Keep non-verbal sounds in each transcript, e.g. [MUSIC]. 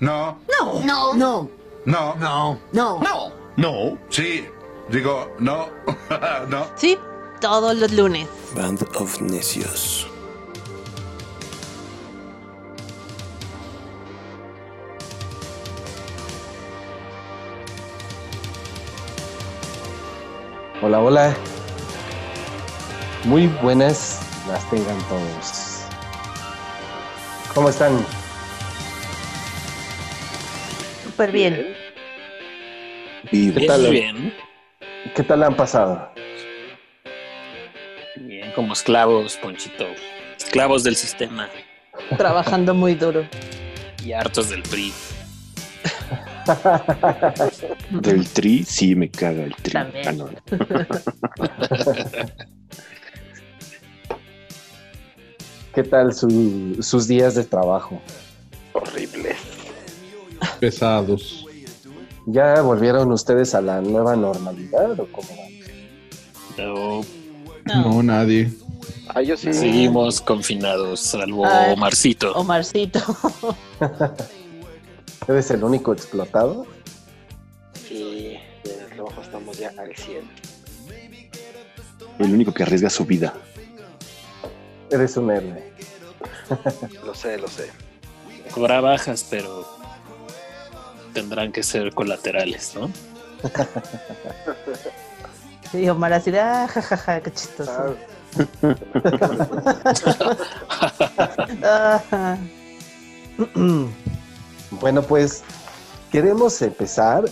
No. No. No. No. No. No. No. No. No. Sí. Digo, no. [LAUGHS] no. Sí, todos los lunes. Band of Necios. Hola, hola. Muy buenas las tengan todos. ¿Cómo están? Súper bien. ¿Qué tal, Bien, ¿Qué tal han pasado? bien, como esclavos, Ponchito. Esclavos del sistema Trabajando muy duro. y hartos del PRI. Del tri, sí me caga el tri. También. Ah, no. [LAUGHS] ¿Qué tal su- sus días de trabajo? Horrible. Pesados. ¿Ya volvieron ustedes a la nueva normalidad o cómo van? Pero No, nadie. Ah, yo sí. seguimos confinados, salvo Ay. Omarcito. Omarcito. [LAUGHS] ¿Eres el único explotado? Sí, en el trabajo estamos ya al 100. El único que arriesga su vida. Eres un héroe. Lo sé, lo sé. Habrá bajas, pero tendrán que ser colaterales, ¿no? [LAUGHS] Y Omar así de, ah, jajaja, qué chistoso. [LAUGHS] Bueno, pues queremos empezar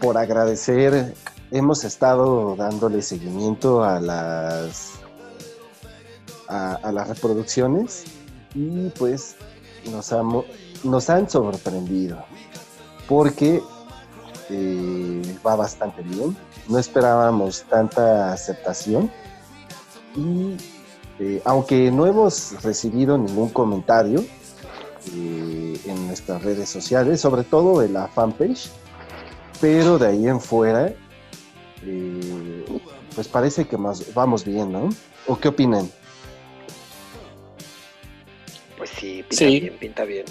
por agradecer. Hemos estado dándole seguimiento a las a, a las reproducciones y pues nos, hamo- nos han sorprendido porque eh, va bastante bien. No esperábamos tanta aceptación y eh, aunque no hemos recibido ningún comentario, eh, en nuestras redes sociales, sobre todo en la fanpage, pero de ahí en fuera, eh, pues parece que más, vamos bien, ¿no? ¿O qué opinan? Pues sí, pinta Sí. bien, pinta bien.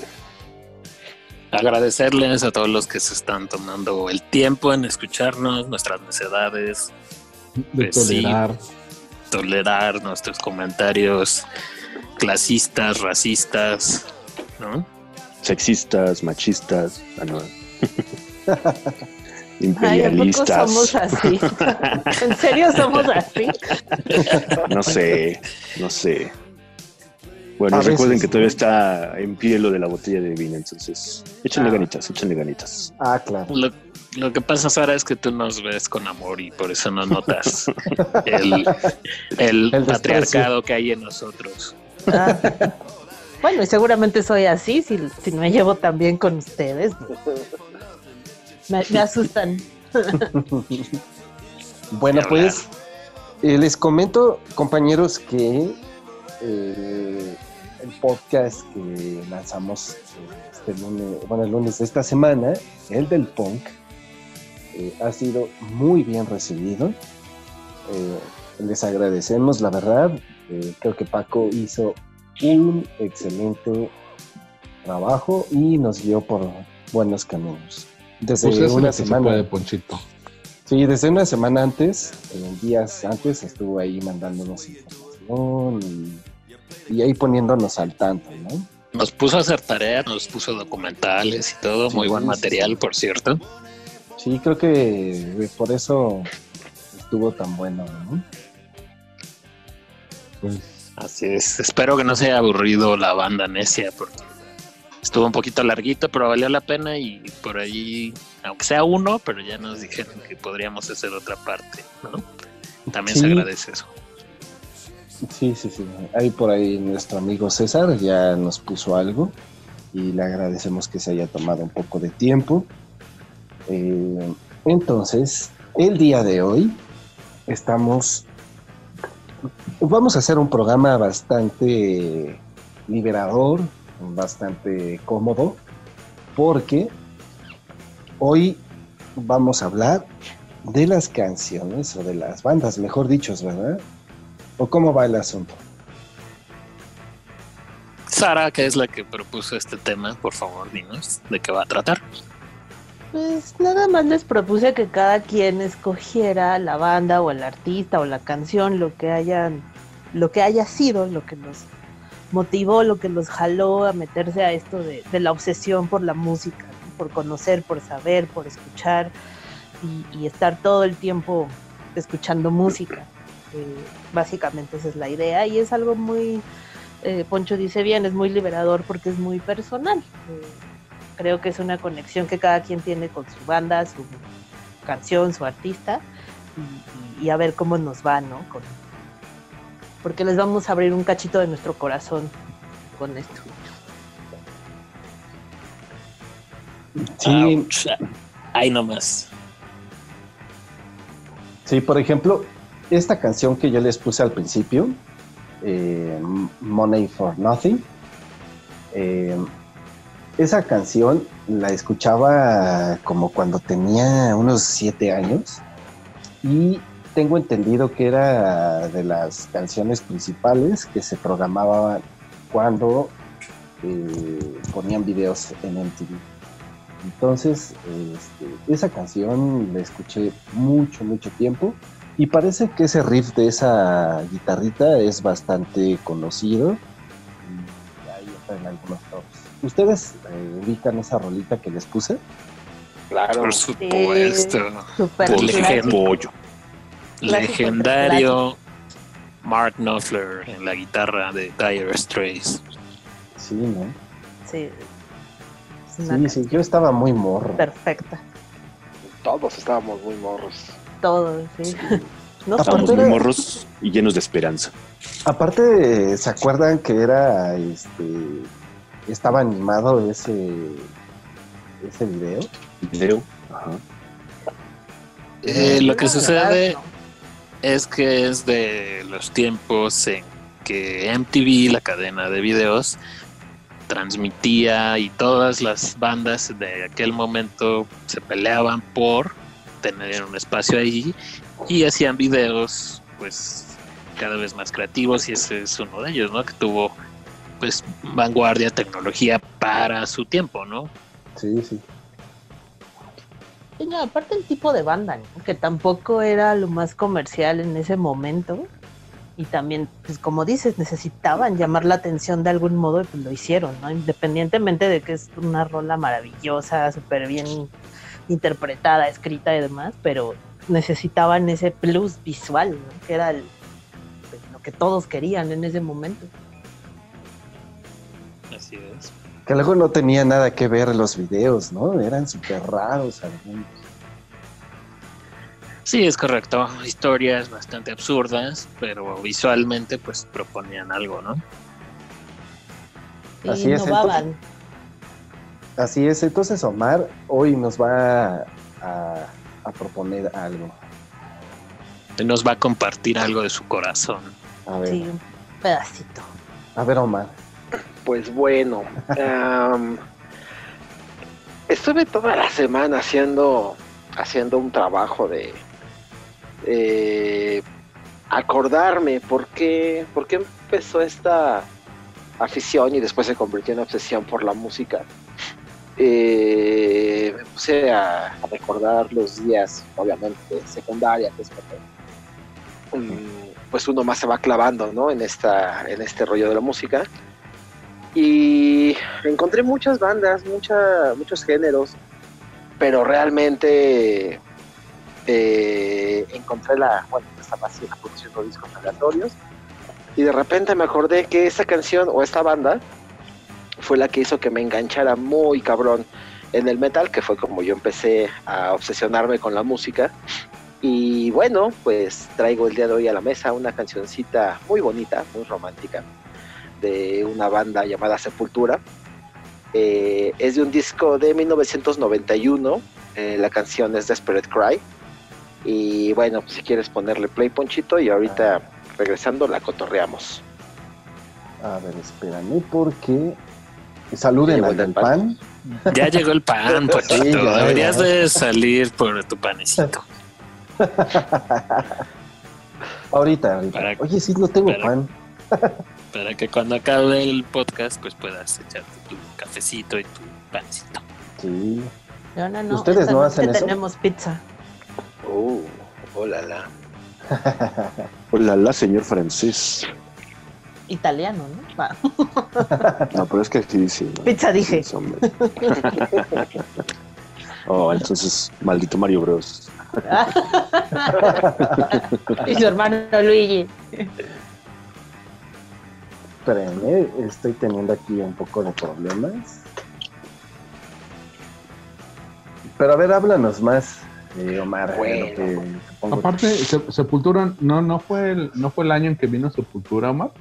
Agradecerles a todos los que se están tomando el tiempo en escucharnos, nuestras necedades, De Pues sí. tolerar. tolerar nuestros comentarios clasistas, racistas, ¿no? Sexistas, machistas. Ah, no. [LAUGHS] Ay, ¿a poco Imperialistas. somos así? [LAUGHS] ¿En serio somos así? No sé, no sé. Bueno, A recuerden veces. que todavía está en pie lo de la botella de vino, entonces échenle Ah. ganitas, échenle ganitas. Ah, claro. Lo, lo que pasa, Sara, es que tú nos ves con amor y por eso no notas [LAUGHS] el, el El desprecio. patriarcado que hay en nosotros. Ah. [LAUGHS] Bueno, y seguramente soy así, si, si me llevo tan bien con ustedes. Me, me asustan. [LAUGHS] Bueno, pues eh, les comento, compañeros, que eh, el podcast que lanzamos este lunes, bueno, el lunes de esta semana, el del punk, eh, ha sido muy bien recibido. Eh, les agradecemos, la verdad. Eh, creo que Paco hizo un excelente trabajo y nos guió por buenos caminos. Desde Pues una semana. Ponchito. Sí, desde una semana antes, días antes, estuvo ahí mandándonos información y, y ahí poniéndonos al tanto, ¿no? Nos puso a hacer tareas, nos puso documentales y todo, muy buen material, sí. por cierto. Sí, creo que eh, por eso estuvo tan bueno, ¿no? Pues Así es. Espero que no se haya aburrido la banda necia, porque estuvo un poquito larguito, pero valió la pena y por ahí, aunque sea uno, pero ya nos dijeron que podríamos hacer otra parte, ¿no? También se agradece eso. Sí, sí, sí. Ahí por ahí nuestro amigo César ya nos puso algo y le agradecemos que se haya tomado un poco de tiempo. Eh, entonces, el día de hoy estamos... Vamos a hacer un programa bastante liberador, bastante cómodo, porque hoy vamos a hablar de las canciones o de las bandas, mejor dicho, ¿verdad? ¿O cómo va el asunto? Sara, que es la que propuso este tema, por favor, dinos de qué va a tratar. Pues nada más les propuse que cada quien escogiera la banda o el artista o la canción, lo que hayan, lo que haya sido, lo que los motivó, lo que los jaló a meterse a esto de, de la obsesión por la música, ¿no? por conocer, por saber, por escuchar y, y estar todo el tiempo escuchando música. Eh, básicamente esa es la idea y es algo muy, eh, Poncho dice bien, es muy liberador porque es muy personal. Eh, creo que es una conexión que cada quien tiene con su banda, su canción, su artista y, a ver cómo nos va, ¿no? Con- porque les vamos a abrir un cachito de nuestro corazón con esto. Sí. Ahí nomás. Sí, por ejemplo, esta canción que yo les puse al principio, eh, Money for Nothing, eh, esa canción la escuchaba como cuando tenía unos siete años y tengo entendido que era de las canciones principales que se programaban cuando eh, ponían videos en MTV. Entonces, este, esa canción la escuché mucho, mucho tiempo y parece que ese riff de esa guitarrita es bastante conocido y ahí está en algunos tops. ¿Ustedes eh, ubican esa rolita que les puse? Claro. Por supuesto. Ejemplo. Pollo. Legendario Mark Knopfler en la guitarra de Dire Straits. Sí, ¿no? Sí. Sí, sí, yo estaba muy morro. perfecta. Todos estábamos muy morros. Todo, sí. [LAUGHS] No Aparte Estamos muy de- morros y llenos de esperanza. Aparte, ¿se acuerdan que era este estaba animado ese ese video? Video. Ajá. Eh, lo que sucede es que es de los tiempos en que MTV, la cadena de videos, transmitía y todas las bandas de aquel momento se peleaban por tener un espacio ahí y hacían videos pues cada vez más creativos y ese es uno de ellos, ¿no? Que tuvo pues vanguardia, tecnología para su tiempo, ¿no? Sí, sí. Sí, no, aparte el tipo de banda, ¿no? que tampoco era lo más comercial en ese momento. Y también, pues como dices, necesitaban llamar la atención de algún modo y pues lo hicieron, ¿no? Independientemente de que es una rola maravillosa, súper bien interpretada, escrita y demás, pero necesitaban ese plus visual, ¿no? Que era el- pues, lo que todos querían en ese momento. Así es. Que luego no tenía nada que ver los videos, ¿no? Eran súper raros algunos. Sí, es correcto. Historias bastante absurdas, pero visualmente pues proponían algo, ¿no? Y Así es, innovaban. Así es, entonces Omar hoy nos va a, a proponer algo. Nos va a compartir algo de su corazón. A ver, Sí, un pedacito. a ver Omar. Pues bueno, [LAUGHS] am, estuve toda la semana haciendo, haciendo un trabajo de eh, acordarme por qué, por qué empezó esta afición y después se convirtió en obsesión por la música. Eh, me puse a, recordar los días, obviamente, secundaria, mm, pues uno más se va clavando, ¿no? En esta, en este rollo de la música. Y encontré muchas bandas, mucha, muchos géneros, pero realmente eh, encontré la, bueno, estaba haciendo produciendo discos aleatorios y de repente me acordé que esta canción o esta banda fue la que hizo que me enganchara muy cabrón en el metal, que fue como yo empecé a obsesionarme con la música. Y bueno, pues traigo el día de hoy a la mesa una cancioncita muy bonita, muy romántica, de una banda llamada Sepultura. Eh, es de un disco de 1991, eh, la canción es Desperate Cry. Y bueno, pues si quieres ponerle play, Ponchito, y ahorita regresando la cotorreamos. A ver, espérame porque saluden al el del pan. pan. Ya llegó el pan, Pochito. Sí, ya, Deberías ya. de salir por tu panecito. [LAUGHS] ahorita, ahorita. Para- Oye, sí, no tengo para- pan. [LAUGHS] Para que cuando acabe el podcast, pues puedas echarte tu cafecito y tu pancito. Sí. No, no, no. ¿Ustedes no hacen eso? tenemos pizza. Uh, hola, la. [LAUGHS] Hola, la señor francés. Italiano, ¿no? [LAUGHS] No, pero es que aquí dice. ¿no? Pizza dije. Sí. [LAUGHS] Oh, entonces, maldito Mario Bros. [LAUGHS] y su hermano Luigi. Espérenme, estoy teniendo aquí un poco de problemas. Pero a ver, háblanos más, eh, Omar. Bueno. lo que supongo que- Aparte, Se- Sepultura, no, no fue el, no fue el año en que vino Sepultura, Omar.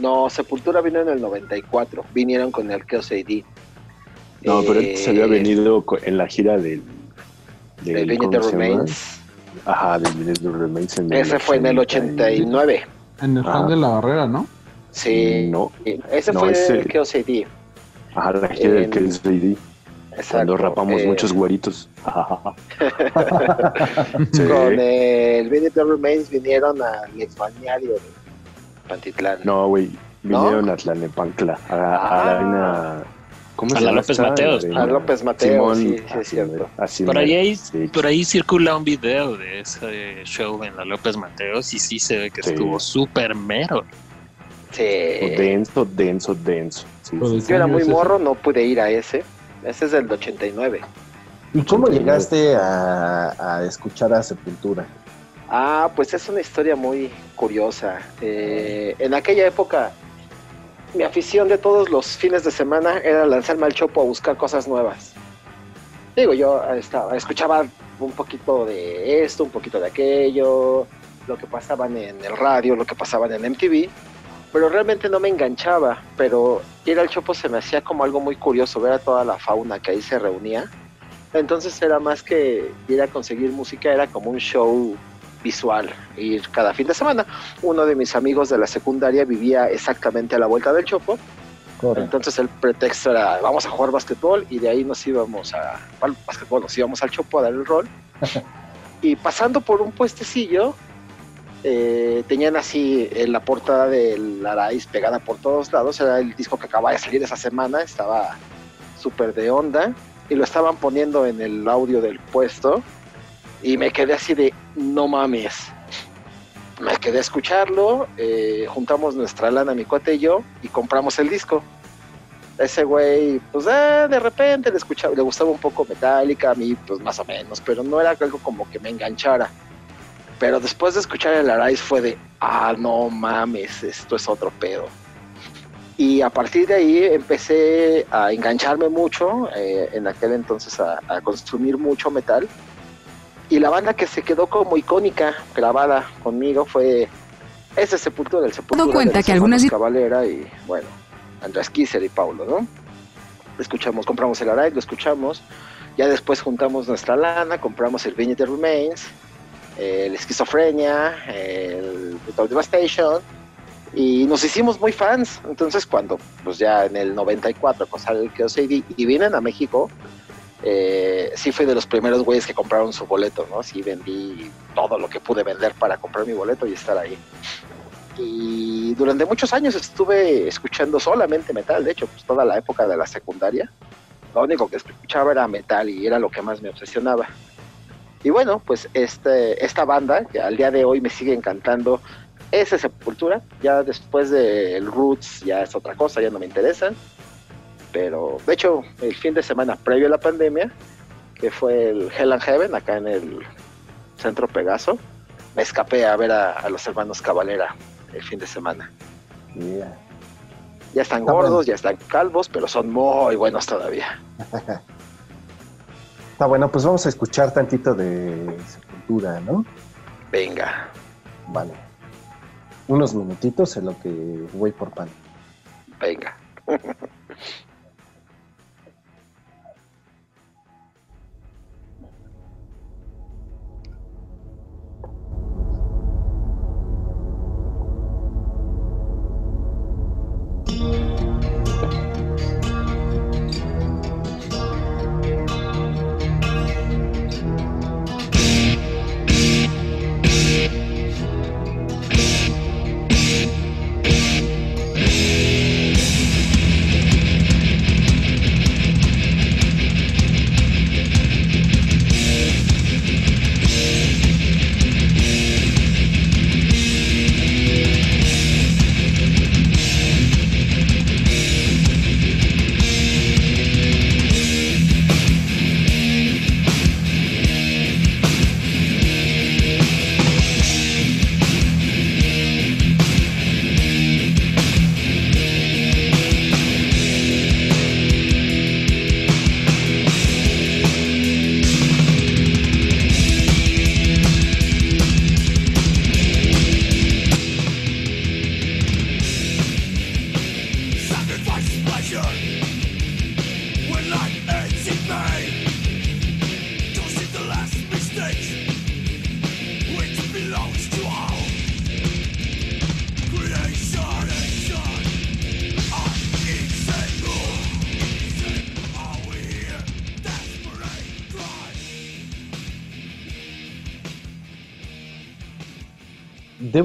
No, Sepultura vino en el 94. Vinieron con el Chaos AD. No, pero Eh, se había venido co- en la gira del. El del Viñete ¿cómo se llama? Remains. Ajá, del Viñete Remains. En Ese fue en el 89. En el. Hall de la Barrera, ¿no? Sí. No, Ese No, fue ese- el Chaos AD. ajá, la gira del En- es AD. Exacto. Cuando rapamos Eh, muchos güeritos. [LAUGHS] Sí. Con el Viñete Remains vinieron al ex balneario de Pantitlán. No, güey. ¿No? Vinieron a Tlalnepantla. A, a Ah. la arena. ¿Cómo A la López? Mateos. La A López Mateo, sí, sí, es cierto. así Por ahí, hay- Sí. por ahí circula un video de ese show en la López Mateos y sí se ve que Sí. estuvo súper mero. Sí. Denso, denso, denso. Yo era muy morro, no pude ir a ese. Ese es del 89. ¿Y cómo 89. llegaste a, a escuchar a Sepultura? Ah, pues es una historia muy curiosa. Eh, en aquella época, mi afición de todos los fines de semana era lanzarme al chopo a buscar cosas nuevas. Digo, yo estaba, escuchaba un poquito de esto, un poquito de aquello, lo que pasaban en el radio, lo que pasaban en MTV, pero realmente no me enganchaba. Pero ir al chopo se me hacía como algo muy curioso, ver a toda la fauna que ahí se reunía. Entonces era más que ir a conseguir música, era como un show visual, ir cada fin de semana. Uno de mis amigos de la secundaria vivía exactamente a la vuelta del Chopo, Correcto. entonces el pretexto era vamos a jugar básquetbol y de ahí nos íbamos a al básquetbol, nos íbamos al Chopo a dar el rol. [LAUGHS] y pasando por un puestecillo, eh, tenían así en la portada del Araiz pegada por todos lados, era el disco que acababa de salir esa semana, estaba súper de onda y lo estaban poniendo en el audio del puesto y me quedé así de no mames. Me quedé a escucharlo, eh, juntamos nuestra lana, mi cuate y yo, y compramos el disco. Ese güey, pues eh, de repente le, escuchaba, le gustaba un poco Metallica, a mí pues más o menos, pero no era algo como que me enganchara. Pero después de escuchar el Arise fue de, ah, no mames, esto es otro pedo. Y a partir de ahí empecé a engancharme mucho, eh, en aquel entonces a, a consumir mucho metal. Y la banda que se quedó como icónica, grabada conmigo, fue ese Sepultura, el Sepultura. Dado cuenta de que algunas- Cavalera y, bueno, Andrés Kisser y Paulo, ¿no? Escuchamos, compramos el Arise, lo escuchamos. Ya después juntamos nuestra lana, compramos el Vignette Remains, el Esquizofrenia, el Brutal Devastation, y nos hicimos muy fans. Entonces, cuando, pues ya en el 94, con sale el AD, y vienen a México, eh, sí fui de los primeros güeyes que compraron su boleto, ¿no? Sí vendí todo lo que pude vender para comprar mi boleto y estar ahí. Y durante muchos años estuve escuchando solamente metal, de hecho, pues toda la época de la secundaria. Lo único que escuchaba era metal y era lo que más me obsesionaba. Y bueno, pues este, esta banda, que al día de hoy me sigue encantando, es Sepultura. Ya después del Roots ya es otra cosa, ya no me interesan. Pero de hecho, el fin de semana previo a la pandemia, que fue el Hell and Heaven acá en el Centro Pegaso, me escapé a ver a, a los hermanos Cavalera el fin de semana. Yeah. Ya están Está gordos, bueno. ya están calvos, pero son muy buenos todavía. [LAUGHS] Está bueno, pues vamos a escuchar tantito de Sepultura, ¿no? Venga. Vale. Unos minutitos en lo que voy por pan. Venga. [LAUGHS]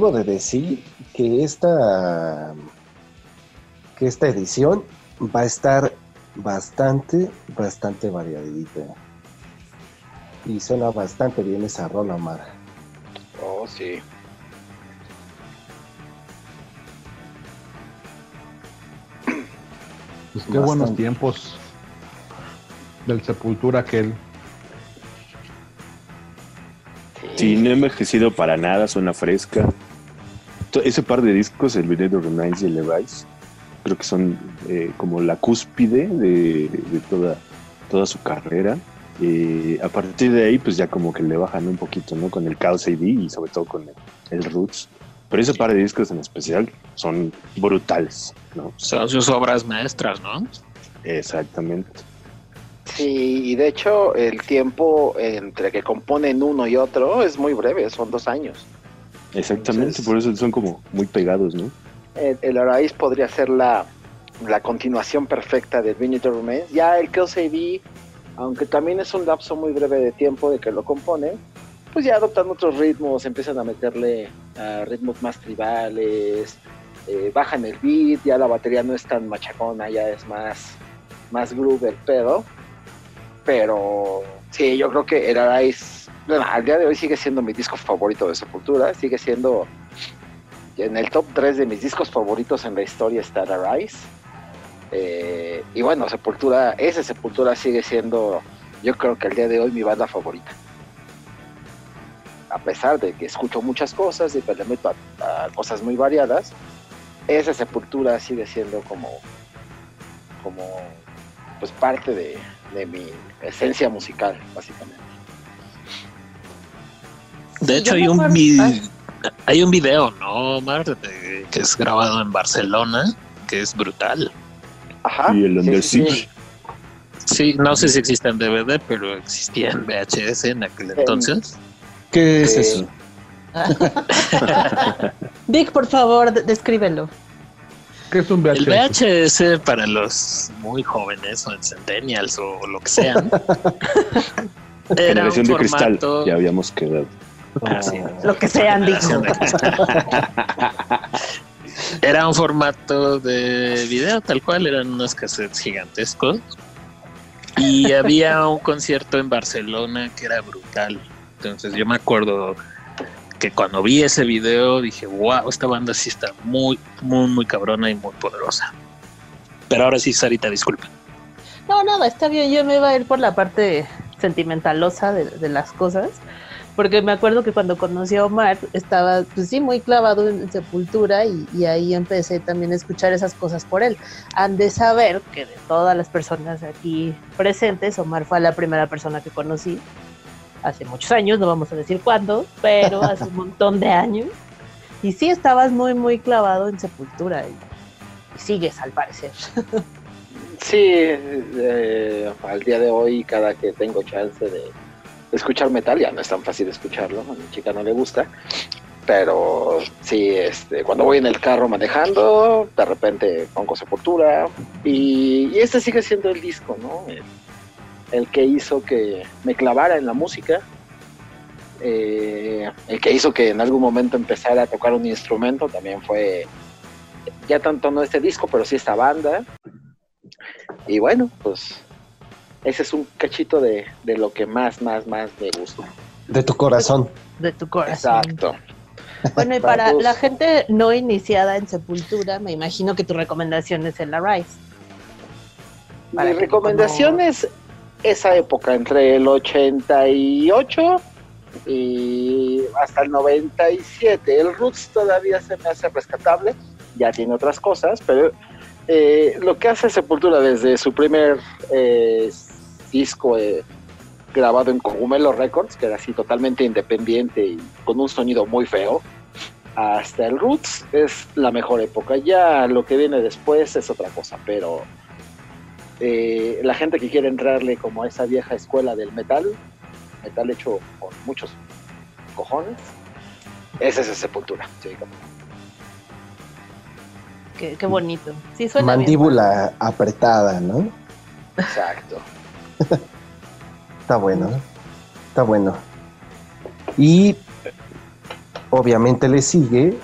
Debo de decir que esta, que esta edición va a estar bastante, bastante variadita. Y suena bastante bien esa rola, Mar. Oh, sí. Pues qué buenos tiempos del Sepultura aquel. Sí, no ha envejecido para nada, suena fresca. Ese par de discos, el Video Remains y el Levi's, creo que son eh, como la cúspide de, de toda, toda su carrera. Eh, a partir de ahí, pues ya como que le bajan un poquito, ¿no? Con el Chaos AD y sobre todo con el, el Roots. Pero ese par de discos en especial son brutales, ¿no? Son sus obras maestras, ¿no? Exactamente. Sí, y de hecho el tiempo entre que componen uno y otro es muy breve, son dos años. Exactamente, Entonces- por eso son como muy pegados, ¿no? El, el Arise podría ser la, la continuación perfecta de Vinity Remains. Ya el Kills AD, aunque también es un lapso muy breve de tiempo de que lo componen, pues ya adoptan otros ritmos, empiezan a meterle a ritmos más tribales, eh, bajan el beat, ya la batería no es tan machacona, ya es más, más groove el pedo. Pero sí, yo creo que el Arise, bueno, al día de hoy sigue siendo mi disco favorito de Sepultura, sigue siendo en el top 3 de mis discos favoritos en la historia está Arise. Eh, y bueno, Sepultura, ese Sepultura sigue siendo, yo creo que al día de hoy mi banda favorita. A pesar de que escucho muchas cosas y le meto a, cosas muy variadas, esa Sepultura sigue siendo como, como pues parte de mi esencia musical, básicamente. De hecho, hay un, vi- Ay. hay un video, ¿no, Omar? De- que es grabado en Barcelona, que es brutal. Ajá. Y el sí, Under sí, sí. Siege. Sí, no sé si existe en DVD, pero existía en VHS en aquel entonces. ¿Qué es Sí. eso? [LAUGHS] Vic, por favor, de- descríbelo. ¿Qué es un El VHS? VHS para los muy jóvenes o en centennials o lo que sean. [LAUGHS] era un de cristal, ya habíamos quedado. Ah. Lo que sean, dijo. [LAUGHS] Era un formato de video, tal cual, eran unos cassettes gigantescos. Y había un concierto en Barcelona que era brutal. Entonces yo me acuerdo que cuando vi ese video dije, wow, esta banda sí está muy, muy, muy cabrona y muy poderosa. Pero ahora sí, Sarita, disculpa. No, nada, está bien. Yo me iba a ir por la parte sentimentalosa de, de las cosas. Porque me acuerdo que cuando conocí a Omar estaba, pues sí, muy clavado en Sepultura y, y ahí empecé también a escuchar esas cosas por él. Han de saber que de todas las personas aquí presentes, Omar fue la primera persona que conocí hace muchos años, no vamos a decir cuándo, pero [LAUGHS] hace un montón de años. Y sí, estabas muy, muy clavado en Sepultura y, y sigues al parecer. [LAUGHS] Sí, eh, al día de hoy, cada que tengo chance de, de escuchar metal, ya no es tan fácil escucharlo, a mi chica no le gusta, pero sí, este, cuando voy en el carro manejando, de repente pongo Sepultura, y, y este sigue siendo el disco, ¿no? El, el que hizo que me clavara en la música, eh, el que hizo que en algún momento empezara a tocar un instrumento, también fue, ya tanto no este disco, pero sí esta banda, y bueno, pues ese es un cachito de, de lo que más, más, más me gusta. De tu corazón. De tu corazón. Exacto. Bueno, y [LAUGHS] para la gente no iniciada en Sepultura, me imagino que tu recomendación es el Arise. Mi recomendación es esa época, entre el 88 y hasta el 97. El Roots todavía se me hace rescatable, ya tiene otras cosas, pero eh, lo que hace Sepultura desde su primer eh, disco eh, grabado en Cogumelo Records, que era así totalmente independiente y con un sonido muy feo, hasta el Roots es la mejor época. Ya lo que viene después es otra cosa, pero eh, la gente que quiere entrarle como a esa vieja escuela del metal, metal hecho con muchos cojones, esa es esa sepultura. sí, como- Qué, qué bonito. Sí, suena bien. Mandíbula apretada, ¿no? exacto. [LAUGHS] Está bueno. Está bueno. Y obviamente le sigue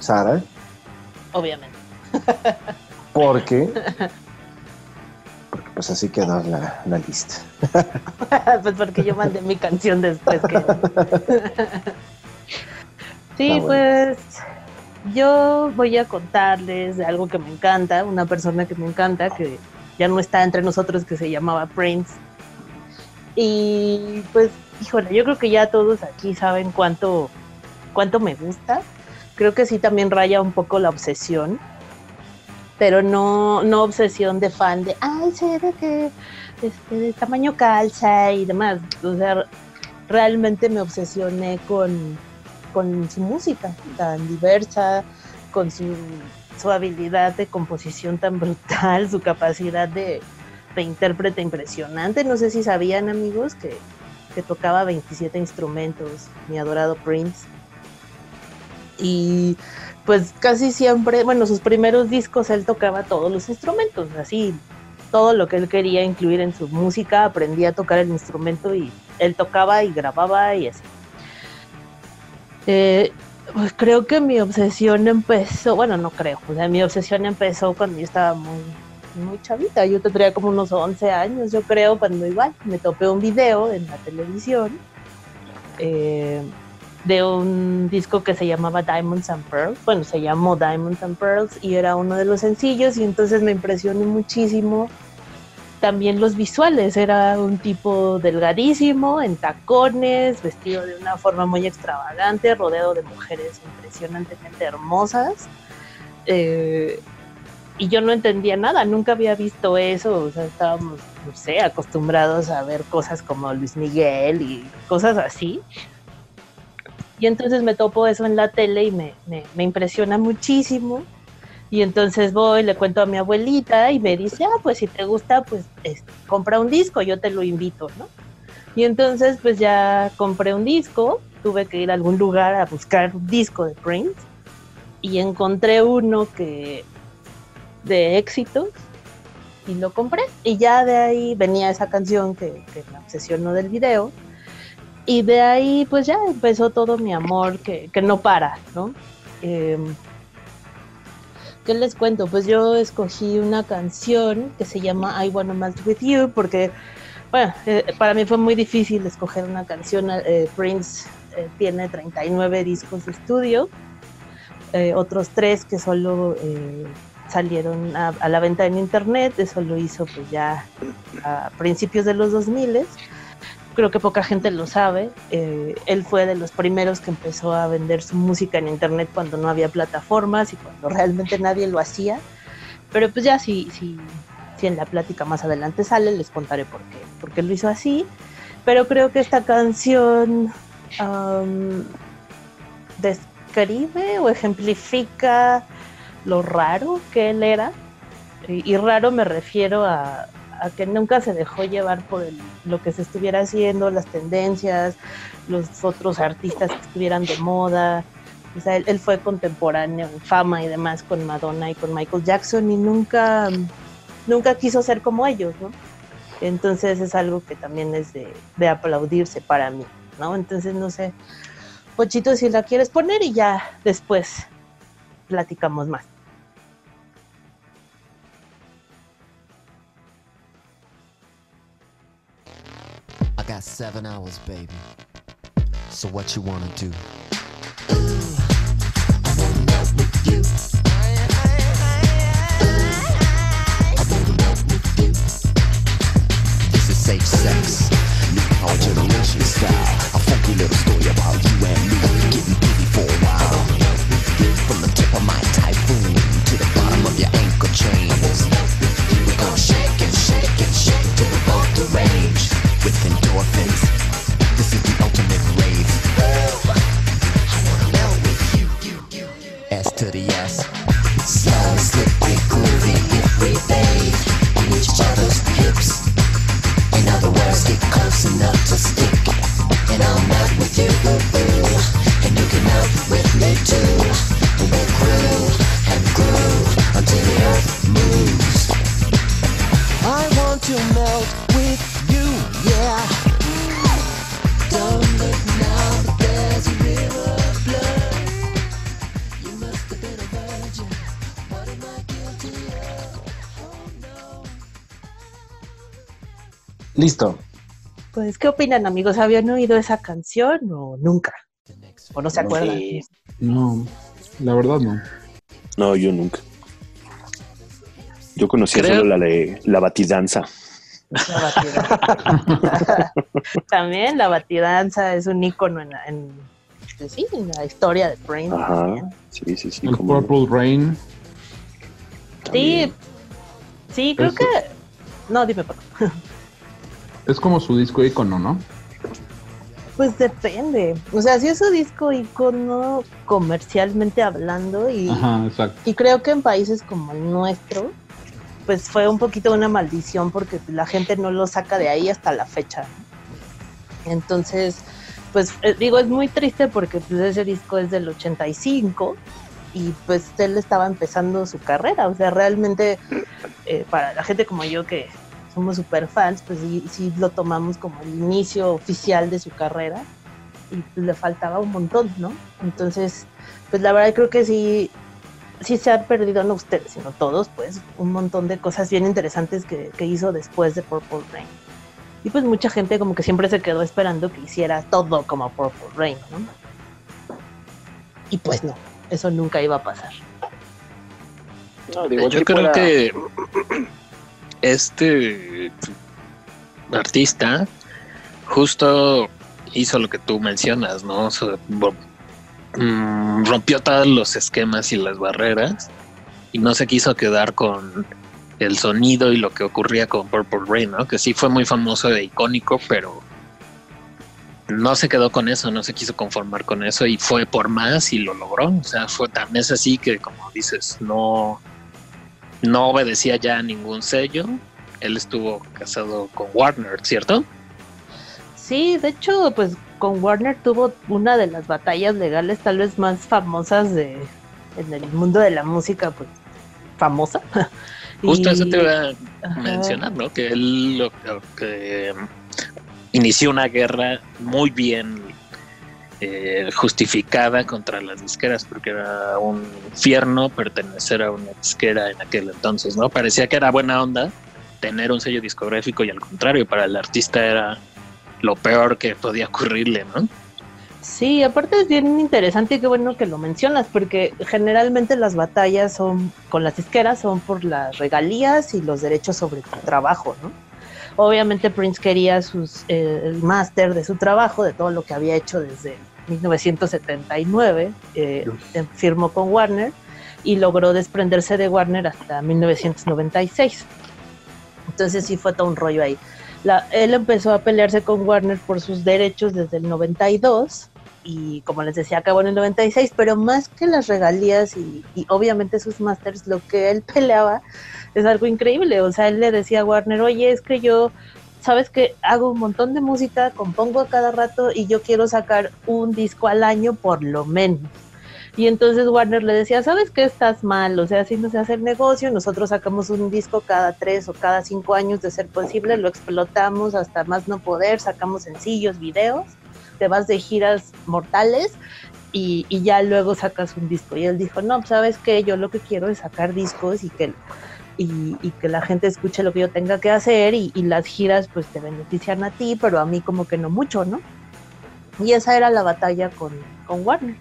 Sara, Obviamente. [LAUGHS] porque, porque pues así quedó la, la lista. [LAUGHS] pues porque yo mandé mi canción después que. sí, Ah, bueno. pues yo voy a contarles de algo que me encanta, una persona que me encanta, que ya no está entre nosotros, que se llamaba Prince. Y pues, híjole, yo creo que ya todos aquí saben cuánto, cuánto me gusta. Creo que sí también raya un poco la obsesión, pero no, no obsesión de fan de, ay, sé de que este, de tamaño calza y demás. O sea, realmente me obsesioné con, con su música tan diversa, con su, su habilidad de composición tan brutal, su capacidad de, intérprete impresionante. No sé si sabían, amigos, que, que tocaba 27 instrumentos, mi adorado Prince. Y pues casi siempre, bueno, sus primeros discos él tocaba todos los instrumentos, así todo lo que él quería incluir en su música, aprendía a tocar el instrumento y él tocaba y grababa y así. Eh, pues creo que mi obsesión empezó, bueno, no creo, o sea, mi obsesión empezó cuando yo estaba muy, muy chavita, yo tendría como unos 11 años, yo creo, cuando igual me topé un video en la televisión eh, de un disco que se llamaba Diamonds and Pearls, bueno, se llamó Diamonds and Pearls y era uno de los sencillos y entonces me impresionó muchísimo también los visuales, era un tipo delgadísimo, en tacones, vestido de una forma muy extravagante, rodeado de mujeres impresionantemente hermosas. Eh, y yo no entendía nada, nunca había visto eso, o sea, estábamos, no sé, acostumbrados a ver cosas como Luis Miguel y cosas así. Y entonces me topo eso en la tele y me, me, me impresiona muchísimo. Y entonces voy, le cuento a mi abuelita y me dice, ah, pues si te gusta, pues es- compra un disco, yo te lo invito, ¿no? Y entonces pues ya compré un disco, tuve que ir a algún lugar a buscar un disco de Prince y encontré uno que de éxitos y lo compré. Y ya de ahí venía esa canción que, que me obsesionó del video. Y de ahí pues ya empezó todo mi amor que, que no para, ¿no? Em, ¿Qué les cuento? Pues yo escogí una canción que se llama I Wanna Melt With You porque, bueno, eh, para mí fue muy difícil escoger una canción. eh, Prince eh, tiene 39 discos de estudio, otros tres que solo salieron a, a la venta en internet, eso lo hizo pues ya a principios de los 2000 creo que poca gente lo sabe. eh, él fue de los primeros que empezó a vender su música en internet cuando no había plataformas y cuando realmente nadie lo hacía. Pero pues ya si, si, si en la plática más adelante sale, les contaré por qué, por qué lo hizo así. Pero creo que esta canción describe o ejemplifica lo raro que él era. Y raro me refiero a, a que nunca se dejó llevar por lo que se estuviera haciendo, las tendencias, los otros artistas que estuvieran de moda. O sea, él, fue contemporáneo fama y demás con Madonna y con Michael Jackson y nunca, nunca quiso ser como ellos, ¿no? Entonces es algo que también es de, de aplaudirse para mí, ¿no? Entonces no sé, Pochito, si la quieres poner y ya después platicamos más. Got seven hours, baby. So what you wanna do? Ooh, I wanna melt with you. Ooh, I wanna melt with you. This is safe sex, new our generation style. A funky little story about you and me getting busy for a while. From the tip of my typhoon to the bottom of your ankle chains. with endorphins. This is the ultimate rave. I S to the S. Slow, slick, and groovy if we bathe in each other's hips. In other words, get close enough to stick. And I'll melt with you, ooh, ooh. And you can melt with me too. And we'll groove and groove until the earth moves. I want to melt with Listo. Pues, ¿qué opinan, amigos? ¿Habían oído esa canción o nunca? ¿O no se acuerdan? No, la verdad no. No, yo nunca. Yo conocía solo la de la batidanza. La batidanza. [LAUGHS] También la batidanza es un ícono en, la- en, pues sí, en la historia de Prince. Ajá. también. Sí, sí, sí. El como Purple Rain. Sí, sí, creo Es- que... No, dime, Paco. [LAUGHS] Es como su disco icono, ¿no? Pues depende. O sea, si es su disco icono comercialmente hablando y, Ajá, exacto. y creo que en países como el nuestro, pues fue un poquito una maldición porque la gente no lo saca de ahí hasta la fecha. Entonces, pues eh, digo, es muy triste porque pues, ese disco es del 85 y pues él estaba empezando su carrera. O sea, realmente eh, para la gente como yo que somos super fans, pues sí, sí lo tomamos como el inicio oficial de su carrera y le faltaba un montón, ¿no? Entonces, pues la verdad creo que sí, sí se han perdido, no ustedes, sino todos, pues un montón de cosas bien interesantes que, que hizo después de Purple Rain. Y pues mucha gente como que siempre se quedó esperando que hiciera todo como Purple Rain, ¿no? Y pues no, eso nunca iba a pasar. No, digo, el Yo creo que este artista justo hizo lo que tú mencionas, ¿no? O sea, bo- mm, rompió todos los esquemas y las barreras y no se quiso quedar con el sonido y lo que ocurría con Purple Rain, ¿no? Que sí fue muy famoso e icónico, pero no se quedó con eso, no se quiso conformar con eso y fue por más y lo logró. O sea, fue tan es así que, como dices, no, no obedecía ya a ningún sello. Él estuvo casado con Warner, ¿cierto? Sí, de hecho, pues con Warner tuvo una de las batallas legales tal vez más famosas de en el mundo de la música, pues famosa. [LAUGHS] Justo Y- eso te iba a mencionar, ¿no? Que él lo, lo que inició una guerra muy bien eh, justificada contra las disqueras, porque era un infierno pertenecer a una disquera en aquel entonces, ¿no? Parecía que era buena onda tener un sello discográfico y al contrario, para el artista era lo peor que podía ocurrirle, ¿no? Sí, aparte es bien interesante y qué bueno que lo mencionas, porque generalmente las batallas son con las disqueras son por las regalías y los derechos sobre tu trabajo, ¿no? Obviamente Prince quería sus, eh, el máster de su trabajo, de todo lo que había hecho desde 1979, eh, eh, firmó con Warner y logró desprenderse de Warner hasta 1996. Entonces sí fue todo un rollo ahí. La- él empezó a pelearse con Warner por sus derechos desde el 92 y como les decía acabó en el 96, pero más que las regalías y, y obviamente sus masters, lo que él peleaba es algo increíble. O sea, él le decía a Warner, oye, es que yo, sabes que hago un montón de música, compongo a cada rato y yo quiero sacar un disco al año por lo menos. Y entonces Warner le decía, ¿sabes qué estás mal? O sea, así no se hace el negocio, nosotros sacamos un disco cada tres o cada cinco años de ser posible, lo explotamos hasta más no poder, sacamos sencillos, videos, te vas de giras mortales y, y ya luego sacas un disco. Y él dijo, no, pues, ¿sabes qué? Yo lo que quiero es sacar discos y que, y, y que la gente escuche lo que yo tenga que hacer y, y las giras pues te benefician a ti, pero a mí como que no mucho, ¿no? Y esa era la batalla con, con Warner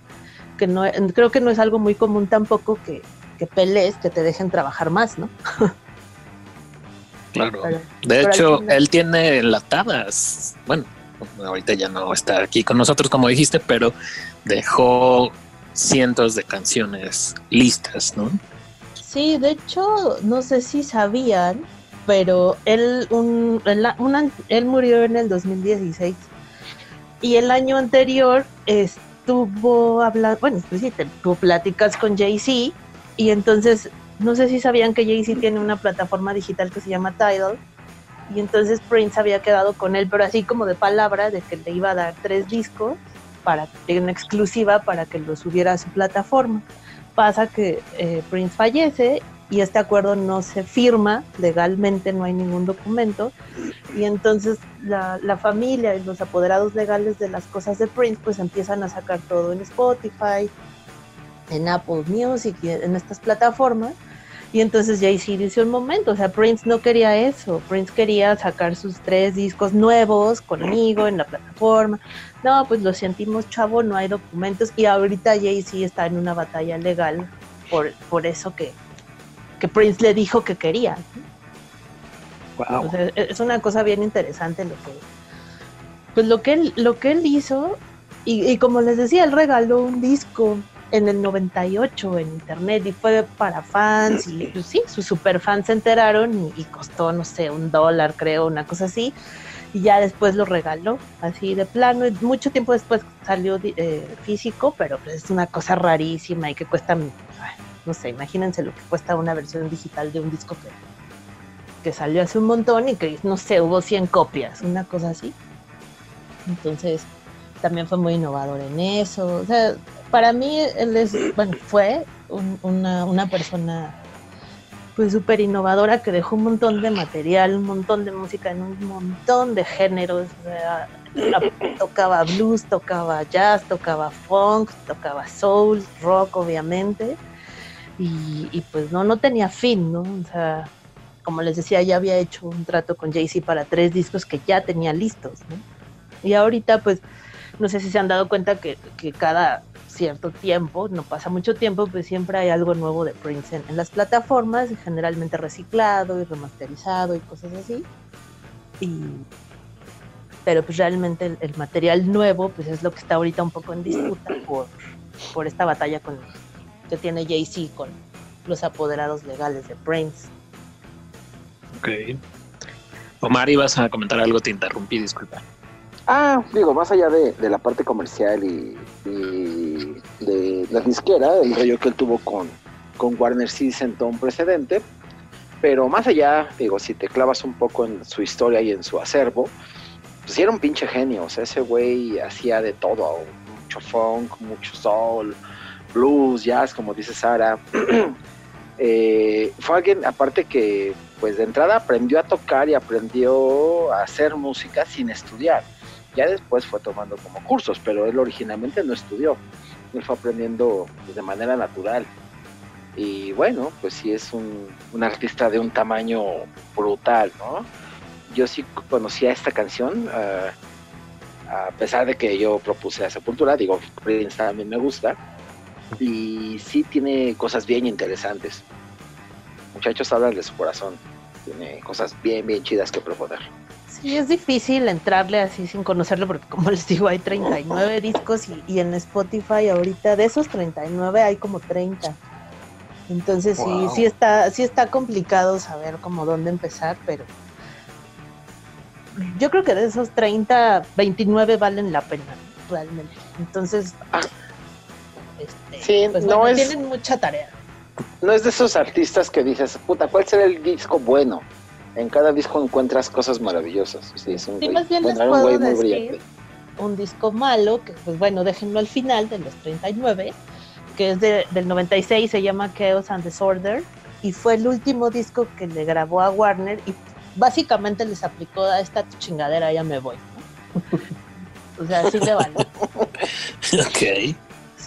que no creo que no es algo muy común tampoco que, que pelees, que te dejen trabajar más, ¿no? Claro. Pero- De hecho, él tiene enlatadas. Bueno, ahorita ya no está aquí con nosotros, como dijiste, pero dejó cientos de canciones listas, ¿no? Sí, de hecho, no sé si sabían, pero él, un, él, un él murió en el 2016 y el año anterior estuvo hablando, bueno, pues sí, te- tuvo pláticas con Jay-Z y entonces, no sé si sabían que Jay-Z tiene una plataforma digital que se llama Tidal y entonces Prince había quedado con él, pero así como de palabra, de que le iba a dar tres discos para en exclusiva para que lo subiera a su plataforma. Pasa que eh, Prince fallece y este acuerdo no se firma legalmente, no hay ningún documento, y entonces la, familia y los apoderados legales de las cosas de Prince pues empiezan a sacar todo en Spotify, en Apple Music en estas plataformas, Y entonces Jay-Z dice un momento, o sea, Prince no quería eso, Prince quería sacar sus tres discos nuevos conmigo en la plataforma. No, pues lo sentimos, chavo, no hay documentos. Y ahorita Jay-Z está en una batalla legal por, por eso que, que Prince le dijo que quería. Wow. O sea, es una cosa bien interesante lo que pues lo que él, lo que él hizo y, y como les decía él regaló un disco en el 98 en internet y fue para fans y pues, sí sus super fans se enteraron y, y costó no sé un dólar creo una cosa así y ya después lo regaló así de plano y mucho tiempo después salió eh, físico pero pues, es una cosa rarísima y que cuesta no sé imagínense lo que cuesta una versión digital de un disco que salió hace un montón y que, no sé, hubo 100 copias, una cosa así. Entonces, también fue muy innovador en eso. O sea, para mí, él es, bueno, fue un- una, una persona pues súper innovadora que dejó un montón de material, un montón de música en un montón de géneros. O sea, tocaba blues, tocaba jazz, tocaba funk, tocaba soul, rock, obviamente. Y, pues no, no tenía fin, ¿no? O sea, como les decía, ya había hecho un trato con Jay-Z para tres discos que ya tenía listos, ¿no? Y ahorita, pues, no sé si se han dado cuenta que, que cada cierto tiempo, no pasa mucho tiempo, pues siempre hay algo nuevo de Prince en, en las plataformas, generalmente reciclado y remasterizado y cosas así. Y, pero pues realmente el, el material nuevo, pues es lo que está ahorita un poco en disputa por, por esta batalla con, que tiene Jay-Z con los apoderados legales de Prince. Ok. Omar, ibas a comentar algo, te interrumpí, disculpa. Ah, digo, más allá de, de la parte comercial y, y de la disquera, el rollo que él tuvo con, con Warner sí sentó un precedente, pero más allá, digo, si te clavas un poco en su historia y en su acervo, pues sí era un pinche genio, o sea, ese güey hacía de todo, mucho funk, mucho soul, blues, jazz, como dice Sara. [CLEARS THROAT] Eh, fue alguien, aparte que, pues de entrada aprendió a tocar y aprendió a hacer música sin estudiar ya después fue tomando como cursos, pero él originalmente no estudió. Él fue aprendiendo de manera natural. Y bueno, pues sí es un, un artista de un tamaño brutal, ¿no? Yo sí conocía esta canción, ah, a pesar de que yo propuse a Sepultura, digo, Prince también me gusta, y sí tiene cosas bien interesantes. Muchachos, hablan de su corazón, tiene cosas bien, bien chidas que proponer. Sí, es difícil entrarle así sin conocerlo porque como les digo hay 39 [LAUGHS] discos y, y en Spotify ahorita de esos 39 hay como 30. Entonces Wow. sí, sí está, sí está complicado saber como dónde empezar, pero yo creo que de esos 30, 29 valen la pena realmente. Entonces, Ah. Este, Sí, pues no bueno, es- tienen mucha tarea. no es de esos artistas que dices, puta, ¿cuál será el disco bueno? En cada disco encuentras cosas maravillosas. Sí, es un Sí, güey, más bien bueno, les un puedo muy decir brillante. un disco malo, que pues bueno, déjenlo al final de los 39, que es de- del 96, se llama Chaos and Disorder, y fue el último disco que le grabó a Warner y básicamente les aplicó a esta chingadera, ya me voy. ¿no? [LAUGHS] o sea, así le vale. [LAUGHS] Ok.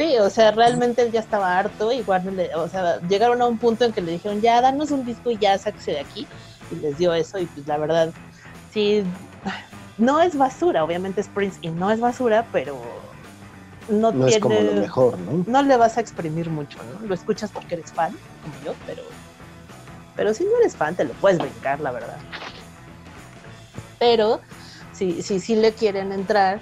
Sí, o sea, realmente él ya estaba harto y Warner, le- o sea, llegaron a un punto en que le dijeron, ya, danos un disco y ya, sáquese de aquí. Y les dio eso y pues la verdad, sí, no es basura, obviamente es Prince y no es basura, pero no, No tiene... es como lo mejor, ¿no? No le vas a exprimir mucho, ¿no? Lo escuchas porque eres fan, como yo, pero... Pero si no eres fan, te lo puedes brincar, la verdad. Pero si si, si le quieren entrar,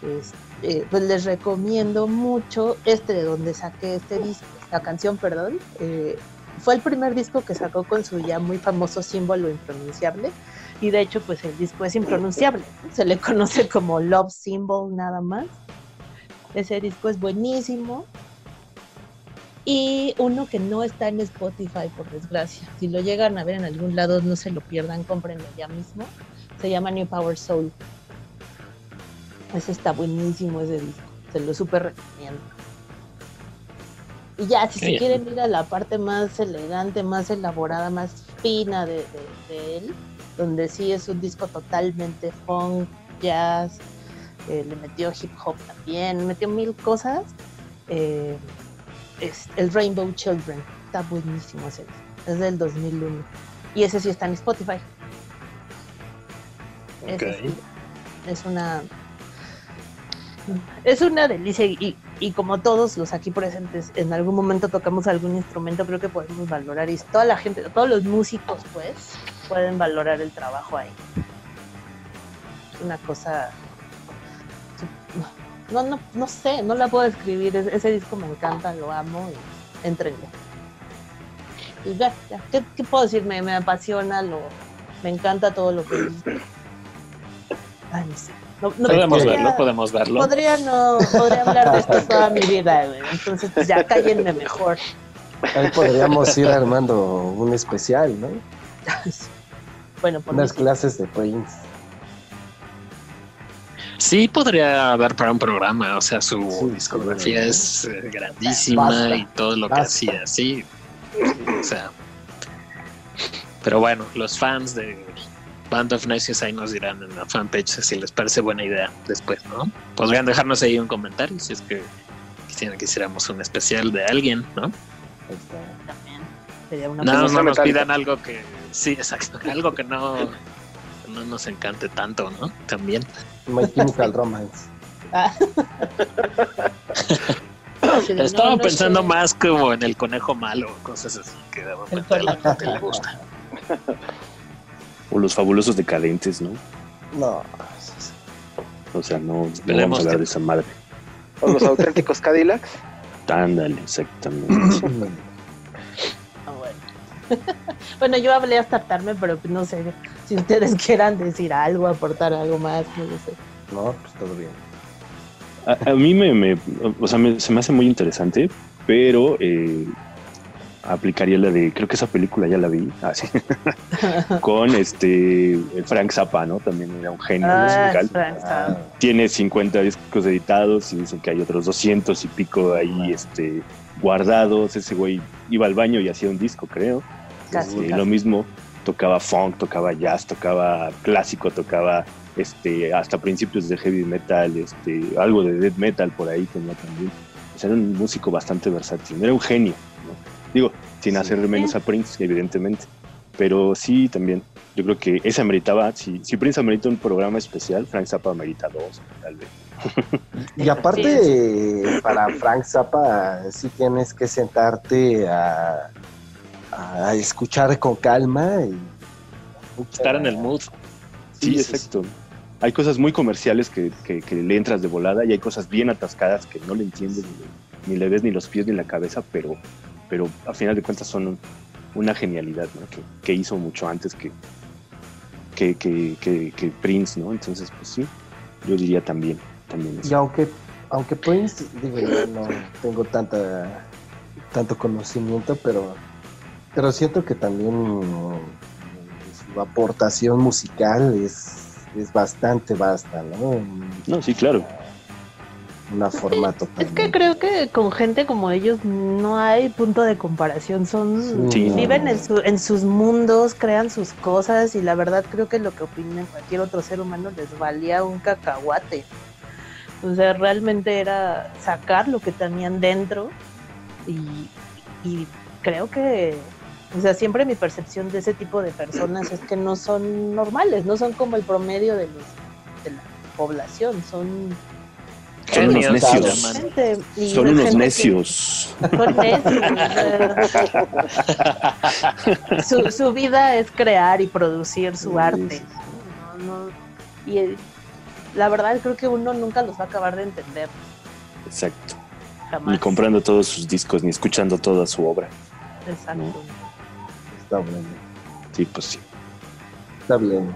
es- eh, pues les recomiendo mucho este de donde saqué este disco, la canción, perdón. eh, fue el primer disco que sacó con su ya muy famoso símbolo impronunciable y de hecho pues el disco es impronunciable, se le conoce como Love Symbol nada más. Ese disco es buenísimo. Y uno que no está en Spotify, por desgracia. Si lo llegan a ver en algún lado, no se lo pierdan, cómprenlo ya mismo. Se llama New Power Soul. Ese está buenísimo ese disco. Se lo súper recomiendo. Y ya, si se Bien. quieren ir a la parte más elegante, más elaborada, más fina de, de- de él, donde sí es un disco totalmente funk, jazz, eh, le metió hip hop también, metió mil cosas. eh, es el Rainbow Children, está buenísimo ese disco. Es del 2001. Y ese sí está en Spotify. Ese Ok. sí. Es una. Es una delicia y, y como todos los aquí presentes en algún momento tocamos algún instrumento, creo que podemos valorar y toda la gente, todos los músicos pues pueden valorar el trabajo ahí. Una cosa no, no, no sé, no la puedo describir. Es- ese disco me encanta, lo amo y entrenle. Y ya, ya. ¿Qué, qué puedo decir? Me, me apasiona, lo, me encanta todo lo que. Ay, no sé. No- no- Podemos podría- verlo, podemos verlo. Podría no, podría hablar de esto toda mi vida, güey. Entonces, pues ya cállenme mejor. Ahí podríamos ir armando un especial, ¿no? [LAUGHS] Bueno, por Unas clases de Prince. Sí, podría haber para un programa, o sea, su Sí, discografía sí. es eh, grandísima Basta, y todo lo que hacía, sí. O sea, pero bueno, los fans de Band of Necios ahí nos dirán en la fanpage si les parece buena idea después, ¿no? Podrían dejarnos ahí un comentario si es que quisieran que hiciéramos un especial de alguien, ¿no? También. Sería una No, no nos pidan algo que, sí, exacto, [LAUGHS] algo que no, no nos encante tanto, ¿no? También. My Chemical Romance. Ah. [LAUGHS] Sí, no, Estaba no pensando sé. más como en el conejo malo, cosas así que de repente a la gente le gusta. O los fabulosos decadentes, ¿no? No. O sea, no, no vamos a hablar que- de esa madre. O los auténticos Cadillacs. [LAUGHS] Ándale, exactamente. [LAUGHS] Ah, bueno. [LAUGHS] bueno, yo hablé hasta hartarme, pero no sé si ustedes quieran decir algo, aportar algo más, no lo sé. No, pues todo bien. A, a mí me, me- o sea, me- se me hace muy interesante, pero eh, aplicaría la de, creo que esa película ya la vi, ah, sí, [LAUGHS] con este Frank Zappa, ¿no? También era un genio Ah, musical. Frank Zappa. Ah, Tiene 50 discos editados y dicen que hay otros 200 y pico ahí este, guardados. Ese güey iba al baño y hacía un disco, creo. Casi, Este, casi. lo mismo, tocaba funk, tocaba jazz, tocaba clásico, tocaba este, hasta principios de heavy metal, este, algo de death metal por ahí tenía también. O sea, era un músico bastante versátil, era un genio. Digo, sin Sí. hacer menos a Prince, evidentemente. Pero sí, también, yo creo que esa meritaba, si, si Prince amerita un programa especial, Frank Zappa amerita dos, tal vez. Y aparte, para Frank Zappa, sí tienes que sentarte a, a escuchar con calma y Estar en el mood. Sí, Sí, sí, exacto. Hay cosas muy comerciales que, que- que le entras de volada y hay cosas bien atascadas que no le entiendes ni, ni le ves ni los pies ni la cabeza, pero, pero a final de cuentas son un- una genialidad ¿no? que, que hizo mucho antes que, que, que, Prince, ¿no? Entonces, pues sí, yo diría también, también Y aunque, aunque Prince, digo, yo no tengo tanta tanto conocimiento, pero, pero siento que también su aportación musical es, es bastante vasta, ¿no? No, sí, claro. Una formato Es que creo que con gente como ellos no hay punto de comparación. Son Sí. viven en, su- en sus mundos, crean sus cosas y la verdad creo que lo que opinen cualquier otro ser humano les valía un cacahuate. O sea, realmente era sacar lo que tenían dentro y, y creo que, o sea, siempre mi percepción de ese tipo de personas es que no son normales, no son como el promedio de los de la población, son Son unos necios. Son unos necios. son [LAUGHS] su, su vida es crear y producir su Sí, arte. sí, ¿no? No- y la verdad creo que uno nunca los va a acabar de entender. Exacto. Jamás. Ni comprando todos sus discos, ni escuchando toda su obra. Exacto. Está bueno, Sí, pues sí. está bien.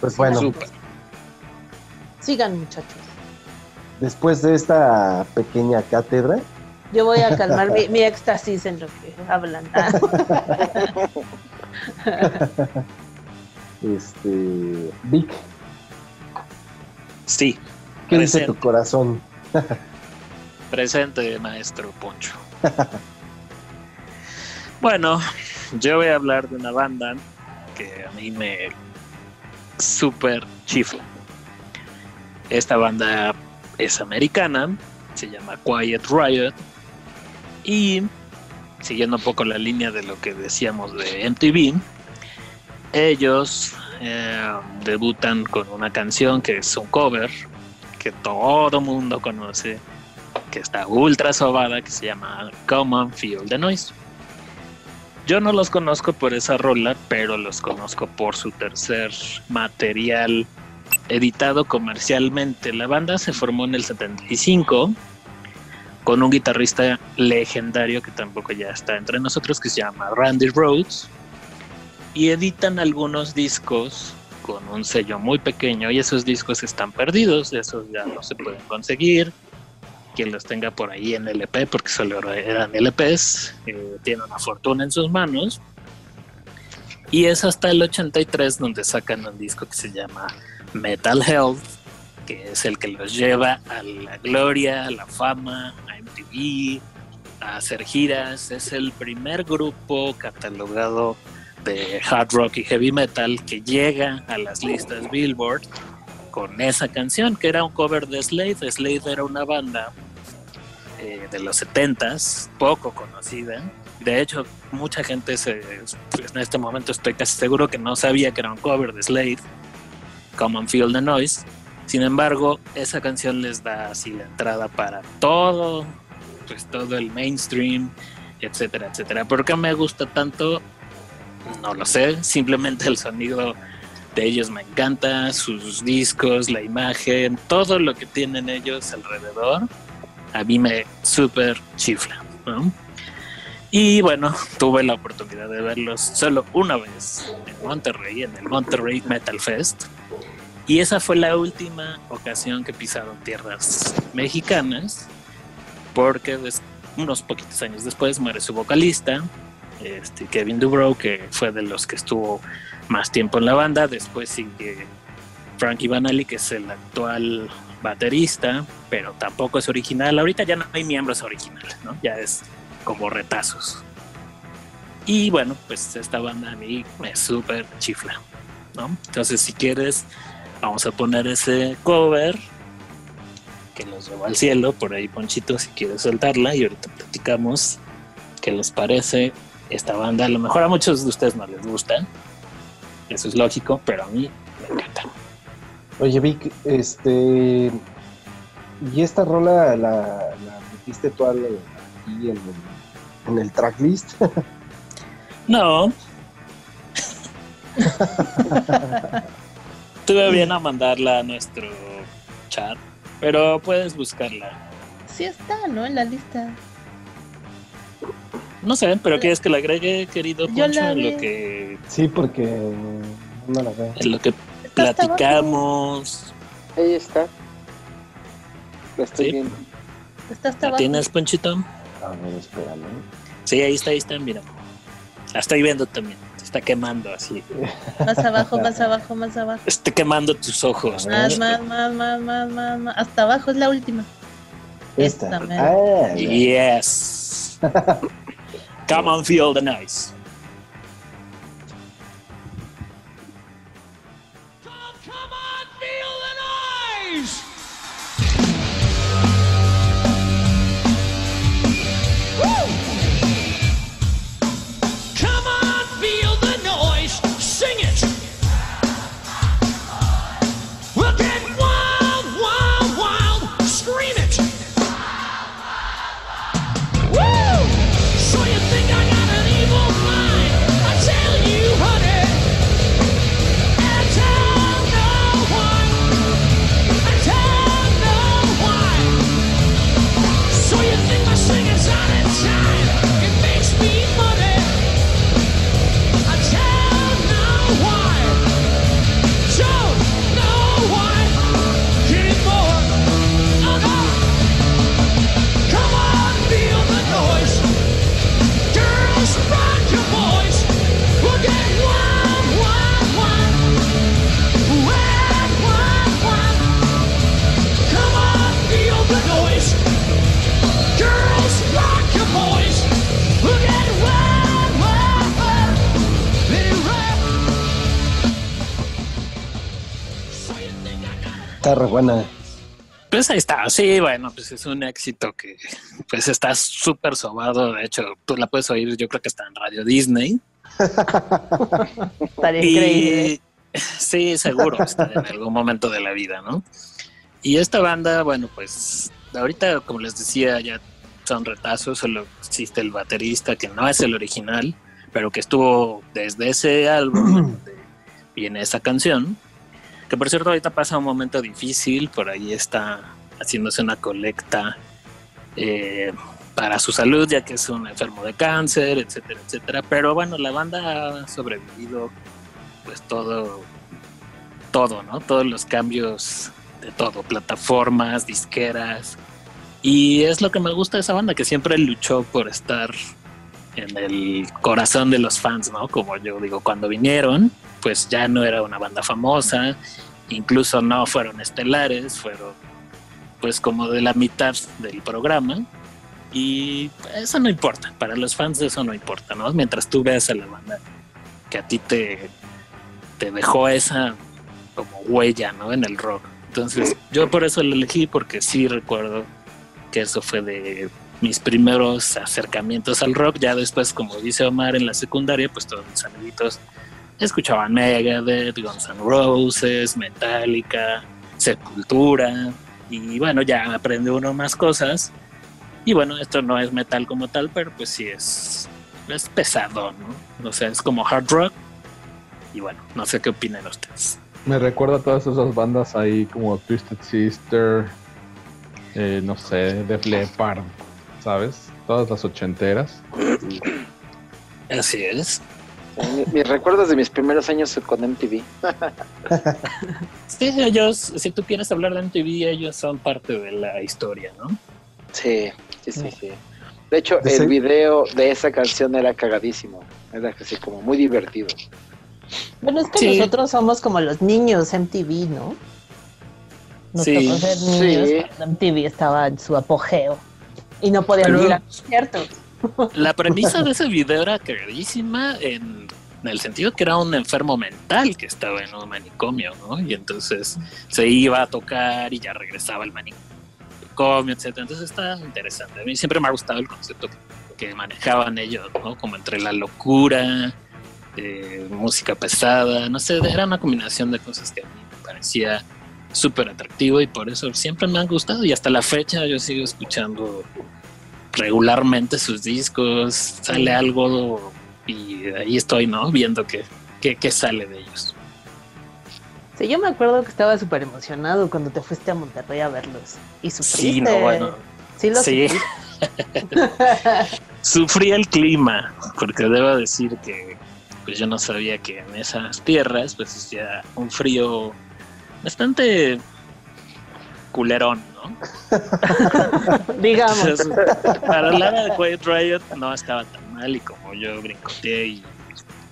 Pues bueno, Súper. Sigan muchachos. después de esta pequeña cátedra, Yo voy a calmar mi, [LAUGHS] mi éxtasis en lo que hablan. Ah, [LAUGHS] este, Vic, Sí, ¿qué dice tu corazón? [LAUGHS] presente, maestro Poncho. bueno, yo voy a hablar de una banda que a mí me super chifla. Esta banda es americana, se llama Quiet Riot y siguiendo un poco la línea de lo que decíamos de MTV, ellos eh, debutan con una canción que es un cover que todo mundo conoce, que está ultra sobada, que se llama Common Feel the Noise. Yo no los conozco por esa rola, pero los conozco por su tercer material editado comercialmente. La banda se formó en el 75 con un guitarrista legendario que tampoco ya está entre nosotros, que se llama Randy Rhodes. Y editan algunos discos con un sello muy pequeño y esos discos están perdidos, esos ya no se pueden conseguir. Quien los tenga por ahí en LP, porque solo eran LPs, eh, tiene una fortuna en sus manos. Y es hasta el 83 donde sacan un disco que se llama Metal Health, que es el que los lleva a la gloria, a la fama, a MTV, a hacer giras. Es el primer grupo catalogado de hard rock y heavy metal que llega a las listas Billboard con esa canción, que era un cover de Slade. Slade era una banda eh, de los 70s, poco conocida. De hecho, mucha gente se, pues, en este momento estoy casi seguro que no sabía que era un cover de Slade, Common Feel the Noise. Sin embargo, esa canción les da así la entrada para todo, pues todo el mainstream, etcétera, etcétera. ¿Por qué me gusta tanto? No lo sé, simplemente el sonido de ellos me encanta, sus discos, la imagen, todo lo que tienen ellos alrededor, a mí me súper chifla. ¿no? Y bueno, tuve la oportunidad de verlos solo una vez en Monterrey, en el Monterrey Metal Fest. Y esa fue la última ocasión que pisaron tierras mexicanas, porque des- unos poquitos años después muere su vocalista, este, Kevin Dubrow, que fue de los que estuvo más tiempo en la banda. Después sigue Frankie Banali, que es el actual baterista, pero tampoco es original. Ahorita ya no hay miembros originales, ¿no? Ya es como retazos. Y bueno, pues esta banda a mí me súper chifla. Entonces, si quieres, vamos a poner ese cover que los llevó al cielo, por ahí Ponchito, si quieres soltarla, y ahorita platicamos qué les parece esta banda. A lo mejor a muchos de ustedes no les gusta, eso es lógico, pero a mí me encanta. Oye, Vic, este. ¿Y esta rola la, la metiste tú al- aquí en en el tracklist? No. [LAUGHS] Tuve bien a mandarla a nuestro chat, pero puedes buscarla. Sí está, ¿no? En la lista. No sé, pero ¿quieres que la agregue, querido Yo Poncho, la en lo que, Sí, porque no la veo. en lo que Está hasta abajo. platicamos? Ahí está. La estoy Sí. viendo. Está hasta ¿La abajo. tienes, Ponchito? A ver, espérame. Sí, ahí está, ahí está, mira. La estoy viendo también. Está quemando así. Más abajo, más abajo, más abajo. Está quemando tus ojos. Más, más, más, más, más, más, más. Hasta abajo es la última. Esta. Esta. Ah. Yes. [LAUGHS] Come on, feel the nice. Buena. Pues ahí está, sí, bueno, pues es un éxito que pues está súper sobado, de hecho, tú la puedes oír, yo creo que está en Radio Disney. Estaría increíble. Y sí, seguro, está en algún momento de la vida, ¿no? Y esta banda, bueno, pues ahorita, como les decía, ya son retazos, solo existe el baterista que no es el original, pero que estuvo desde ese álbum [CLEARS THROAT] donde viene esa canción. Que por cierto, ahorita pasa un momento difícil, por ahí está haciéndose una colecta eh, para su salud, ya que es un enfermo de cáncer, etcétera, etcétera. Pero bueno, la banda ha sobrevivido, pues todo, todo, ¿no? Todos los cambios de todo, plataformas, disqueras. Y es lo que me gusta de esa banda, que siempre luchó por estar en el corazón de los fans, ¿no? Como yo digo, cuando vinieron, pues ya no era una banda famosa, incluso no fueron estelares, fueron pues como de la mitad del programa. Y eso no importa, para los fans eso no importa, ¿no? Mientras tú veas a la banda que a ti te, te dejó esa como huella, ¿no? En el rock. Entonces, yo por eso lo elegí, porque sí recuerdo que eso fue de mis primeros acercamientos al rock. Ya después, como dice Omar, en la secundaria, pues todos mis amiguitos escuchaban Megadeth, Guns N' Roses, Metallica, Sepultura. Y bueno, ya aprende uno más cosas. Y bueno, esto no es metal como tal, pero pues sí es, es pesado, ¿no? O sea, es como hard rock. Y bueno, no sé qué opinan ustedes. Me recuerda a todas esas bandas ahí como Twisted Sister, eh, no sé, Def Leppard, ¿sabes? Todas las ochenteras. Así es. Mi- Mis recuerdos de mis primeros años con MTV. Sí, ellos, si tú quieres hablar de MTV, ellos son parte de la historia, ¿no? Sí, sí, sí, sí. De hecho, De ese- el video de esa canción era cagadísimo. Era así como muy divertido. Bueno, es que Sí. nosotros somos como los niños MTV, ¿no? Nos Sí, tocó ser niños sí. cuando MTV estaba en su apogeo y no podían ir a conciertos. [LAUGHS] La premisa de ese video era cagadísima en, en el sentido que era un enfermo mental que estaba en un manicomio, ¿no? Y entonces se iba a tocar y ya regresaba al manicomio, etcétera. Entonces está interesante. A mí siempre me ha gustado el concepto que, que manejaban ellos, ¿no? Como entre la locura, eh, música pesada, no sé, era una combinación de cosas que a mí me parecía súper atractivo y por eso siempre me han gustado y hasta la fecha yo sigo escuchando regularmente sus discos, sale algo y ahí estoy, ¿no? Viendo qué que, que sale de ellos. Sí, yo me acuerdo que estaba súper emocionado cuando te fuiste a Monterrey a verlos. Y sufriste. Sí, no, bueno. Sí, lo Sí. [LAUGHS] Sufrí el clima, porque debo decir que pues yo no sabía que en esas tierras pues hacía un frío bastante culerón, ¿no? [LAUGHS] Digamos. Entonces, para la hora de Quiet Riot no estaba tan mal y como yo brincoteé y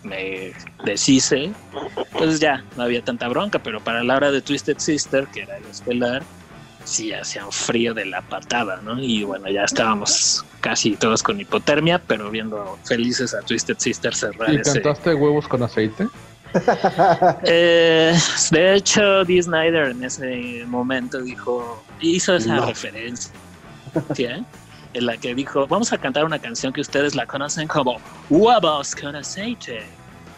me deshice, pues ya no había tanta bronca, pero para la hora de Twisted Sister, que era el estelar, sí hacía un frío de la patada, ¿no? Y bueno, ya estábamos casi todos con hipotermia, pero viendo felices a Twisted Sister cerrar ¿Y ese... cantaste huevos con aceite? [LAUGHS] Eh, de hecho, Dee Snyder en ese momento dijo, hizo esa No. referencia en la que dijo, vamos a cantar una canción que ustedes la conocen como Huevos con aceite.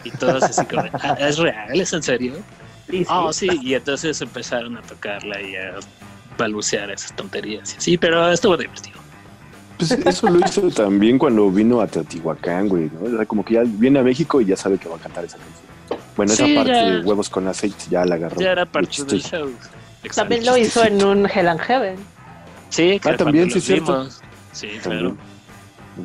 Y todos así como, [LAUGHS] "Ah, ¿es real? ¿Es en serio? Y sí. Oh, sí. Y entonces empezaron a tocarla y a balbucear esas tonterías. Sí, pero estuvo divertido. Pues eso lo hizo también cuando vino a Teotihuacán, güey, ¿no? O sea, como que ya viene a México y ya sabe que va a cantar esa canción. Bueno, esa parte ya. de huevos con aceite ya la agarró. Ya era parte del show. También lo hizo en un Hell and Heaven. Sí, que Ah, también, sí, cierto. vimos. Sí, claro.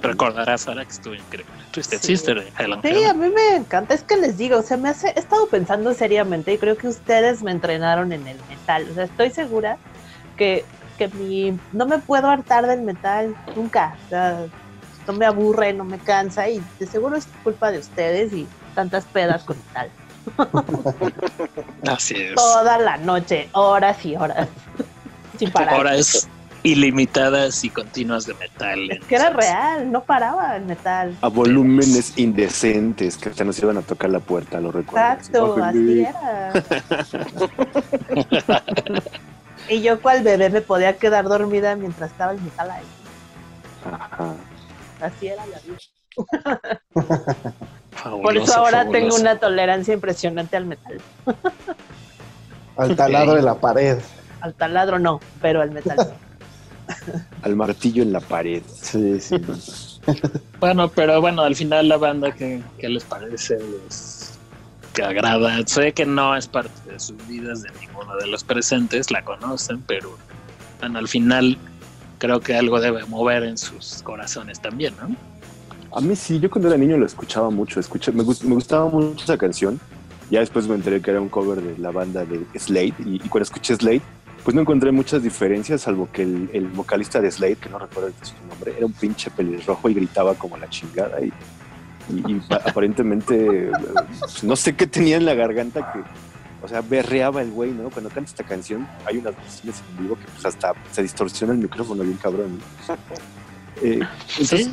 Recordarás ahora que estuvo increíble. Twisted Sí. Sister Sí, a mí me encanta. Es que les digo, o sea, me hace, he estado pensando seriamente y creo que ustedes me entrenaron en el metal. O sea, estoy segura que, que mi, no me puedo hartar del metal nunca. O sea, no me aburre, no me cansa y de seguro es culpa de ustedes y tantas pedas con metal. [LAUGHS] Así es. Toda la noche, horas y horas. [LAUGHS] Sin parar. Horas ilimitadas y continuas de metal. Es que era real, no paraba el metal. A volúmenes indecentes que hasta nos iban a tocar la puerta, lo recuerdo. Exacto, así era. Y yo cual bebé me podía quedar dormida mientras estaba el metal ahí. Ajá. Así era la vida. [LAUGHS] Por eso ahora fabuloso. tengo una tolerancia impresionante al metal. [LAUGHS] Al taladro de la pared. Al taladro no, pero al metal. sí. [LAUGHS] Al martillo en la pared. Sí, sí. [LAUGHS] Bueno, pero bueno, al final la banda, ¿qué, qué les parece? ¿Les que agrada? Sé que no es parte de sus vidas de ninguno de los presentes, la conocen, pero bueno, al final creo que algo debe mover en sus corazones también, ¿no? A mí sí, yo cuando era niño lo escuchaba mucho, escuché, me, gust- me gustaba mucho esa canción. Ya después me enteré que era un cover de la banda de Slade y, y cuando escuché Slade, pues no encontré muchas diferencias, salvo que el, el vocalista de Slade, que no recuerdo su nombre, era un pinche pelirrojo y gritaba como la chingada y, y- y pa- [LAUGHS] aparentemente pues, no sé qué tenía en la garganta que, o sea, berreaba el güey, ¿no? Cuando canta esta canción hay unas versiones en vivo que pues hasta se distorsiona el micrófono bien cabrón. ¿no? [LAUGHS] Eh, entonces, te,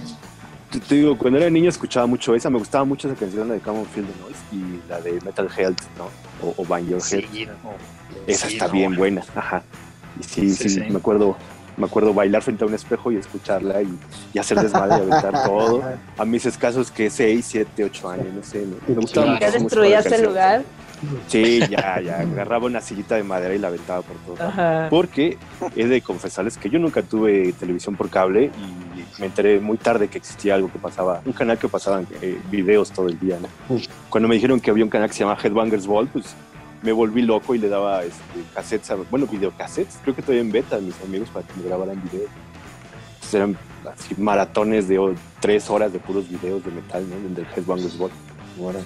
te digo, cuando era niño escuchaba mucho esa, me gustaba mucho esa canción, la de Come on Feel the Noise y la de Metal Health, ¿no? O, o Bang Your Head. Sí, no. esa Sí, está no, bien buena, ajá. Y sí, sí, Sí, sí. me acuerdo, me acuerdo bailar frente a un espejo y escucharla y, y hacer desmadre y aventar [LAUGHS] todo. A mis escasos que 6, 7, 8 años, no sé, me, me gustaba Claro. mucho ¿Ya destruías el lugar? Sí, ya, ya, agarraba una sillita de madera y la aventaba por todo. Ajá. Porque he de confesarles que yo nunca tuve televisión por cable y me enteré muy tarde que existía algo que pasaba, un canal que pasaban eh, videos todo el día. ¿no? Cuando me dijeron que había un canal que se llama Headbangers Ball, pues me volví loco y le daba este, cassettes, a- bueno, videocassettes, creo que todavía en beta a mis amigos para que me grabaran videos. Pues eran así maratones de oh, tres horas de puros videos de metal, ¿no? Del Headbangers Ball. Ahora.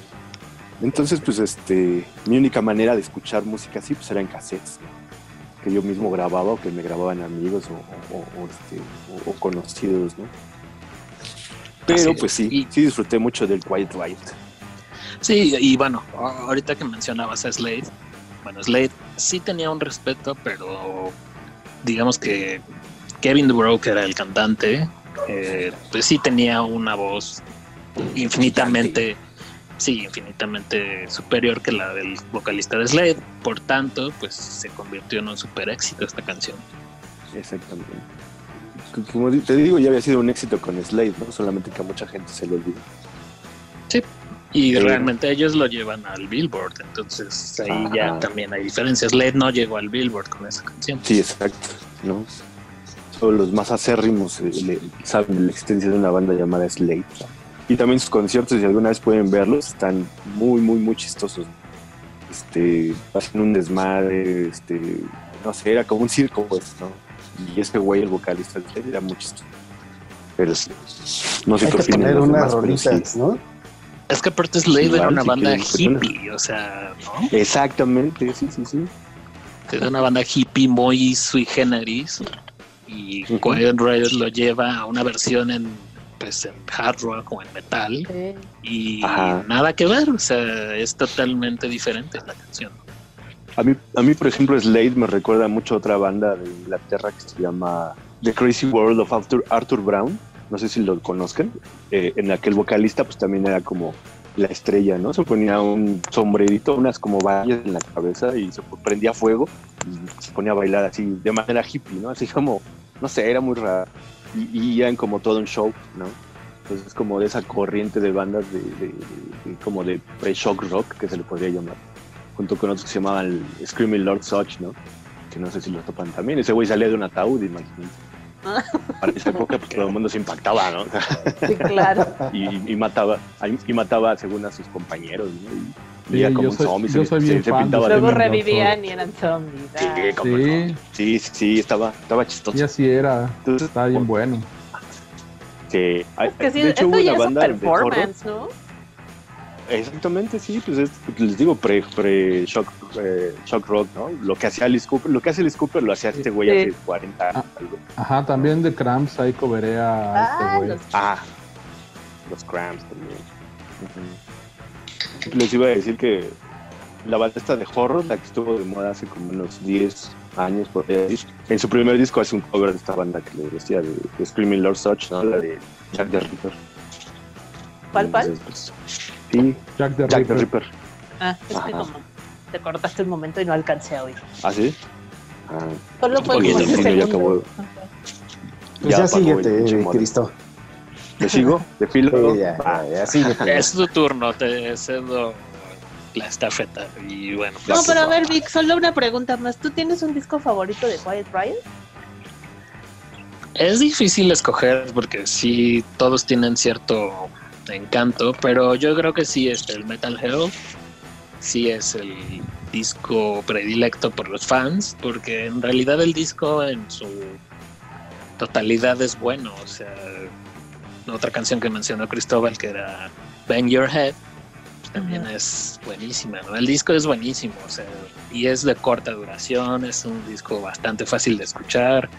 Entonces, pues, este, mi única manera de escuchar música así, pues, era en cassettes, ¿no? que yo mismo grababa o que me grababan amigos o, o- o, este, o- conocidos, ¿no? Pero, Así pues sí, Y- sí disfruté mucho del Quiet Riot. Sí, y bueno, ahorita que mencionabas a Slade, bueno, Slade sí tenía un respeto, pero digamos que Kevin DuBrow, que era el cantante, eh, pues sí tenía una voz infinitamente, sí, infinitamente superior que la del vocalista de Slade. Por tanto, pues se convirtió en un super éxito esta canción. Exactamente. Como te digo, ya había sido un éxito con Slade, ¿no? Solamente que a mucha gente se le olvidó. Y Sí. realmente ellos lo llevan al Billboard, entonces ahí ya también hay diferencias. Slade no llegó al Billboard con esa canción. Sí, exacto, ¿no? Solo los más acérrimos eh, le- saben la existencia de una banda llamada Slade. Y también sus conciertos, si alguna vez pueden verlos, están muy, muy, muy chistosos. Este, hacen un desmadre, este, no sé, era como un circo, pues, ¿no? Y ese güey, el vocalista era muy chistoso. Pero sí, no sé Hay qué que opinan poner unas demás, pero sí. rolitas, ¿no? Es que aparte Slade Sí, era una sí, banda hippie, o sea, ¿no? Exactamente, sí, sí, sí. Era una banda hippie muy sui generis y Ujú. Quiet Riot lo lleva a una versión en pues en hard rock o en metal Sí. y Ajá. nada que ver, o sea, es totalmente diferente la canción. A mí, a mí, por ejemplo, Slade me recuerda mucho a otra banda de Inglaterra que se llama The Crazy World of Arthur, Arthur Brown. No sé si lo conozcan. Eh, en la que el vocalista pues también era como la estrella, ¿no? Se ponía un sombrerito, unas como vallas en la cabeza y se prendía fuego y se ponía a bailar así de manera hippie, ¿no? Así como, no sé, era muy raro. Y, y eran como todo un show, ¿no? Entonces como de esa corriente de bandas de, de- de- como de pre-shock rock que se le podría llamar junto con otros que se llamaban Screaming Lord Such, ¿no? Que no sé si lo topan también. Ese güey salía de un ataúd, imagínate. [LAUGHS] Para esa época, pues todo el mundo se impactaba, ¿no? Sí, claro. [LAUGHS] y, y mataba, y mataba según a sus compañeros, ¿no? Y, Sí, y era yo como un soy- zombie, yo se, soy se- bien se fan de Luego revivían y eran zombies. Sí, ah. Sí, Sí, sí, sí, estaba, estaba chistoso. y así era. Entonces, Está bien bueno. que, hay- Es que sí, de hecho, esto ya una es un banda de horror. performance, ¿no? Exactamente, sí, pues es, les digo, pre, pre shock, eh, shock rock, ¿no? Lo que hacía Alice Cooper, lo que hace Alice Cooper lo hacía este güey Sí. hace 40 años. algo. Ajá, también de Cramps ahí coberé a Ah, este güey. los Ah, los Cramps también. Ujú. Les iba a decir que la banda esta de horror, la que estuvo de moda hace como unos 10 años, por ahí, en su primer disco hace un cover de esta banda que le decía de, de Screaming Lord Such, ¿no? La de Jack the Ripper. ¿Cuál, cuál? Sí, Jack the Jack the Ripper. Ripper. Ah, es que como te cortaste un momento y no alcancé a oír. ¿Ah, sí? Ah, Solo ese no, ya acabó. Pues Ya ya, el síguete, modem. Cristo. ¿Le sigo? ¿De filo? Sí, ya, Ah, ya, ya, síguete. Es tu turno, te cedo la estafeta. Y bueno, No, pues, pero a ver, Vic, solo una pregunta más. ¿Tú tienes un disco favorito de Quiet Riot? es difícil escoger porque sí, todos tienen cierto encanto, pero yo creo que sí, este, el Metal Hell sí es el disco predilecto por los fans, porque en realidad el disco en su totalidad es bueno. O sea, otra canción que mencionó Cristóbal, que era Bang Your Head, pues, también Ajá. es buenísima. ¿no? El disco es buenísimo, o sea, y es de corta duración, es un disco bastante fácil de escuchar.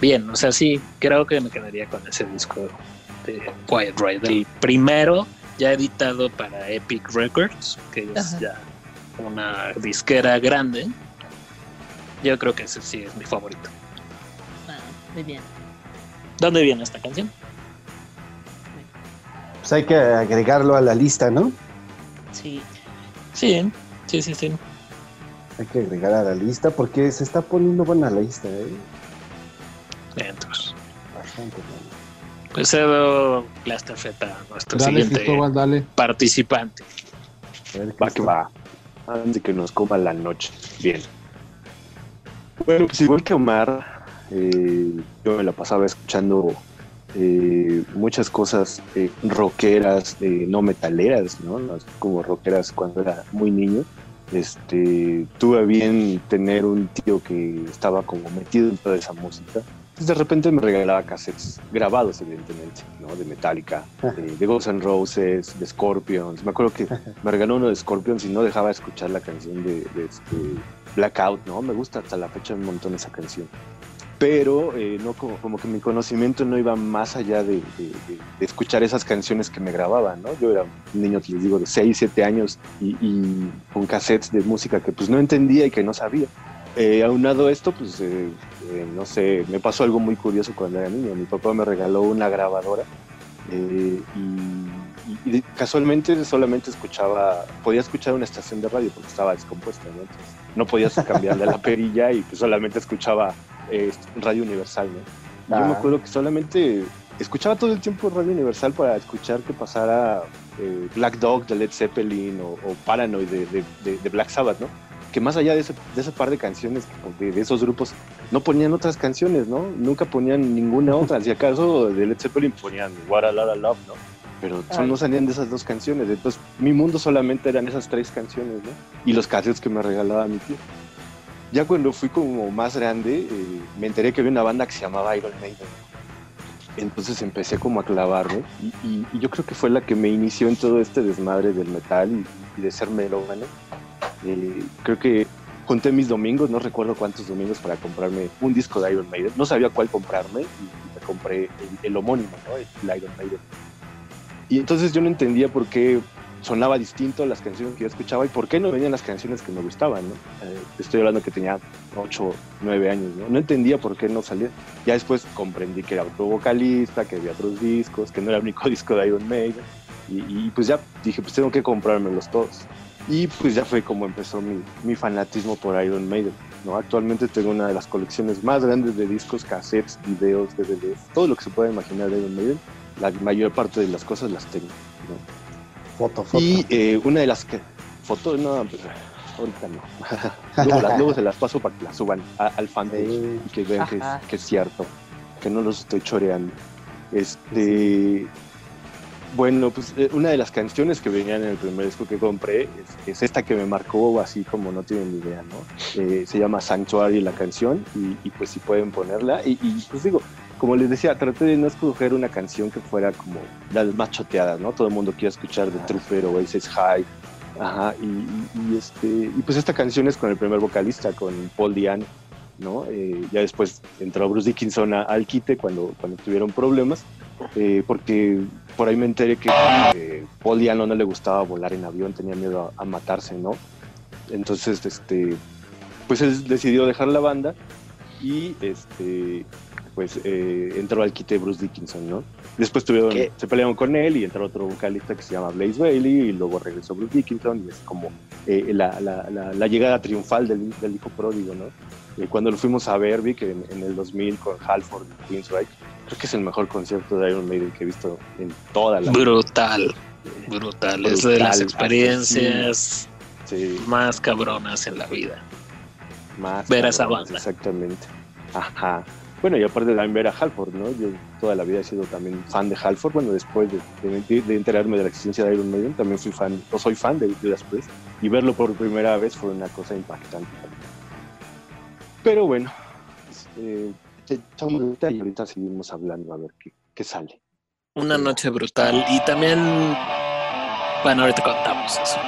Bien, o sea, sí, creo que me quedaría con ese disco de Quiet Riot, el primero ya editado para Epic Records, que es Ajá. ya una disquera grande. Yo creo que ese sí es mi favorito. Ah, muy bien. ¿Dónde viene esta canción? Pues hay que agregarlo a la lista, ¿no? Sí. Sí, sí, sí, sí. Hay que agregar a la lista porque se está poniendo buena la lista, ¿eh? Entonces, Bastante buena. pues cedo la estafeta a nuestro Dale, siguiente Cristóbal, dale. participante. A ver, Va que va. Antes de que nos coma la noche. Bien. Bueno, pues igual que Omar, eh, yo me la pasaba escuchando eh, muchas cosas eh, rockeras, eh, no metaleras, ¿no? Como rockeras cuando era muy niño. Este, tuve bien tener un tío que estaba como metido en toda esa música. Entonces de repente me regalaba cassettes grabados, evidentemente, ¿no? De Metallica, de, de Guns N' Roses, de Scorpions. Me acuerdo que me regaló uno de Scorpions y no dejaba de escuchar la canción de, de este Blackout, ¿no? Me gusta hasta la fecha un montón esa canción. Pero eh, no como, como que mi conocimiento no iba más allá de, de- de- de escuchar esas canciones que me grababan, ¿no? Yo era un niño, les digo, de 6, 7 años y, y con cassettes de música que pues no entendía y que no sabía. Eh, aunado a esto, pues eh, eh, no sé, me pasó algo muy curioso cuando era niño. Mi papá me regaló una grabadora eh, y, y- casualmente solamente escuchaba, podía escuchar una estación de radio porque estaba descompuesta, ¿no? Entonces, no podías cambiarle la perilla y pues solamente escuchaba eh, Radio Universal, ¿no? Yo me Ah. acuerdo que solamente escuchaba todo el tiempo Radio Universal para escuchar que pasara eh, Black Dog de Led Zeppelin o, o Paranoid de, de- de- de Black Sabbath, ¿no? Que más allá de ese, par de canciones, de, de esos grupos, no ponían otras canciones, ¿no? Nunca ponían ninguna otra. Si acaso de Led Zeppelin ponían What a Lot of Love, ¿no? Pero son- Ay. no salían de esas dos canciones. Entonces, mi mundo solamente eran esas tres canciones, ¿no? Y los cassettes que me regalaba mi tío. Ya cuando fui como más grande, eh, me enteré que había una banda que se llamaba Iron Maiden. Entonces empecé como a clavarme y, y- y yo creo que fue la que me inició en todo este desmadre del metal y, y de ser melómano. Eh, creo que junté mis domingos, no recuerdo cuántos domingos para comprarme un disco de Iron Maiden. No sabía cuál comprarme y, y me compré el, el homónimo, ¿no? el Iron Maiden. Y entonces yo no entendía por qué sonaba distinto las canciones que yo escuchaba y por qué no venían las canciones que me gustaban, ¿no? Eh, estoy hablando que tenía 8, 9 años, ¿no? No entendía por qué no salía. Ya después comprendí que era otro vocalista, que había otros discos, que no era el único [LAUGHS] disco de Iron Maiden. Y, y, pues ya dije, pues tengo que comprármelos todos. Y pues ya fue como empezó mi, mi fanatismo por Iron Maiden, ¿no? Actualmente tengo una de las colecciones más grandes de discos, cassettes, videos, DVDs, todo lo que se pueda imaginar de Iron Maiden. La mayor parte de las cosas las tengo, ¿no? Foto, foto. Y eh, una de las que. Fotos, no, ahorita no. [LAUGHS] luego, las- luego se las paso para que las suban a- al fanpage Sí. y que vean que es, que es cierto, que no los estoy choreando. Este. Bueno, pues eh, una de las canciones que venían en el primer disco que compré es, es esta que me marcó así como no tienen ni idea, ¿no? Eh, se llama Sanctuary la canción y, pues si pueden ponerla. Y, y, pues digo, como les decía, traté de no escoger una canción que fuera como las más choteadas, ¿no? Todo el mundo quiere escuchar The Trooper o Aces High. Ajá, y, este, y pues esta canción es con el primer vocalista, con Paul Diano, ¿no? Eh, ya después entró Bruce Dickinson al quite cuando, cuando tuvieron problemas, eh, porque por ahí me enteré que eh, Paul Diano no le gustaba volar en avión, tenía miedo a, a matarse, ¿no? Entonces, este, pues él decidió dejar la banda y este, pues eh, entró al quite Bruce Dickinson, ¿no? Después tuvieron, ¿Qué? se pelearon con él y entró otro vocalista que se llama Blaze Bailey y luego regresó Bruce Dickinson y es como eh, la, la- la- la llegada triunfal del, del hijo pródigo, ¿no? Eh, cuando lo fuimos a ver, vi que en, en el 2000 con Halford y Queensryche, creo que es el mejor concierto de Iron Maiden que he visto en toda la Brutal, brutal. Es de las Brutal, experiencias Sí, más cabronas en la vida. más Ver a esa banda. Exactamente. Ajá. Bueno, y aparte también ver a Halford, ¿no? Yo toda la vida he sido también fan de Halford. Bueno, después de, de- de enterarme de la existencia de Iron Maiden, también fui fan, o soy fan de Judas Priest. Y verlo por primera vez fue una cosa impactante. Pero bueno, este, y ahorita seguimos hablando a ver qué, qué sale. Una noche brutal. Y también, bueno, ahorita contamos eso.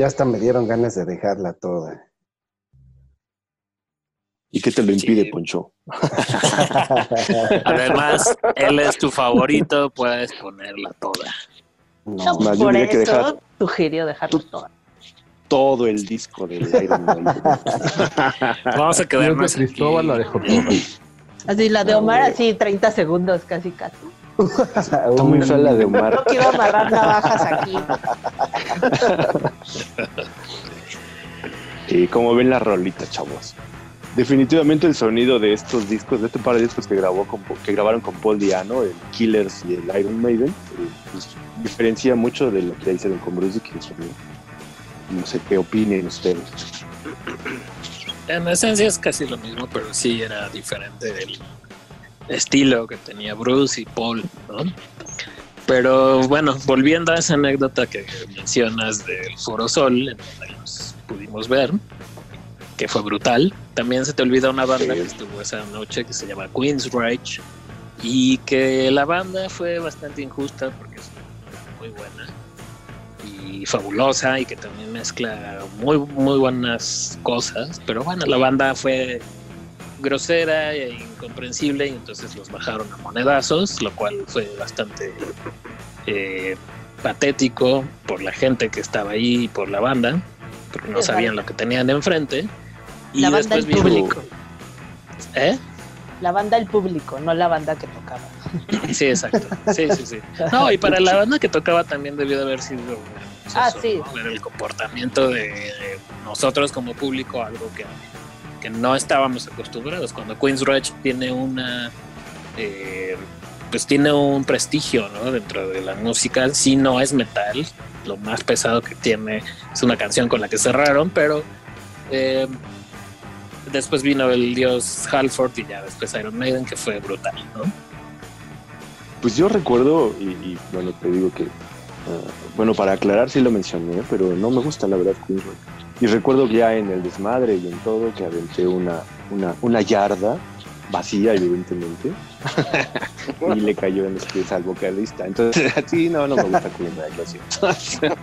Ya hasta me dieron ganas de dejarla toda. ¿Y qué te lo impide, Sí. Poncho? [LAUGHS] Además, él es tu favorito, puedes ponerla toda. No, Más, yo Por que dejar- sugirió dejarlo todo. Todo el disco del Iron Maiden. [LAUGHS] Vamos a de quedarnos. Cristóbal la dejó toda. Así la de Omar, así 30 segundos casi casi. Está muy fea la de Omar. No quiero amarrar navajas aquí. Y como ven las rolitas, chavos. Definitivamente el sonido de estos discos, de este par de discos que grabó con, que grabaron con Paul Diano, el Killers y el Iron Maiden, eh, pues, diferencia mucho de lo que hicieron con Bruce Dickinson. ¿no? No sé qué opinen ustedes. En esencia es casi lo mismo, pero sí era diferente del estilo que tenía Bruce y Paul, ¿no? Pero bueno, volviendo a esa anécdota que mencionas del Foro Sol, en donde nos pudimos ver, que fue brutal. También se te olvida una banda que estuvo esa noche que se llama Queensryche y que la banda fue bastante injusta porque es muy buena y fabulosa y que también mezcla muy muy buenas cosas, pero bueno, la banda fue grosera e incomprensible y entonces los bajaron a monedazos, lo cual fue bastante eh, patético por la gente que estaba ahí y por la banda, porque no sabían lo que tenían enfrente. Y La banda después vino- público. ¿Eh? La banda del público, no la banda que tocaba. Sí, exacto. Sí, sí, sí. [LAUGHS] No, y para la banda que tocaba también debió de haber sido Ah, eso, sí. ¿no? Ver el comportamiento de, de nosotros como público, algo que, que no estábamos acostumbrados. Cuando Queensrÿche tiene una eh, pues tiene un prestigio ¿no? dentro de la música, sí no es metal, lo más pesado que tiene es una canción con la que cerraron, pero eh, después vino el dios Halford y ya después Iron Maiden, que fue brutal, ¿no? Pues yo recuerdo, y, bueno, te digo que, ah, bueno, para aclarar sí lo mencioné, pero no me gusta la verdad Queensrÿche. Y recuerdo que ya en el desmadre y en todo que aventé una, una, una yarda vacía, evidentemente, [LAUGHS] y le cayó en los pies al vocalista. Entonces, [LAUGHS] así no, no me gusta Queensrÿche, lo siento.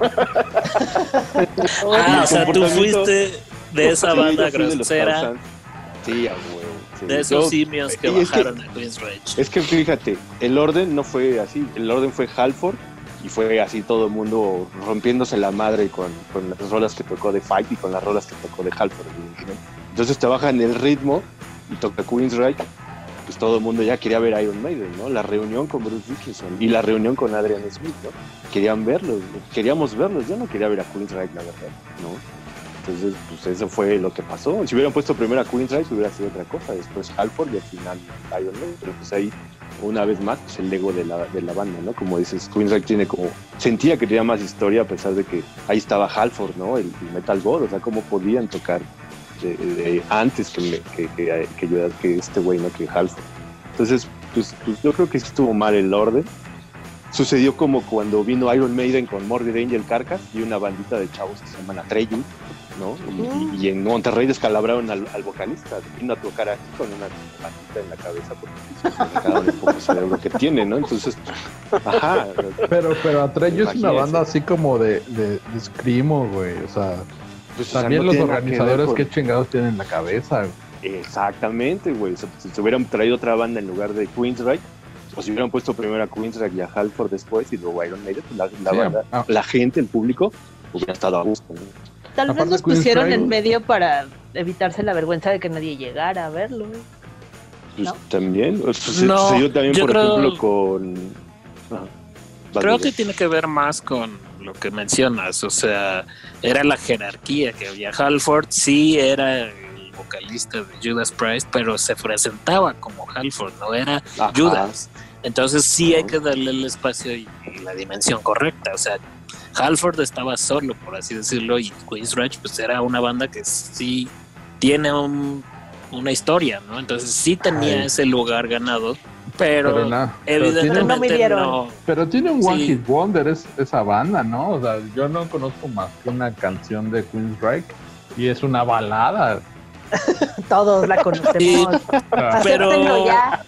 Ah, o sea, tú fuiste de esa Sí, banda grosera. Sí, a huevo. sí. de esos Yo- simios que es que- bajaron a Queensrÿche. Es que fíjate, el orden no fue así, el orden fue Halford y fue así todo el mundo rompiéndose la madre con, las rolas que tocó de Fight y con las rolas que tocó de Halford. Entonces te bajan el ritmo y toca Queensryche, pues todo el mundo ya quería ver Iron Maiden, ¿no? La reunión con Bruce Dickinson y la reunión con Adrian Smith, ¿no? Querían verlos, queríamos verlos, yo no quería ver a Queensryche, la verdad, ¿no? Entonces, pues eso fue lo que pasó. Si hubieran puesto primero a Queensryche hubiera sido otra cosa. Después Halford y al final Iron Maiden. Pero pues ahí, una vez más, pues el ego de la, de la banda, ¿no? Como dices, Queensryche tiene como... Sentía que tenía más historia a pesar de que ahí estaba Halford, ¿no? El, el Metal God. O sea, cómo podían tocar de- de- antes que, que, que, que yo- que este güey, ¿no? Que Halford. Entonces, pues, pues yo creo que sí estuvo mal el orden. Sucedió como cuando vino Iron Maiden con Morbid Angel Carcass y una bandita de chavos que se llaman Atreyu, ¿no? Y, y- y en Monterrey descalabraron al, al vocalista. Vino a tocar aquí con una bandita en la cabeza porque se le acabaron el poco cerebro que tiene, ¿no? Entonces, ajá. Pero, pero Atreyu es una banda así como de, de, de Screamo, güey. O sea, pues, o sea, también no los que organizadores, con- qué chingados tienen en la cabeza, güey. Exactamente, güey. O sea, si se hubieran traído otra banda en lugar de Queensryche, o si hubieran puesto primero a Queensryche y a Halford después y luego Iron Maiden, pues la, la Sí, banda, ah. la gente, el público, hubiera estado a gusto. ¿no? Tal vez los pusieron en medio para evitarse la vergüenza de que nadie llegara a verlo. Pues ¿No? también, o sea, No, sucedió también, yo por creo- ejemplo, con. Creo que tiene que ver más con lo que mencionas, o sea, era la jerarquía que había. Halford sí era el vocalista de Judas Priest, pero se presentaba como Halford, no era Ajá. Judas. Entonces sí hay que darle el espacio y, y la dimensión correcta. O sea, Halford estaba solo, por así decirlo, y Queensrÿche pues era una banda que sí tiene un- una historia, ¿no? Entonces sí tenía Ay. ese lugar ganado, pero, Pero, na- pero tiene, evidentemente No no. pero tiene un One Sí. Hit Wonder es, esa banda, ¿no? O sea, yo no conozco más que una canción de Queensryche y es una balada. [LAUGHS] Todos la conocemos. Pero- ya.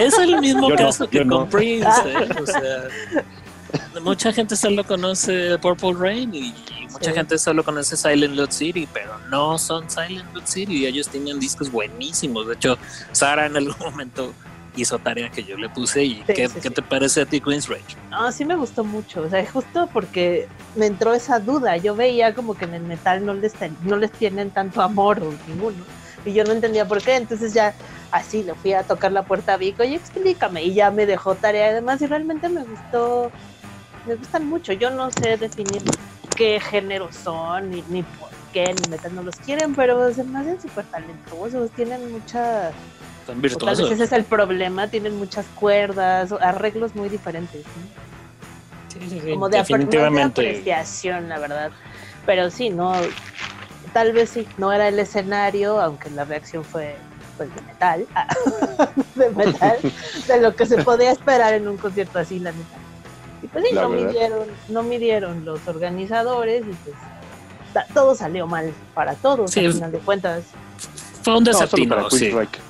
Es el mismo Yo no, caso que con no. Prince, [LAUGHS] ¿eh? O sea, mucha gente solo conoce Purple Rain y, y mucha Sí. gente solo conoce Silent Lot City, pero no son Silent Lot City. Ellos tenían discos buenísimos. De hecho, Sara en algún momento hizo tarea que yo le puse. ¿Y Sí, qué, sí, qué sí. te parece a ti, Queen's Rage? No, sí me gustó mucho. O sea, justo porque me entró esa duda. Yo veía como que en el metal no les, ten- no les tienen tanto amor o ninguno. Y yo no entendía por qué. Entonces ya así le fui a tocar la puerta a Vic. Oye, explícame. Y ya me dejó tarea además. Y realmente me gustó. Me gustan mucho. Yo no sé definir qué género son, ni, ni por qué, ni metal no los quieren, pero se me hacen súper talentosos. Tienen mucha. Son o tal vez virtuosos. ese es el problema. Tienen muchas cuerdas, arreglos muy diferentes. Sí, sí, sí, como de, no es de definitivamente. apreciación, la verdad. Pero sí, no, tal vez sí, no era el escenario, aunque la reacción fue pues, de metal, [LAUGHS] de metal, de lo que se podía esperar en un concierto así, la neta. Y pues sí, La no verdad. midieron, no midieron los organizadores y pues todo salió mal para todos, Sí. al final de cuentas. Fue un No, desatino, para sí. Queensryche.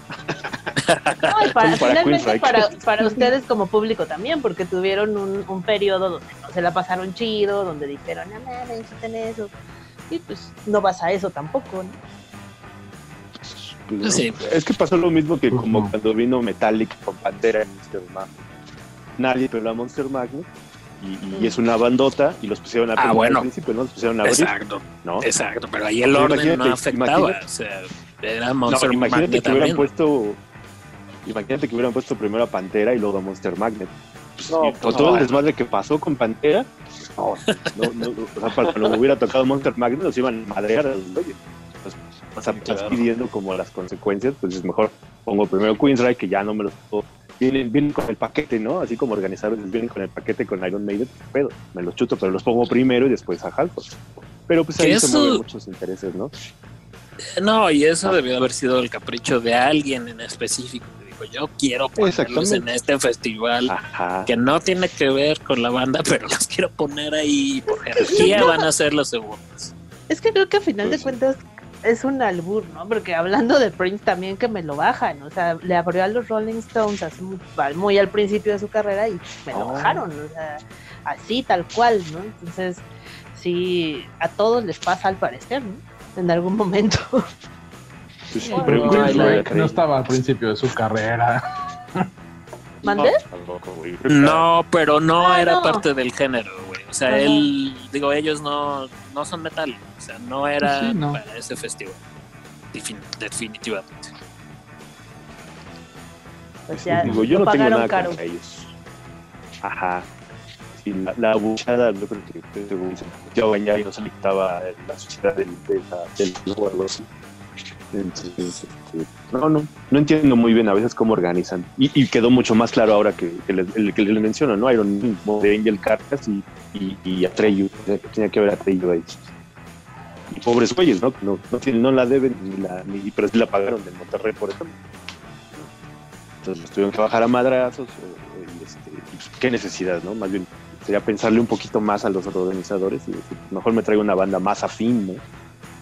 No, y para, Solo para finalmente para, para ustedes como público también, porque tuvieron un, un periodo donde no se la pasaron chido, donde dijeron, no mames, quiten eso. Y pues no vas a eso tampoco, ¿no? Pues, Sí. Es que pasó lo mismo que como cuando vino Metallic con Pantera en Monster Magnet. Nadie peló a Monster Magnet y, y es una bandota y los pusieron a Ah, bueno. al principio, ¿no? Los pusieron a abrir, Exacto, ¿no? exacto. Pero ahí el Pero orden no imagínate, afectaba. imagínate. O sea, era No, Monster imagínate Magnet que hubieran puesto imagínate que hubieran puesto primero a Pantera y luego a Monster Magnet. Pues, No, y con pues, todo no. el desmadre que pasó con Pantera, no, no, no, o sea, para cuando hubiera tocado Monster Magnet los iban a madrear a los güeyes. Pues, o sea, Sí, estás claro. pidiendo como las consecuencias, pues es mejor pongo primero Queensryche, que ya no me los puedo. Vienen, vienen con el paquete, ¿no? Así como organizadores vienen con el paquete con Iron Maiden, pues, pedo, me los chuto, pero los pongo primero y después a Halford. Pero pues ahí Que se eso- mueven muchos intereses, ¿no? No, y eso debió haber sido el capricho de alguien en específico. Que dijo, yo quiero ponerlos en este festival Ajá. que no tiene que ver con la banda, [LAUGHS] pero los quiero poner ahí y por jerarquía van a ser los segundos. Es que creo que a final Pues de sí. cuentas es un albur, ¿no? Porque hablando de Prince también que me lo bajan, o sea, le abrió a los Rolling Stones así muy, al- principio de su carrera y me lo Oh. bajaron, o sea, así tal cual, ¿no? Entonces, sí, a todos les pasa al parecer, ¿no? En algún momento. Pues sí, No, pero no, estaba al principio de su carrera. ¿Mandé? No, pero no Ah, era no. parte del género, güey. O sea, Ajá. él, digo, ellos no, no son metal. O sea, no era Sí, no. para ese festival. Defin- definitivamente. Pues ya Digo, yo lo no tengo nada caro. contra ellos. Ajá. sí, la, la abuchada, yo creo que que según se metió a bañar y no se le quitaba la suciedad del, de la- del o algo así. Entonces, no, no, no entiendo muy bien a veces cómo organizan. Y, y quedó mucho más claro ahora que, que les, el que les menciono, ¿no? Iron Man, de Angel Carcas y, y, y Atreyu. Tenía, que haber Atreyu ahí. Y pobres güeyes, ¿no? No, no, no la deben, ni la, ni, pero sí la pagaron en Monterrey, por ejemplo. Entonces tuvieron que bajar a madrazos. o- este, pues, qué necesidad, ¿no? Más bien sería pensarle un poquito más a los organizadores y decir, mejor me traigo una banda más afín, ¿no?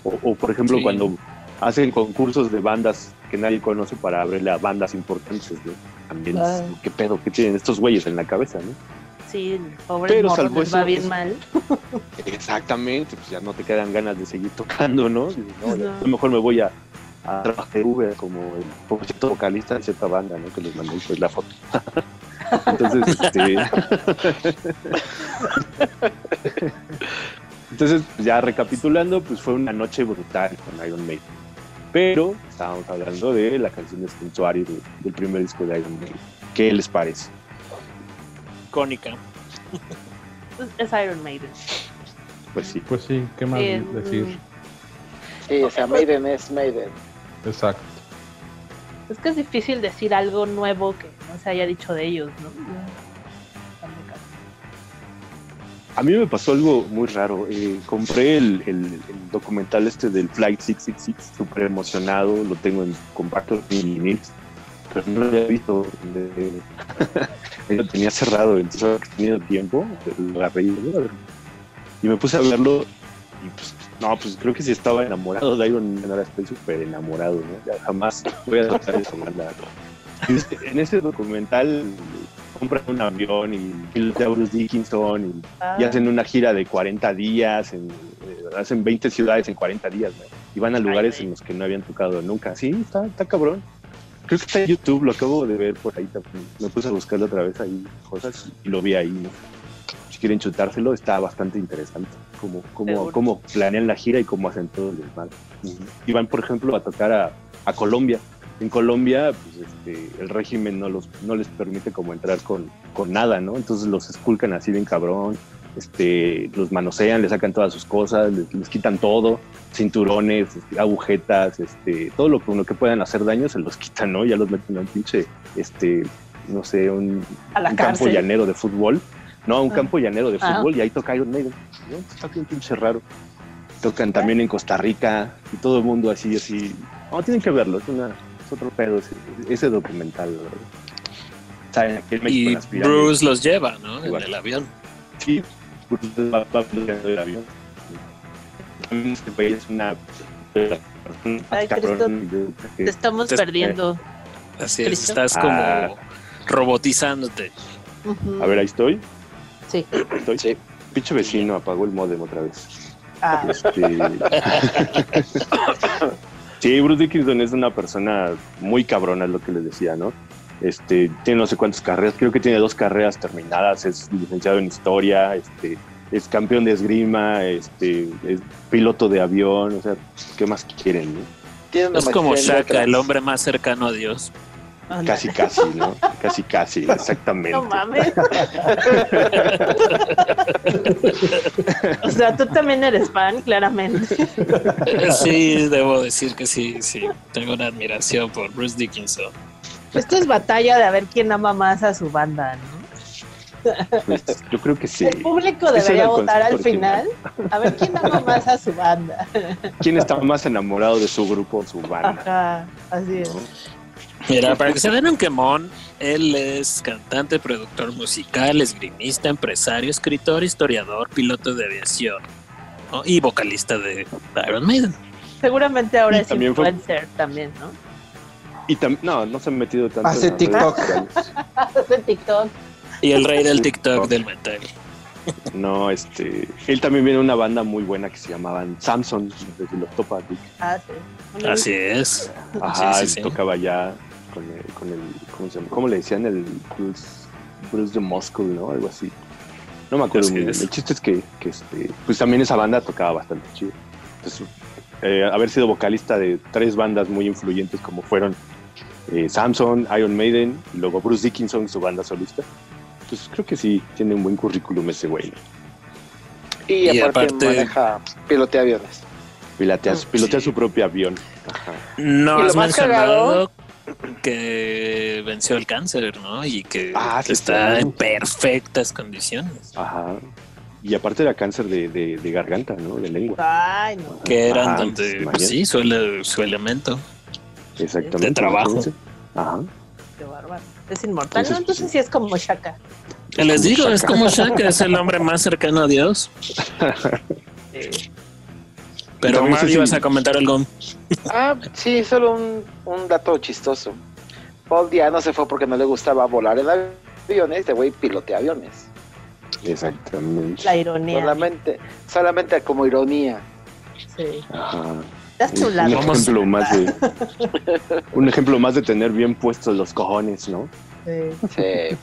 O, o, por ejemplo, Sí. cuando hacen concursos de bandas que nadie conoce para abrirle a bandas importantes, ¿no? También. ¿qué pedo? ¿Qué tienen estos güeyes en la cabeza, no? Sí, pobre Pero salvo les va eso, bien es- mal. [LAUGHS] Exactamente, pues ya no te quedan ganas de seguir tocando, ¿no? No. yo mejor me voy a, a trabajar Uber como el vocalista de cierta banda, ¿no? Que les mandé pues la foto. [LAUGHS] Entonces, este... [LAUGHS] Entonces, ya recapitulando, pues fue una noche brutal con Iron Maiden. Pero estábamos hablando de la canción de Sanctuary de- del primer disco de Iron Maiden. ¿Qué les parece? Icónica. Es, es Iron Maiden. Pues sí. Pues sí, ¿qué más Eh, decir? Sí, o sea, Maiden es Maiden. Exacto. Es que es difícil decir algo nuevo que no se haya dicho de ellos, ¿no? A mí me pasó algo muy raro. Eh, compré el, documental este del Flight 666, súper emocionado, lo tengo en compacto vinil, pero no lo había visto. de- [LAUGHS] lo tenía cerrado, entonces he tenido tiempo, lo y, y me puse a verlo y pues, no, pues creo que sí estaba enamorado de Iron Man, ahora estoy súper enamorado, ¿no? Jamás voy a dejar esa banda. [LAUGHS] En ese documental compran un avión y pilotea a Bruce Dickinson y Ah, y hacen una gira de 40 días, en, eh, hacen 20 ciudades en 40 días, ¿no? y van a lugares güey. en los que no habían tocado nunca. Sí, está, está cabrón. Creo que está en YouTube, lo acabo de ver por ahí también. Me puse a buscarlo otra vez ahí, cosas, y lo vi ahí. ¿no? Si quieren chutárselo, está bastante interesante. Cómo, cómo, cómo planean la gira y cómo hacen todo el desmadre. Y van, por ejemplo, a tocar a, a Colombia. En Colombia, pues, este, el régimen no, los, no les permite como entrar con, con nada, ¿no? Entonces los esculcan así bien cabrón, este, los manosean, les sacan todas sus cosas, les, les quitan todo, cinturones, este, agujetas, este, todo lo, lo que puedan hacer daño se los [LAUGHS] quitan, ¿no? Ya los meten a un pinche, este, no sé, un, a la un campo llanero de fútbol. No, un Ah. campo llanero de Ah. fútbol y ahí toca Iron Maiden. ¿no? Está bien pinche raro. Tocan también en Costa Rica y todo el mundo así, así. No, tienen que verlo, es, una, es otro pedo ese, ese documental. Saben, aquí en México Y en las. Bruce los lleva, ¿no? En Igual. el avión. Sí, Bruce va, va peleando el avión. También este país es una. Ay, cabrón, Te estamos Te- perdiendo. Así es, ¿Cristo? estás como Ah. robotizándote. Ujú. A ver, ahí estoy. Sí. Estoy. Sí. Pinche vecino apagó el modem otra vez. Ah, Este... [LAUGHS] sí, Bruce Dickinson es una persona muy cabrona, es lo que les decía, ¿no? Este, tiene no sé cuántas carreras, creo que tiene dos carreras terminadas, es licenciado en historia, este, es campeón de esgrima, este, es piloto de avión, o sea, ¿qué más quieren? no? Es como Shaka, el hombre más cercano a Dios. Anda. Casi, casi, ¿no? Casi, casi, exactamente. No mames. o sea, tú también eres fan, claramente. Sí, debo decir que sí, sí. Tengo una admiración por Bruce Dickinson. Esto es batalla de a ver quién ama más a su banda, ¿no? Pues, yo creo que sí. El público debería el votar al final. A ver quién ama más a su banda. ¿Quién está más enamorado de su grupo o su banda? Ajá, así es. Mira, para que se den un quemón, él es cantante, productor musical, esgrimista, empresario, escritor, historiador, piloto de aviación ¿no? y vocalista de Iron Maiden. Seguramente ahora Y es también fue- influencer también, ¿no? Y también, no, no se han metido tanto. Hace en TikTok. [LAUGHS] Hace TikTok. Y el rey del TikTok del metal. No, este. Él también viene de una banda muy buena que se llamaban Samson, no sé si los topa. Ah, sí. Así es. Ajá, Sí, él sí, sí. tocaba ya con el, con el. ¿Cómo se llama? ¿Cómo le decían? El Bruce, Bruce de Moscow, ¿no? Algo así. No me acuerdo muy bien. El chiste es que, que, este, pues también esa banda tocaba bastante chido. Entonces, eh, haber sido vocalista de tres bandas muy influyentes como fueron eh, Samson, Iron Maiden, y luego Bruce Dickinson, su banda solista. Pues creo que sí, tiene un buen currículum ese güey. Y, Y aparte, aparte- maneja, pilotea aviones. Pilotea, Mm, pilotea sí. su propio avión. Ajá. No Y lo has más mencionado que venció el cáncer, ¿no? Y que Ah, sí, está sí. en perfectas condiciones. Ajá. Y aparte era cáncer de, de- de garganta, ¿no? De lengua. Ay, no. Que eran Ajá, donde, pues sí, su, su elemento. Exactamente. de trabajo. Ajá. Qué bárbaro. Es inmortal, Entonces, ¿no? Entonces pues, sí es como Shaka. Les como digo, es como Shaka, es el hombre más cercano a Dios. [LAUGHS] Pero Mario, si- ibas a comentar algo. Ah, sí, solo un, un dato chistoso. Paul Diano se fue porque no le gustaba volar en aviones, de güey pilotea aviones. Exactamente. La ironía. Solamente, solamente como ironía. Sí. Ajá. Un ejemplo más de [LAUGHS] un ejemplo más de tener bien puestos los cojones, ¿no? Sí. Sí.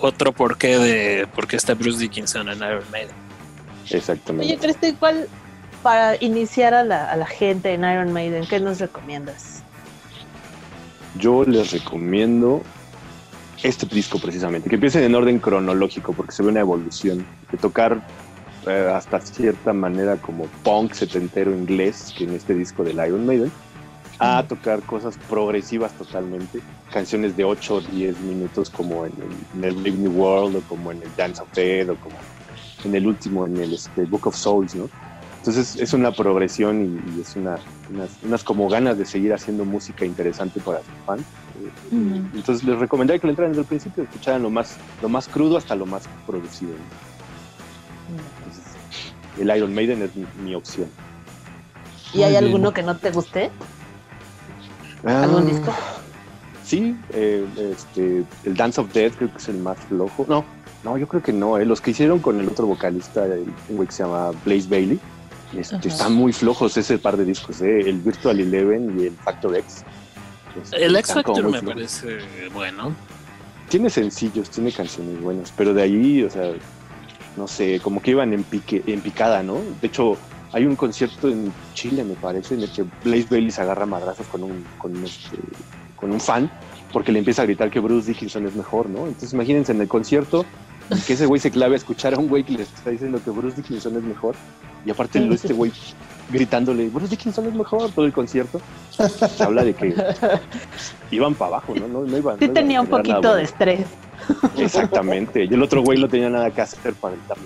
Otro porqué de por qué está Bruce Dickinson en Iron Maiden. Exactamente. Oye, Cristo, ¿y cuál para iniciar a la, a la gente en Iron Maiden, qué nos recomiendas? Yo les recomiendo este disco precisamente, que empiecen en orden cronológico, porque se ve una evolución de tocar eh, hasta cierta manera como punk setentero inglés, que en este disco del Iron Maiden, a tocar cosas progresivas totalmente, canciones de 8 o 10 minutos como en el, en el Live New World o como en el Dance of Dead o como en el último, en el este, Book of Souls, ¿no? Entonces es una progresión y, y es una, unas, unas como ganas de seguir haciendo música interesante para sus fans. Eh, Ujú. Entonces les recomendaría que lo entraran desde el principio, escucharan lo más, lo más crudo hasta lo más producido. Entonces, el Iron Maiden es mi, mi opción. ¿Y hay Muy bien. alguno que no te guste? ¿Algún Ah, disco? Sí, eh, este, el Dance of Death creo que es el más flojo. No, no, yo creo que no. eh. Los que hicieron con el otro vocalista, el, un güey que se llama Blaze Bailey, este, están muy flojos ese par de discos, eh, el Virtual Eleven y el Factor X. Este, El X Factor me flojos. parece bueno. Tiene sencillos, tiene canciones buenas, pero de ahí, o sea, no sé, como que iban en, pique, en picada, ¿no? De hecho, hay un concierto en Chile, me parece, en el que Blaze Bailey se agarra madrazos con un, con, un, este, con un fan porque le empieza a gritar que Bruce Dickinson es mejor, ¿no? Entonces imagínense en el concierto que ese güey se clave a escuchar a un güey que le está diciendo que Bruce Dickinson es mejor y aparte lo- este güey gritándole Bruce Dickinson es mejor todo el concierto. Se habla de que iban para abajo, ¿no? No, no iban, Sí no tenía un nada poquito de bueno. estrés. Exactamente. Y el otro güey no tenía nada que hacer para gritarle.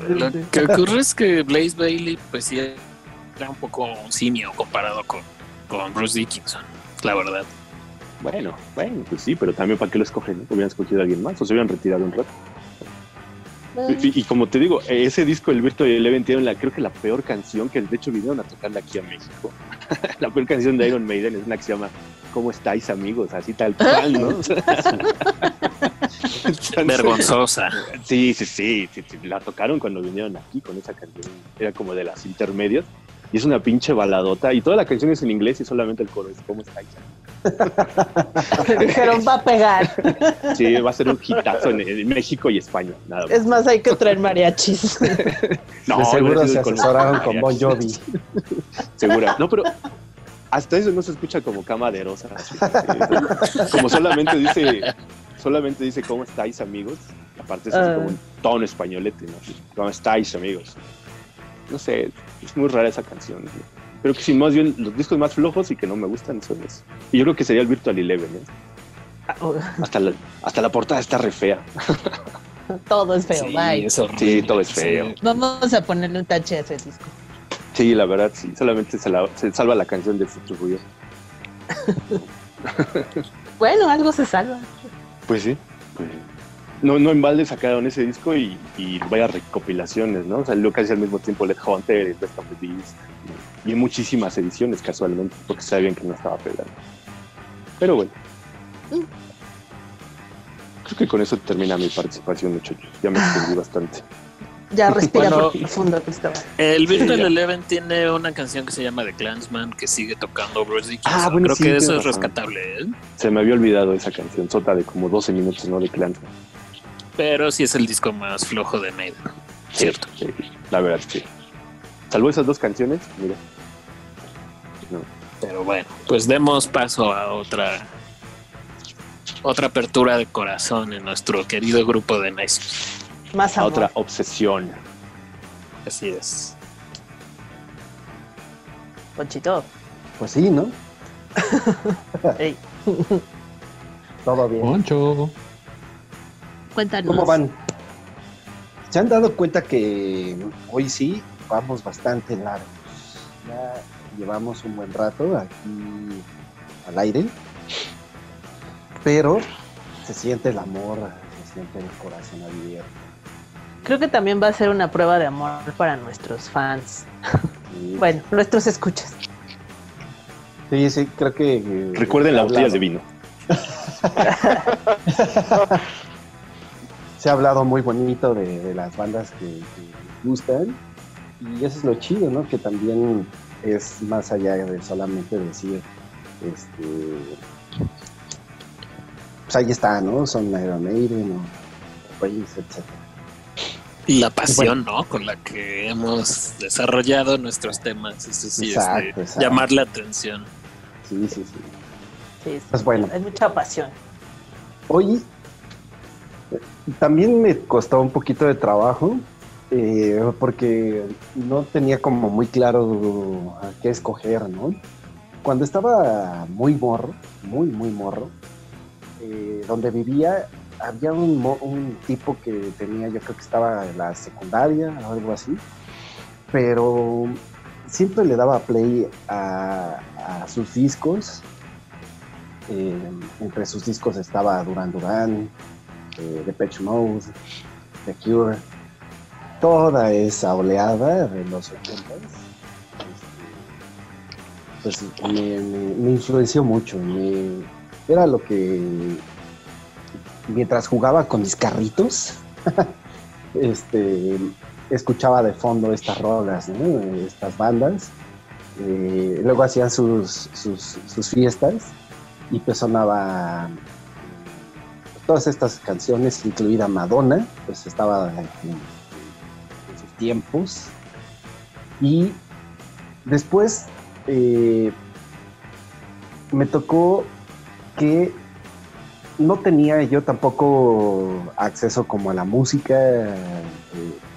Sí, sí, Lo sí. que ocurre es que Blaze Bailey, pues sí, era un poco un simio comparado con, con Bruce Dickinson, la verdad. Bueno, bueno, pues sí, pero también para qué lo escogen, ¿no? Hubieran escogido a alguien más o se hubieran retirado un rato. Y, y como te digo, ese disco, el Virtual Eleven, tiene la, creo que la peor canción que de hecho vinieron a tocarla aquí a México. [LAUGHS] la peor canción de Iron Maiden es una que se llama ¿Cómo estáis amigos? Así tal cual, ¿no? [LAUGHS] Entonces, Vergonzosa. Sí, sí, sí, sí, sí, la tocaron cuando vinieron aquí con esa canción. Era como de las intermedias. Y es una pinche baladota. Y toda la canción es en inglés y solamente el coro es ¿Cómo estáis? [LAUGHS] Dijeron, va a pegar. Sí, va a ser un hitazo en, en México y España. Nada más. Es más, hay que traer mariachis. No, de seguro se asesoraron con Bon Jovi. Segura. No, pero hasta eso no se escucha como camaderosa. así, eh, Como solamente dice, solamente dice ¿Cómo estáis, amigos? Aparte es Ah. como un tono españolete, ¿no? ¿Cómo estáis, amigos? No sé, es muy rara esa canción. ¿no? Creo que sí, más bien los discos más flojos y que no me gustan son esos. Y yo creo que sería el Virtual Eleven, ¿eh? Hasta la, hasta la portada está re fea. Todo es feo, Sí, bye. es horrible. Sí, todo es feo. Sí. Vamos a ponerle un tache a ese disco. Sí, la verdad, sí. Solamente se, la- se salva la canción de Future Ruido. [LAUGHS] Bueno, algo se salva. Pues sí. pues sí. No, no en balde sacaron ese disco y, y vaya recopilaciones, ¿no? Salió casi al mismo tiempo Led Hunter, el Best of the Beast, y en muchísimas ediciones casualmente, porque sabían que no estaba pegando. Pero bueno. Mm. Creo que con eso termina mi participación, muchachos. Ya me extendí bastante. Ya [LAUGHS] respira Bueno. profundo, Cristóbal. El Virtual. Eleven tiene una canción que se llama The Clansman que sigue tocando Bruce Dickinson. Ah, bueno, Creo sí, que eso es rescatable, ¿eh? Se me había olvidado esa canción, sota de como 12 minutos, ¿no? De Clan. Pero sí es el disco más flojo de Maiden. Cierto. Sí, la verdad, sí. Salvo esas dos canciones, mira. No. Pero bueno, pues demos paso a otra otra apertura de corazón en nuestro querido grupo de necios. Más amor. Otra obsesión. Así es. Ponchito. Pues sí, ¿no? [LAUGHS] Ey, Todo bien. Poncho. Cuéntanos. ¿Cómo van? ¿Se han dado cuenta que hoy sí vamos bastante largos? Ya llevamos un buen rato aquí al aire, pero se siente el amor, se siente el corazón abierto. Creo que también va a ser una prueba de amor para nuestros fans. Sí, [LAUGHS] Bueno, nuestros escuchas. sí, sí, creo que... eh, Recuerden las botellas de vino. [LAUGHS] [LAUGHS] se ha hablado muy bonito de, de las bandas que, que gustan y eso es lo chido, ¿no? Que también es más allá de solamente decir, este, pues ahí está, ¿no? Son Iron Maiden o Prince, etc. Y la pasión, ¿no? Con la que hemos desarrollado nuestros temas. Eso sí, Exacto, es de exacto. llamar la atención. Sí, sí, sí. Sí, sí, Pues bueno. Hay mucha pasión. Hoy también me costó un poquito de trabajo eh, porque no tenía como muy claro a qué escoger, ¿no? Cuando estaba muy morro, muy, muy morro, eh, donde vivía, había un, tipo que tenía, yo creo que estaba en la secundaria o algo así, pero siempre le daba play a, a sus discos. Eh, entre sus discos estaba Duran Duran, eh, Depeche Mode, The Cure, toda esa oleada de los 80 pues me, me- influenció mucho. era lo que mientras jugaba con mis carritos, [LAUGHS] este, escuchaba de fondo estas rolas, estas bandas. Eh, luego hacían sus, sus, sus fiestas y pues sonaba todas estas canciones, incluida Madonna, pues estaba en, sus tiempos. Y después eh, me tocó que no tenía yo tampoco acceso como a la música eh,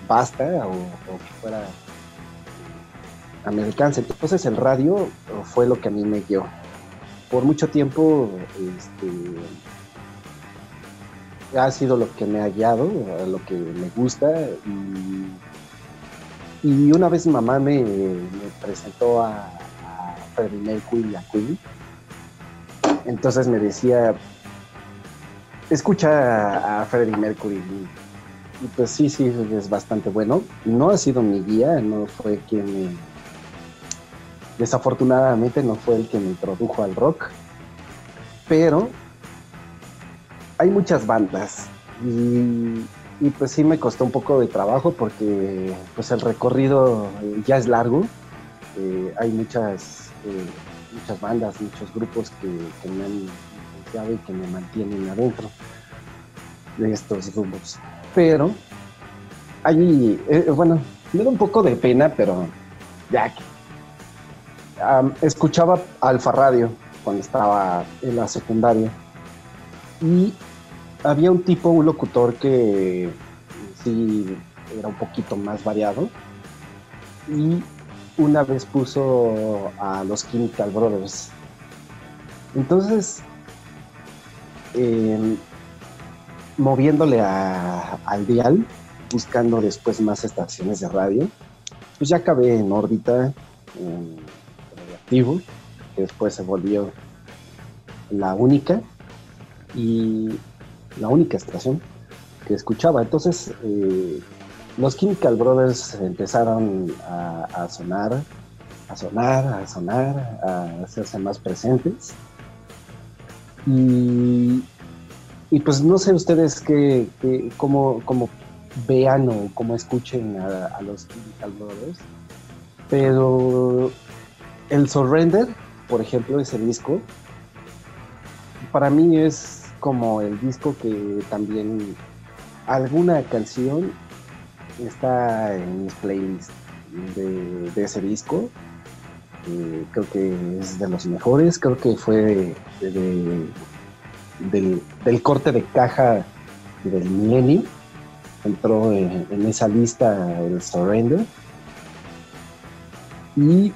basta o, o que fuera americana. Entonces el radio fue lo que a mí me guió. Por mucho tiempo este, ha sido lo que me ha guiado, a lo que me gusta. Y, y una vez mi mamá me, presentó a, Freddie Mercury y a Queen. Entonces me decía, escucha a Freddie Mercury. Y pues sí, sí, es bastante bueno. No ha sido mi guía, no fue quien me... Desafortunadamente no fue el que me introdujo al rock. Pero hay muchas bandas. Y, pues sí me costó un poco de trabajo porque pues el recorrido ya es largo. Eh, hay muchas, eh, muchas bandas, muchos grupos que, me han influenciado y que me mantienen adentro de estos grupos. Pero hay, eh, bueno, me da un poco de pena, pero ya que escuchaba Alfa Radio cuando estaba en la secundaria y había un tipo, un locutor que sí era un poquito más variado y una vez puso a los Chemical Brothers. Entonces, eh, moviéndole a- al dial, buscando después más estaciones de radio, pues ya acabé en órbita, en radioactivo, que después se volvió la única y la única estación que escuchaba. Entonces, eh, los Chemical Brothers empezaron a, sonar, a sonar, a sonar, a hacerse más presentes. Y, y pues no sé ustedes qué, qué- cómo, cómo vean o cómo escuchen a, a los Chemical Brothers, pero el Surrender, por ejemplo, ese disco, para mí es como el disco que también alguna canción está en mis playlists de, ese disco. Eh, creo que es de los mejores, creo que fue de, de- del, corte de caja del Millennium. Entró en, en esa lista el Surrender. Y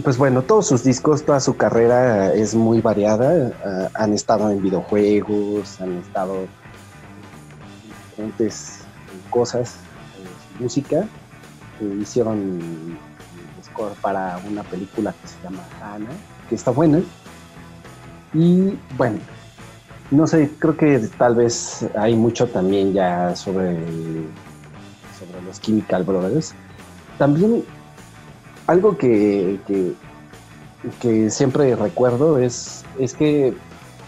pues bueno, todos sus discos, toda su carrera es muy variada. Ah, han estado en videojuegos, han estado en diferentes cosas, en música. Eh, hicieron el score para una película que se llama Hannah, que está buena. Y bueno, no sé, creo que tal vez hay mucho también ya sobre, sobre los Chemical Brothers. También algo que, que, siempre recuerdo es, es que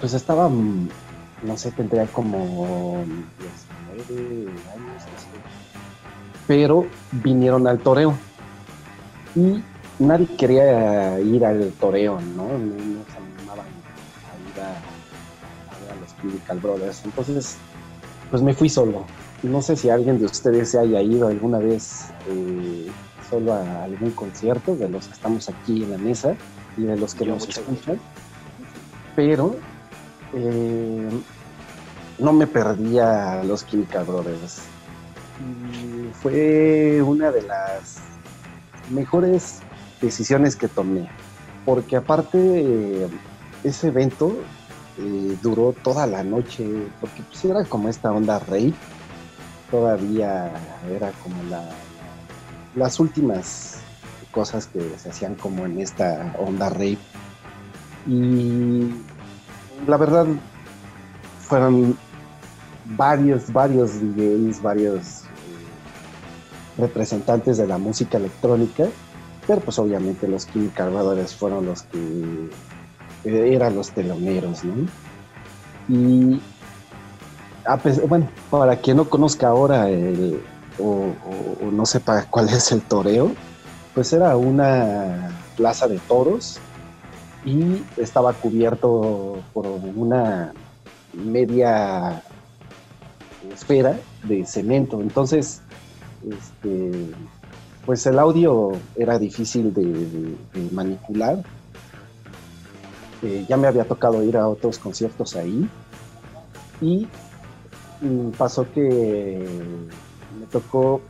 pues estaba, mm, no sé, tendría como 19 años, sé. pero vinieron al toreo y nadie quería ir al toreo, ¿no? No, no se animaban a ir a, a a los Chemical Brothers. Entonces, pues me fui solo. No sé si alguien de ustedes se haya ido alguna vez eh, solo a algún concierto de los que estamos aquí en la mesa y de los que Yo nos escuchan, pero eh, no me perdía a los Chemical Brothers. Y fue una de las mejores decisiones que tomé, porque aparte eh, ese evento eh, duró toda la noche, porque pues era como esta onda rey, todavía era como la, las últimas cosas que se hacían como en esta onda rave. Y la verdad fueron varios, varios DJs, varios eh, representantes de la música electrónica, pero pues obviamente los Chemical Brothers fueron los que eh, eran los teloneros, ¿no? Y bueno, para quien no conozca ahora el, o, no sepa [LAUGHS] cuál es el toreo, pues era una plaza de toros y estaba cubierto por una media esfera de cemento. Entonces, este, pues el audio era difícil de manipular. Eh, ya me había tocado ir a otros conciertos ahí y mm, pasó que me tocó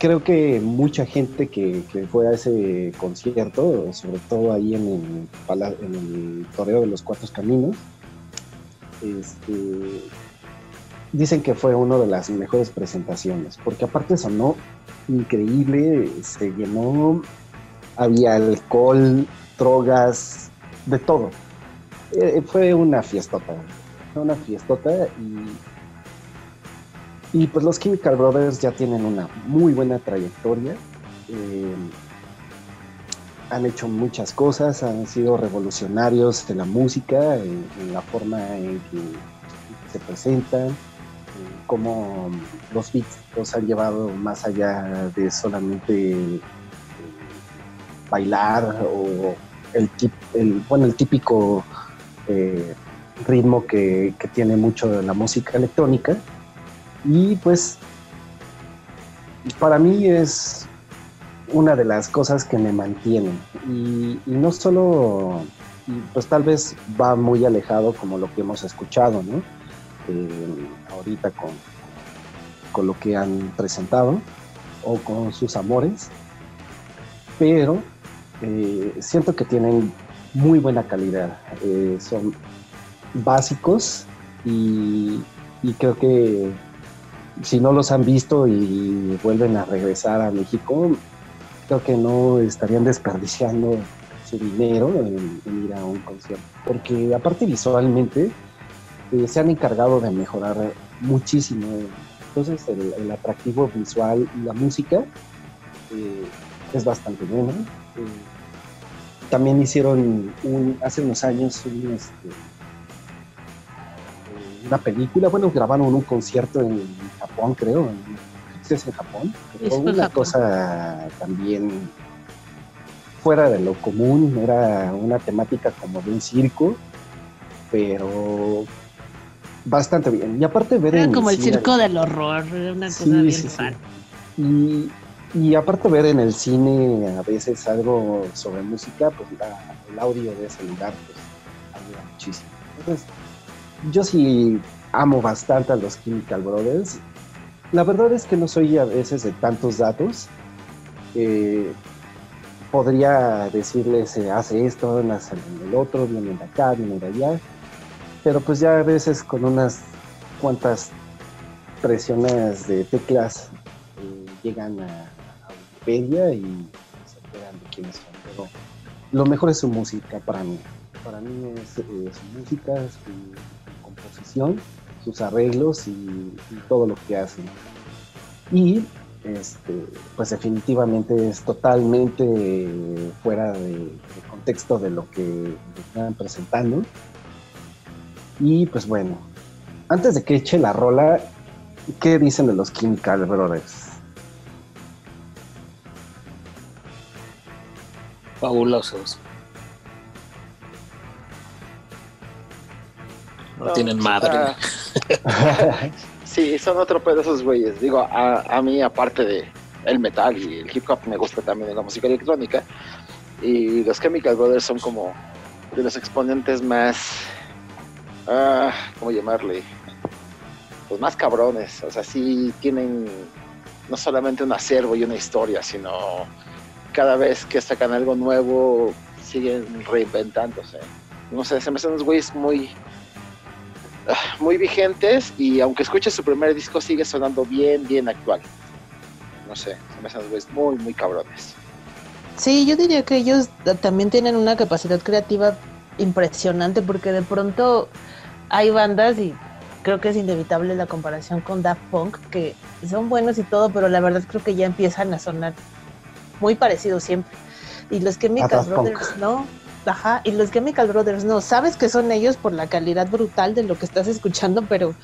creo que mucha gente que, que fue a ese concierto, sobre todo ahí en el, en de los Cuatro Caminos, este, dicen que fue una de las mejores presentaciones, porque aparte sonó increíble, se llenó, había alcohol, drogas, de todo. Eh, fue una fiestota, una fiestota y y pues los Chemical Brothers ya tienen una muy buena trayectoria. eh, han hecho muchas cosas, han sido revolucionarios de la música, en, la forma en que se presentan, en cómo los beats los han llevado más allá de solamente eh, bailar o el, tip- el, bueno, el típico eh, ritmo que, que tiene mucho de la música electrónica. Y pues para mí es una de las cosas que me mantienen. Y, no solo, pues tal vez va muy alejado como lo que hemos escuchado, ¿no? Eh, ahorita con, con lo que han presentado o con sus amores. Pero eh, siento que tienen muy buena calidad. Eh, son básicos y creo que si no los han visto y vuelven a regresar a México, creo que no estarían desperdiciando su dinero en, ir a un concierto. Porque aparte visualmente eh, se han encargado de mejorar muchísimo. Entonces el, atractivo visual y la música eh, es bastante buena. Eh, también hicieron un, hace unos años un, este, una película, bueno, grabaron un concierto en Japón, creo, en, en Japón, Sí, fue una Japón. cosa también fuera de lo común, era una temática como de un circo, pero bastante bien. Y aparte ver Era en como el cine- circo del horror, era una cosa bien sí. Y, y aparte ver en el cine a veces algo sobre música, pues la- el audio de ese lugar pues ayuda muchísimo. Entonces, yo sí amo bastante a los Chemical Brothers. La verdad es que no soy a veces de tantos datos. Eh, podría decirles, se hace esto, hace el otro, viene de acá, viene de allá. Pero pues ya a veces con unas cuantas presiones de teclas eh, llegan a, Wikipedia y se enteran de quiénes son. Pero lo mejor es su música para mí. Para mí es eh, su música, su composición, sus arreglos y, todo lo que hacen. Y este, pues definitivamente es totalmente fuera de, contexto de lo que están presentando. Y pues bueno, antes de que eche la rola, ¿qué dicen de los Chemical Brothers? Fabulosos. No, tienen madre. ah, [LAUGHS] sí, son otro pedo esos güeyes. Digo, a, a mí, aparte de el metal y el hip hop, me gusta también la música electrónica. Y los Chemical Brothers son como de los exponentes más. Ah, ¿Cómo llamarle? Pues más cabrones. O sea, sí tienen no solamente un acervo y una historia, sino cada vez que sacan algo nuevo siguen reinventándose. No sé, se me hacen unos güeyes muy ah, muy vigentes y aunque escuches su primer disco sigue sonando bien, bien actual. No sé, se me hacen güeyes muy, muy cabrones. Sí, yo diría que ellos también tienen una capacidad creativa impresionante porque de pronto hay bandas y creo que es inevitable la comparación con Daft Punk que son buenos y todo, pero la verdad creo que ya empiezan a sonar muy parecidos siempre. Y los Chemical. Brothers no, ajá, y los Chemical Brothers no, sabes que son ellos por la calidad brutal de lo que estás escuchando, pero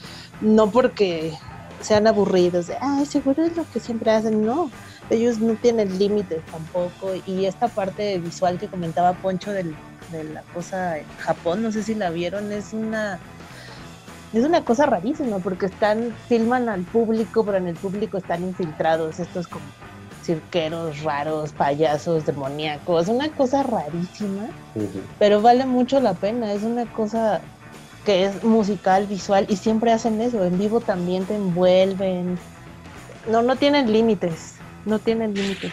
no porque sean aburridos de, ay, seguro es lo que siempre hacen, no. Ellos no tienen límites tampoco. Y esta parte visual que comentaba Poncho de la cosa en Japón, no sé si la vieron, es una es una cosa rarísima porque están filman al público, pero en el público están infiltrados estos como cirqueros raros, payasos, demoníacos, una cosa rarísima, pero vale mucho la pena, es una cosa que es musical, visual y siempre hacen eso, en vivo también te envuelven. No, no tienen límites, no tienen límites.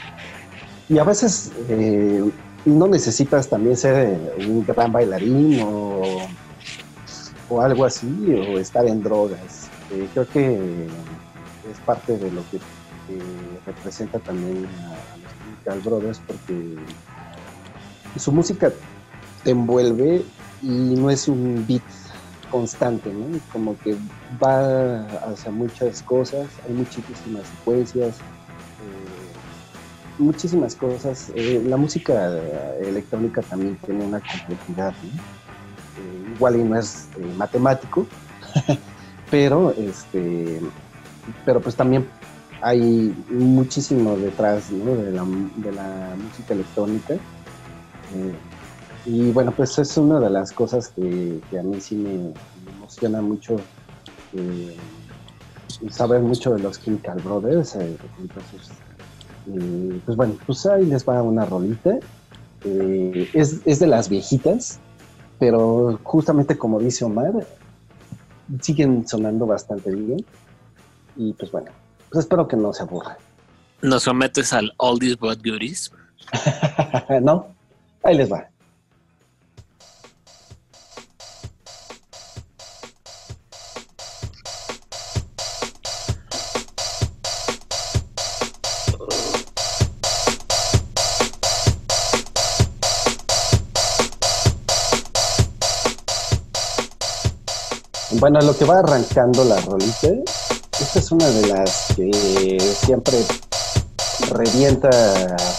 Y a veces eh, no necesitas también ser eh, un gran bailarín o, o algo así, o estar en drogas. Eh, creo que es parte de lo que eh, representa también a, los Chemical Brothers, porque su música te envuelve y no es un beat constante, ¿no? Como que va hacia muchas cosas, hay muchísimas secuencias, eh, muchísimas cosas. Eh, la música electrónica también tiene una complejidad, ¿no? Eh, igual y no es matemático, [LAUGHS] pero este, pero pues también hay muchísimo detrás de, la, de la música electrónica. Eh, y bueno, pues es una de las cosas que, que a mí sí me, emociona mucho eh, saber mucho de los Chemical Brothers. eh, entonces, eh, pues bueno, pues ahí les va una rolita. Es, es de las viejitas, pero justamente como dice Omar, siguen sonando bastante bien. Y pues bueno, pues espero que no se aburran. Nos sometes al Oldies But Goodies. [LAUGHS] ¿No? Ahí les va. Bueno, lo que va arrancando la rolita, esta es una de las que siempre revienta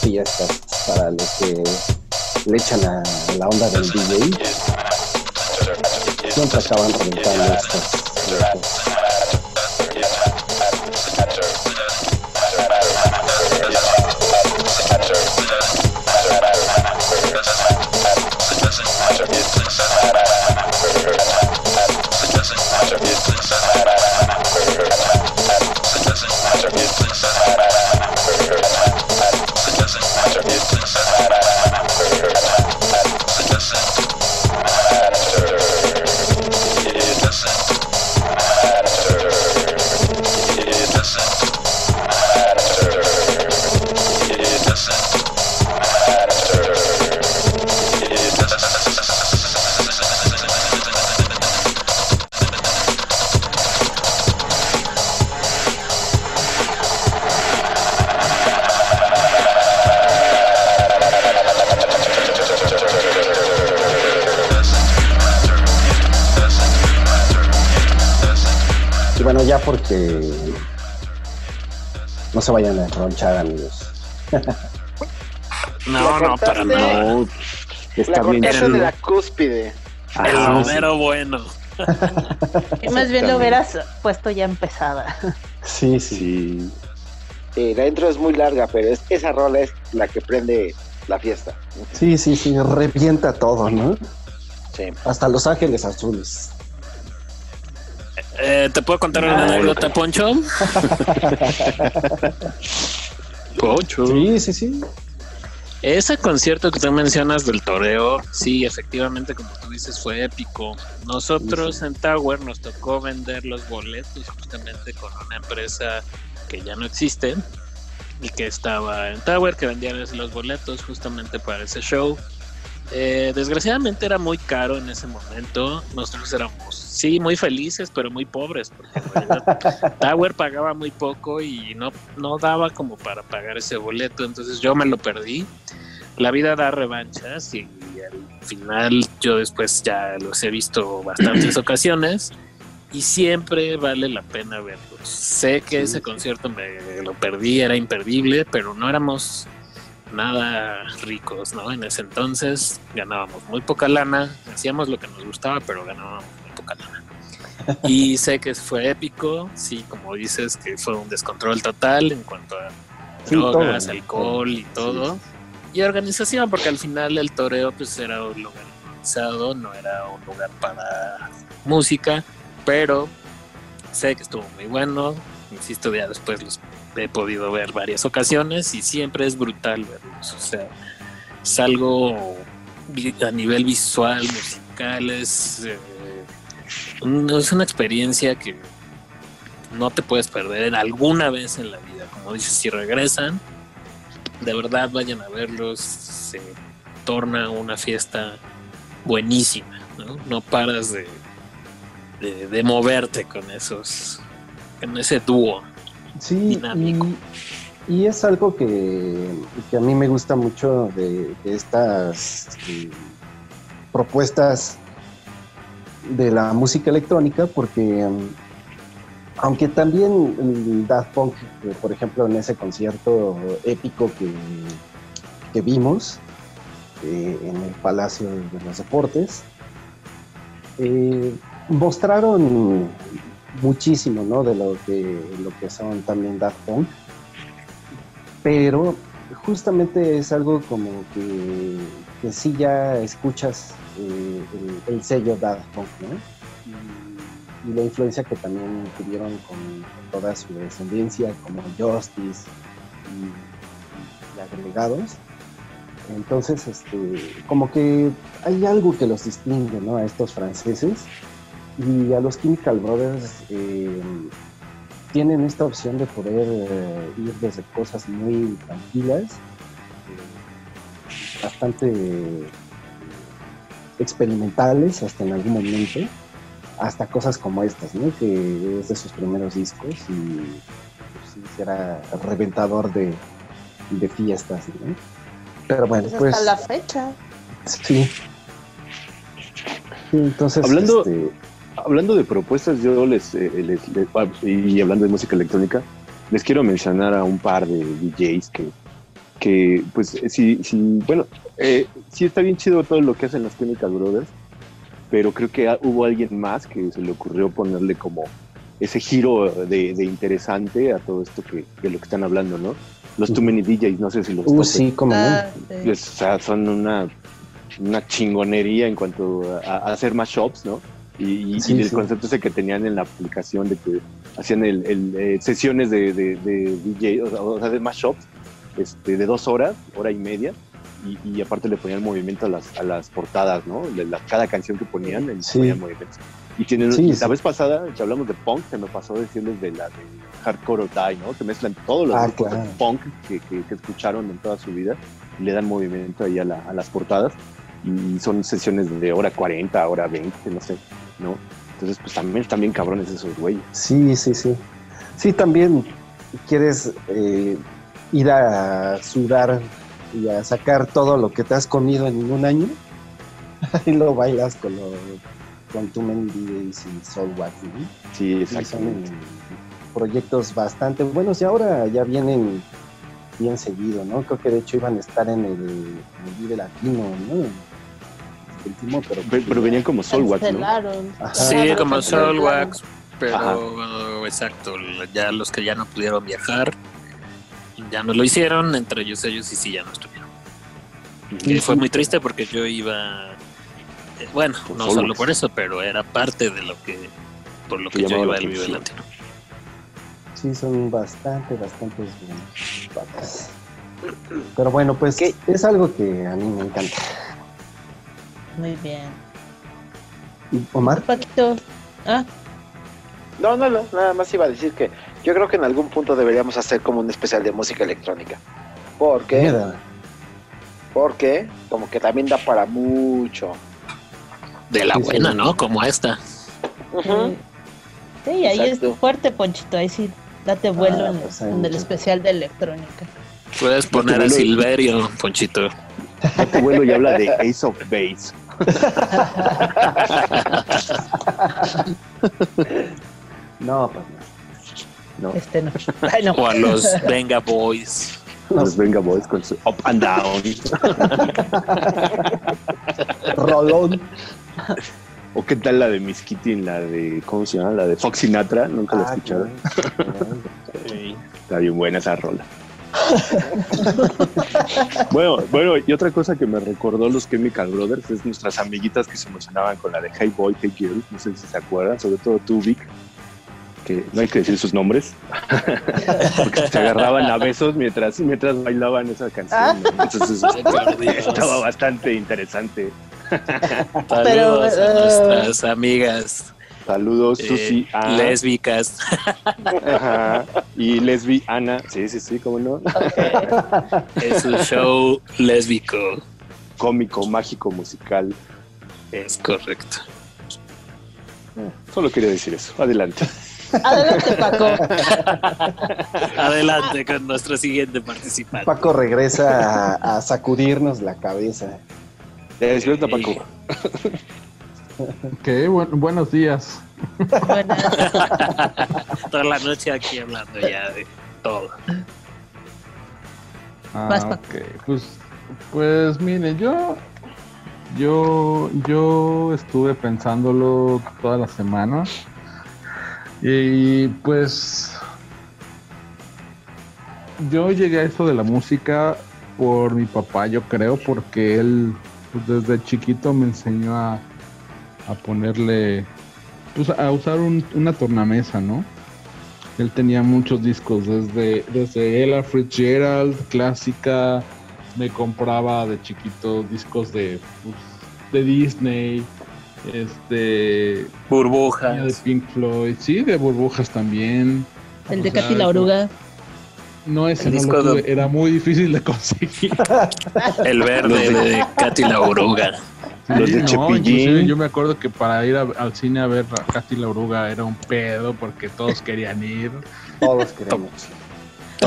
fiestas para los que le echan a la onda del DJ. Siempre acaban reventando estas. estas. Porque no se vayan a enronchar, amigos. No, no, para nada. No, La está bien cortaste de la cúspide. El Ajá, mero bueno. Y más bien lo hubieras puesto ya empezada. Sí, sí. Sí. Eh, la intro es muy larga, pero es- esa rola es la que prende la fiesta. Sí, sí, sí, revienta todo, ¿no? Sí. Hasta Los Ángeles Azules. Eh, ¿Te puedo contar una anécdota, Poncho? [LAUGHS] Poncho. Sí, sí, sí. Ese concierto que tú mencionas del toreo, sí, efectivamente, como tú dices, fue épico. Nosotros en Tower nos tocó vender los boletos justamente con una empresa que ya no existe y que estaba en Tower, que vendía los boletos justamente para ese show. Eh, desgraciadamente era muy caro en ese momento. Nosotros éramos, sí, muy felices, pero muy pobres, porque en realidad [LAUGHS] Tower pagaba muy poco y no, no daba como para pagar ese boleto. Entonces yo me lo perdí. La vida da revanchas y, al final yo después ya los he visto bastantes [CLEARS THROAT] ocasiones y siempre vale la pena verlos. Sé que ese concierto me lo perdí, era imperdible, pero no éramos nada ricos, ¿no? En ese entonces ganábamos muy poca lana, hacíamos lo que nos gustaba, pero ganábamos muy poca lana. [LAUGHS] Y sé que fue épico, sí, como dices, que fue un descontrol total en cuanto a Sí, drogas, todo, alcohol y todo. Y organización, porque al final el toreo pues era un lugar organizado, no era un lugar para música, pero sé que estuvo muy bueno. Insisto, ya después los he podido ver varias ocasiones y siempre es brutal verlos. O sea, es algo a nivel visual, musical, es, eh, es una experiencia que no te puedes perder alguna vez en la vida. Como dices, si regresan, de verdad vayan a verlos. Se torna una fiesta buenísima. No, no paras de, de moverte con esos, con ese dúo. Sí, Dinámico. y, y es algo que, que a mí me gusta mucho de, de estas eh, propuestas de la música electrónica, porque um, aunque también Daft Punk, eh, por ejemplo, en ese concierto épico que, que vimos eh, en el Palacio de los Deportes, eh, mostraron muchísimo, ¿no? De lo que, lo que son también Daft Punk. Pero justamente es algo como que, que sí ya escuchas eh, el, el sello Daft Punk, ¿no? Y, la influencia que también tuvieron con, con toda su descendencia, como Justice y, y agregados. Entonces, este, como que hay algo que los distingue, ¿no? A estos franceses. Y a los Chemical Brothers eh, tienen esta opción de poder eh, ir desde cosas muy tranquilas, eh, bastante experimentales hasta en algún momento, hasta cosas como estas, ¿no? Que es de sus primeros discos y pues, sí, será reventador de, de fiestas, ¿no? Pero bueno, Pues pues hasta la fecha. sí. Sí, Entonces, Hablando- este, Hablando de propuestas, yo les, eh, les- les- ah, y hablando de música electrónica, les quiero mencionar a un par de DJs que, que pues, eh, sí, sí, bueno, eh, sí está bien chido todo lo que hacen los Chemical Brothers, pero creo que hubo alguien más que se le ocurrió ponerle como ese giro de, de interesante a todo esto que, de lo que están hablando, ¿no? Los Too Many DJs, no sé si los uh, topen. sí, como Ah, sí. Es- o sea, son una, una chingonería en cuanto a, a hacer más shops, ¿no? Y, Sí, y el sí. concepto ese que tenían en la aplicación de que hacían el, el, eh, sesiones de, de, de DJ, o sea, de más shops, este, de dos horas, hora y media, y, y aparte le ponían movimiento a las, a las portadas, ¿no? De la- cada canción que ponían, le Sí. ponían movimientos. Y tienen, Sí, y sí. la vez pasada que hablamos de punk, se me pasó decirles de la de Hardcore or Die, ¿no? Que mezclan todos los Ah, grupos de claro. punk que, que- que escucharon en toda su vida y le dan movimiento ahí a, la- a las portadas. Y son sesiones de hora 40, hora 20, no sé, ¿no? Entonces, pues también están bien cabrones esos güeyes. Sí, sí, sí. Sí, también quieres eh, ir a sudar y a sacar todo lo que te has comido en un año [LAUGHS] y lo bailas con lo, con Many Days y Soul Wax, ¿no? Sí, Sí, exactamente. son proyectos bastante buenos y ahora ya vienen bien seguido, ¿no? Creo que de hecho iban a estar en el, en el Vive Latino, ¿no? Último, pero, Pe- Pero venían como Soulwax, ¿no? Ajá. Sí, como. Soulwax, pero exacto, ya los que ya no pudieron viajar, ya no lo hicieron, entre ellos ellos y sí ya no estuvieron. Y fue muy triste porque yo iba, eh, bueno, Por no solo por eso, pero era parte de lo que, por lo Que que yo iba al Vive. Latino. Sí, son bastante, bastante buenos. patas. Pero bueno, pues ¿Qué? es algo que a mí me encanta. Muy bien. ¿Y Omar? Paquito. Ah, No, no, no, nada más iba a decir que yo creo que en algún punto deberíamos hacer como un especial de música electrónica. Porque, Mira, porque como que también da para mucho. De la Sí, sí. buena, ¿no? Como esta. Ujú. sí, ahí Exacto. es fuerte, Ponchito. Ahí sí, date vuelo Ah, en, pues en el especial de electrónica. Puedes poner a Silverio, Ponchito. Este vuelo ya habla de Ace of Base. [LAUGHS] no, pues no. No, Este no. Ay, no. O a los Venga Boys. Los Venga Boys con su Up and Down. [LAUGHS] Rolón. ¿O qué tal la de Miss Kitty en la de, ¿cómo se llama? La de Fox Sinatra. Nunca la Ah, escucharon. [LAUGHS] Está bien buena esa rola. [LAUGHS] bueno, bueno, y otra cosa que me recordó los Chemical Brothers es nuestras amiguitas que se emocionaban con la de Hey Boy, Hey Girl, no sé si se acuerdan, sobre todo tú, Vic, que no hay que decir sus nombres, [LAUGHS] porque se agarraban a besos mientras, mientras bailaban esa canción. ¿no? Entonces estaba bastante interesante. Saludos Pero, a eh, nuestras amigas Saludos, eh, Susi, a, lésbicas. ajá, y Lesbi, Ana, sí, sí, sí, cómo no, Es un show lésbico. cómico, mágico, musical. Es correcto. Solo quería decir eso. Adelante. Adelante, Paco. Adelante con nuestro siguiente participante. Paco regresa a, a sacudirnos la cabeza. Despierta, Paco. Ok, buen- buenos días. Buenas. [LAUGHS] Toda la noche aquí hablando ya de todo. Ah, ok, pues, pues mire, yo, yo, yo estuve pensándolo toda la semana y pues yo llegué a esto de la música por mi papá, yo creo, porque él pues, desde chiquito me enseñó a, a ponerle, pues a usar un- una tornamesa, ¿no? Él tenía muchos discos, desde, desde Ella Fitzgerald, clásica, me compraba de chiquito discos de, pues, de Disney, este, de Burbujas. Pink Floyd, sí, de burbujas también. El de Katy la oruga. No, ese El no disco lo tuve, de- era muy difícil de conseguir. [LAUGHS] El verde de Katy la oruga. Los de no, yo me acuerdo que para ir a- al cine a ver a Katy la oruga era un pedo porque todos querían ir. Todos queremos.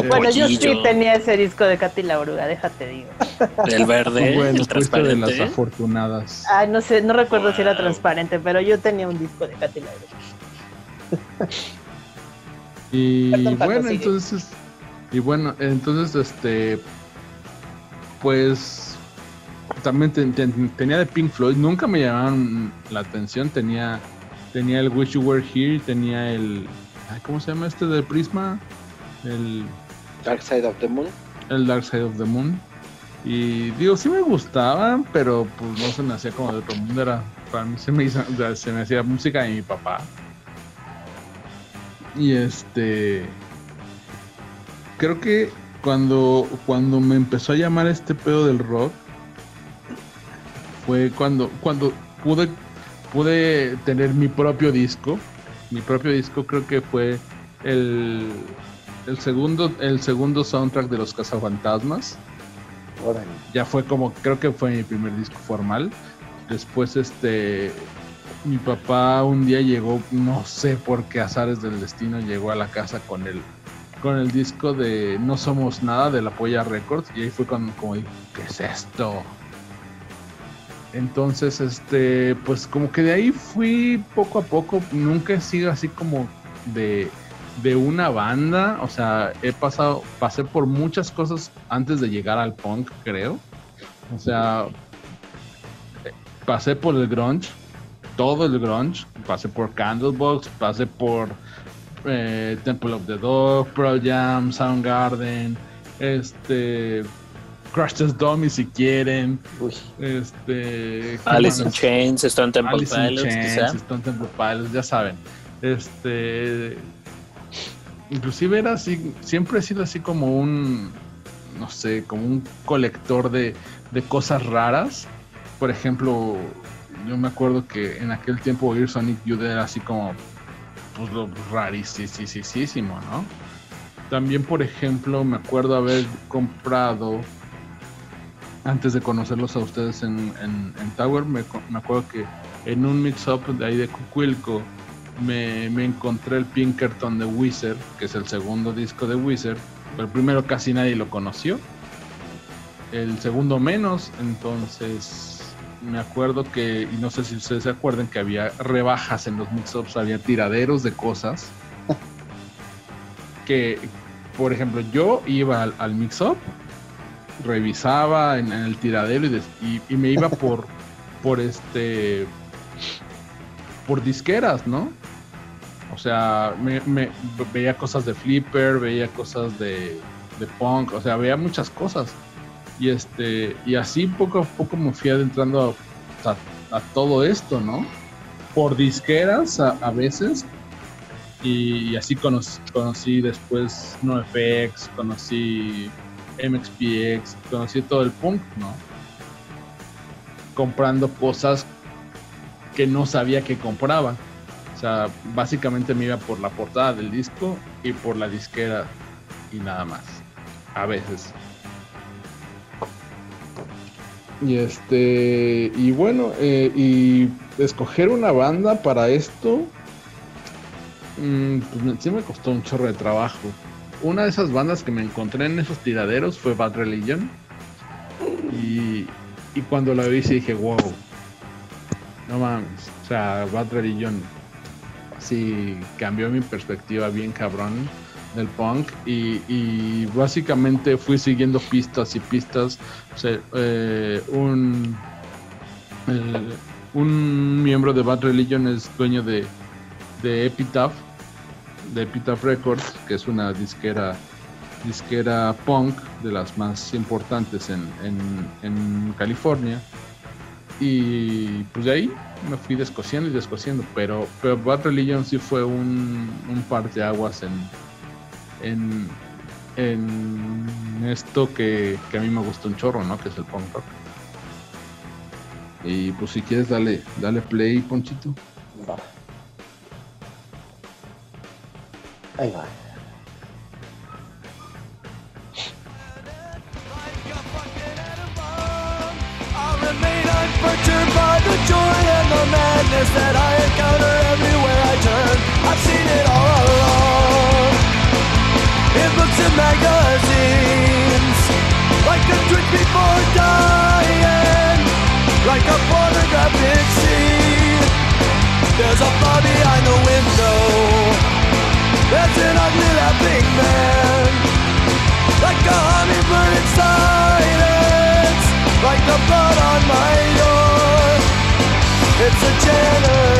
Bueno, yo sí tenía ese disco de Katy la oruga, déjate digo. El verde, bueno, el fuiste de las transparente. afortunadas. Ay, no sé, no recuerdo si era transparente, pero yo tenía un disco de Katy la oruga. Y Perdón, bueno, sigue. entonces, y bueno, entonces, este, pues, también ten- ten- tenía de Pink Floyd, nunca me llamaron la atención, tenía, tenía el Wish You Were Here, tenía el, ¿cómo se llama este de Prisma? El, Dark Side of the Moon. el Dark Side of the Moon. Y digo, sí me gustaban, pero pues no se me hacía como de otro mundo, era, para mí se me, hizo- se me hacía música de mi papá. Y este. Creo que cuando, cuando me empezó a llamar este pedo del rock, fue cuando, cuando pude, pude tener mi propio disco. Mi propio disco creo que fue el, el segundo, el segundo soundtrack de los cazafantasmas Órale. ya fue como, creo que fue mi primer disco formal. Después, este, mi papá un día llegó, no sé por qué azares del destino, llegó a la casa con el, con el disco de No Somos Nada de la Polla Records y ahí fue cuando como dije, ¿qué es esto? Entonces, este, pues como que de ahí fui poco a poco, nunca he sido así como de, de una banda, o sea, he pasado, pasé por muchas cosas antes de llegar al punk, creo. O sea, pasé por el grunge, todo el grunge, pasé por Candlebox, pasé por eh, Temple of the Dog, Pearl Jam, Soundgarden, este Crash Test Dummy si quieren, Uy, este ¿qué Alice in? Chains, Stone Temple Alice in Pilots, Chains, quizá. Stone Temple Pilots, ya saben. Este inclusive era así, siempre he sido así como un no sé, como un colector de, de cosas raras. Por ejemplo, yo me acuerdo que en aquel tiempo oír Sonic Youth era así como pues lo rarísimo, ¿no? También, por ejemplo, me acuerdo haber comprado antes de conocerlos a ustedes en, en- Tower, me, me acuerdo que en un mix-up de ahí de Cucuilco me, me encontré el Pinkerton de Wizard, que es el segundo disco de Wizard. El primero casi nadie lo conoció, el segundo menos, entonces me acuerdo que, y no sé si ustedes se acuerdan, que había rebajas en los mix-ups, había tiraderos de cosas. que, por ejemplo, yo iba al, al mix-up, revisaba en, en el tiradero y, des- y- y me iba por, [LAUGHS] por este, por disqueras, ¿no? O sea, me, me- veía cosas de Flipper, veía cosas de, de punk, o sea, veía muchas cosas. Y este, y así poco a poco me fui adentrando a, todo esto, ¿no? Por disqueras a, veces. Y, y así conocí, conocí después NoFX, conocí MXPX, conocí todo el punk, ¿no? Comprando cosas que no sabía que compraba. O sea, básicamente me iba por la portada del disco y por la disquera y nada más. A veces. Y este, y bueno, eh, y escoger una banda para esto, mm, pues sí me costó un chorro de trabajo. Una de esas bandas que me encontré en esos tiraderos fue Bad Religion. Y, y cuando la vi sí dije, wow, no mames. O sea, Bad Religion sí cambió mi perspectiva bien cabrón del punk y, básicamente fui siguiendo pistas y pistas. Eh, un, un miembro de Bad Religion es dueño de, de Epitaph, de Epitaph Records, que es una disquera disquera punk de las más importantes en, en- California. Y pues de ahí me fui descosiendo y descosiendo, pero, pero Bad Religion sí fue un, un parteaguas en, en, en esto que, que a mí me gusta un chorro, ¿no? Que es el punk rock. Y pues si quieres dale, dale play, Ponchito. va. Ahí va. I remain unperturbed by the joy and the madness that I encounter everywhere I turn. I've seen it all along. In books and magazines, like a drink before dying, like a pornographic scene. There's a bar behind the window. There's an ugly laughing man, like a hummingbird in silence, like the blood on my door. It's a generator.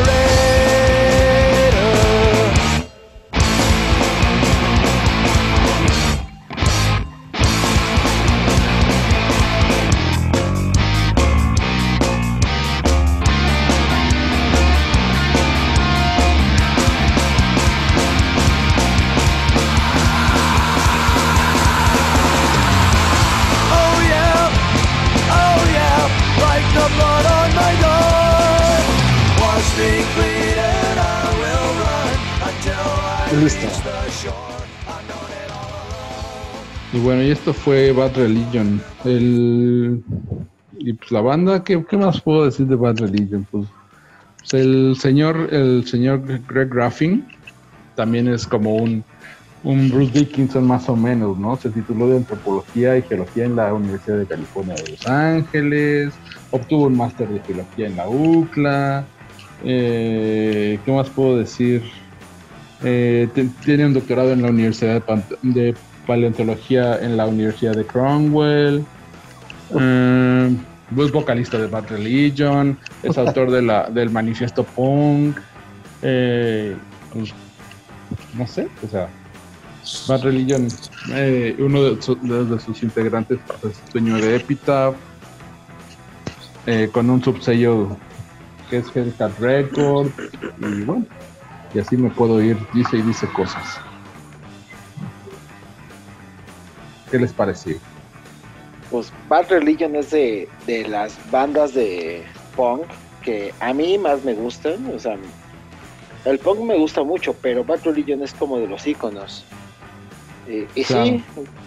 Along. Y bueno, y esto fue Bad Religion. El, y pues la banda, ¿qué, qué más puedo decir de Bad Religion? Pues, pues el señor, el señor Greg Graffin también es como un, un Bruce Dickinson más o menos, ¿no? Se tituló de Antropología y Geología en la Universidad de California de Los Ángeles, obtuvo un máster de Geología en la UCLA, eh, ¿qué más puedo decir? Eh, tiene un doctorado en la Universidad de, Paleontología en la Universidad de Cromwell, eh, es vocalista de Bad Religion, es autor de la, del manifiesto punk, eh, pues, no sé, o sea, Bad Religion, eh, uno de, su- de- de sus integrantes pues, es dueño de Epitaph, eh, con un subsello que es Hellcat Record, y bueno, y así me puedo ir, dice y dice cosas. ¿Qué les pareció? Pues Bad Religion es de, de las bandas de punk que a mí más me gustan. O sea, el punk me gusta mucho, pero Bad Religion es como de los íconos. Eh, y Claro. sí,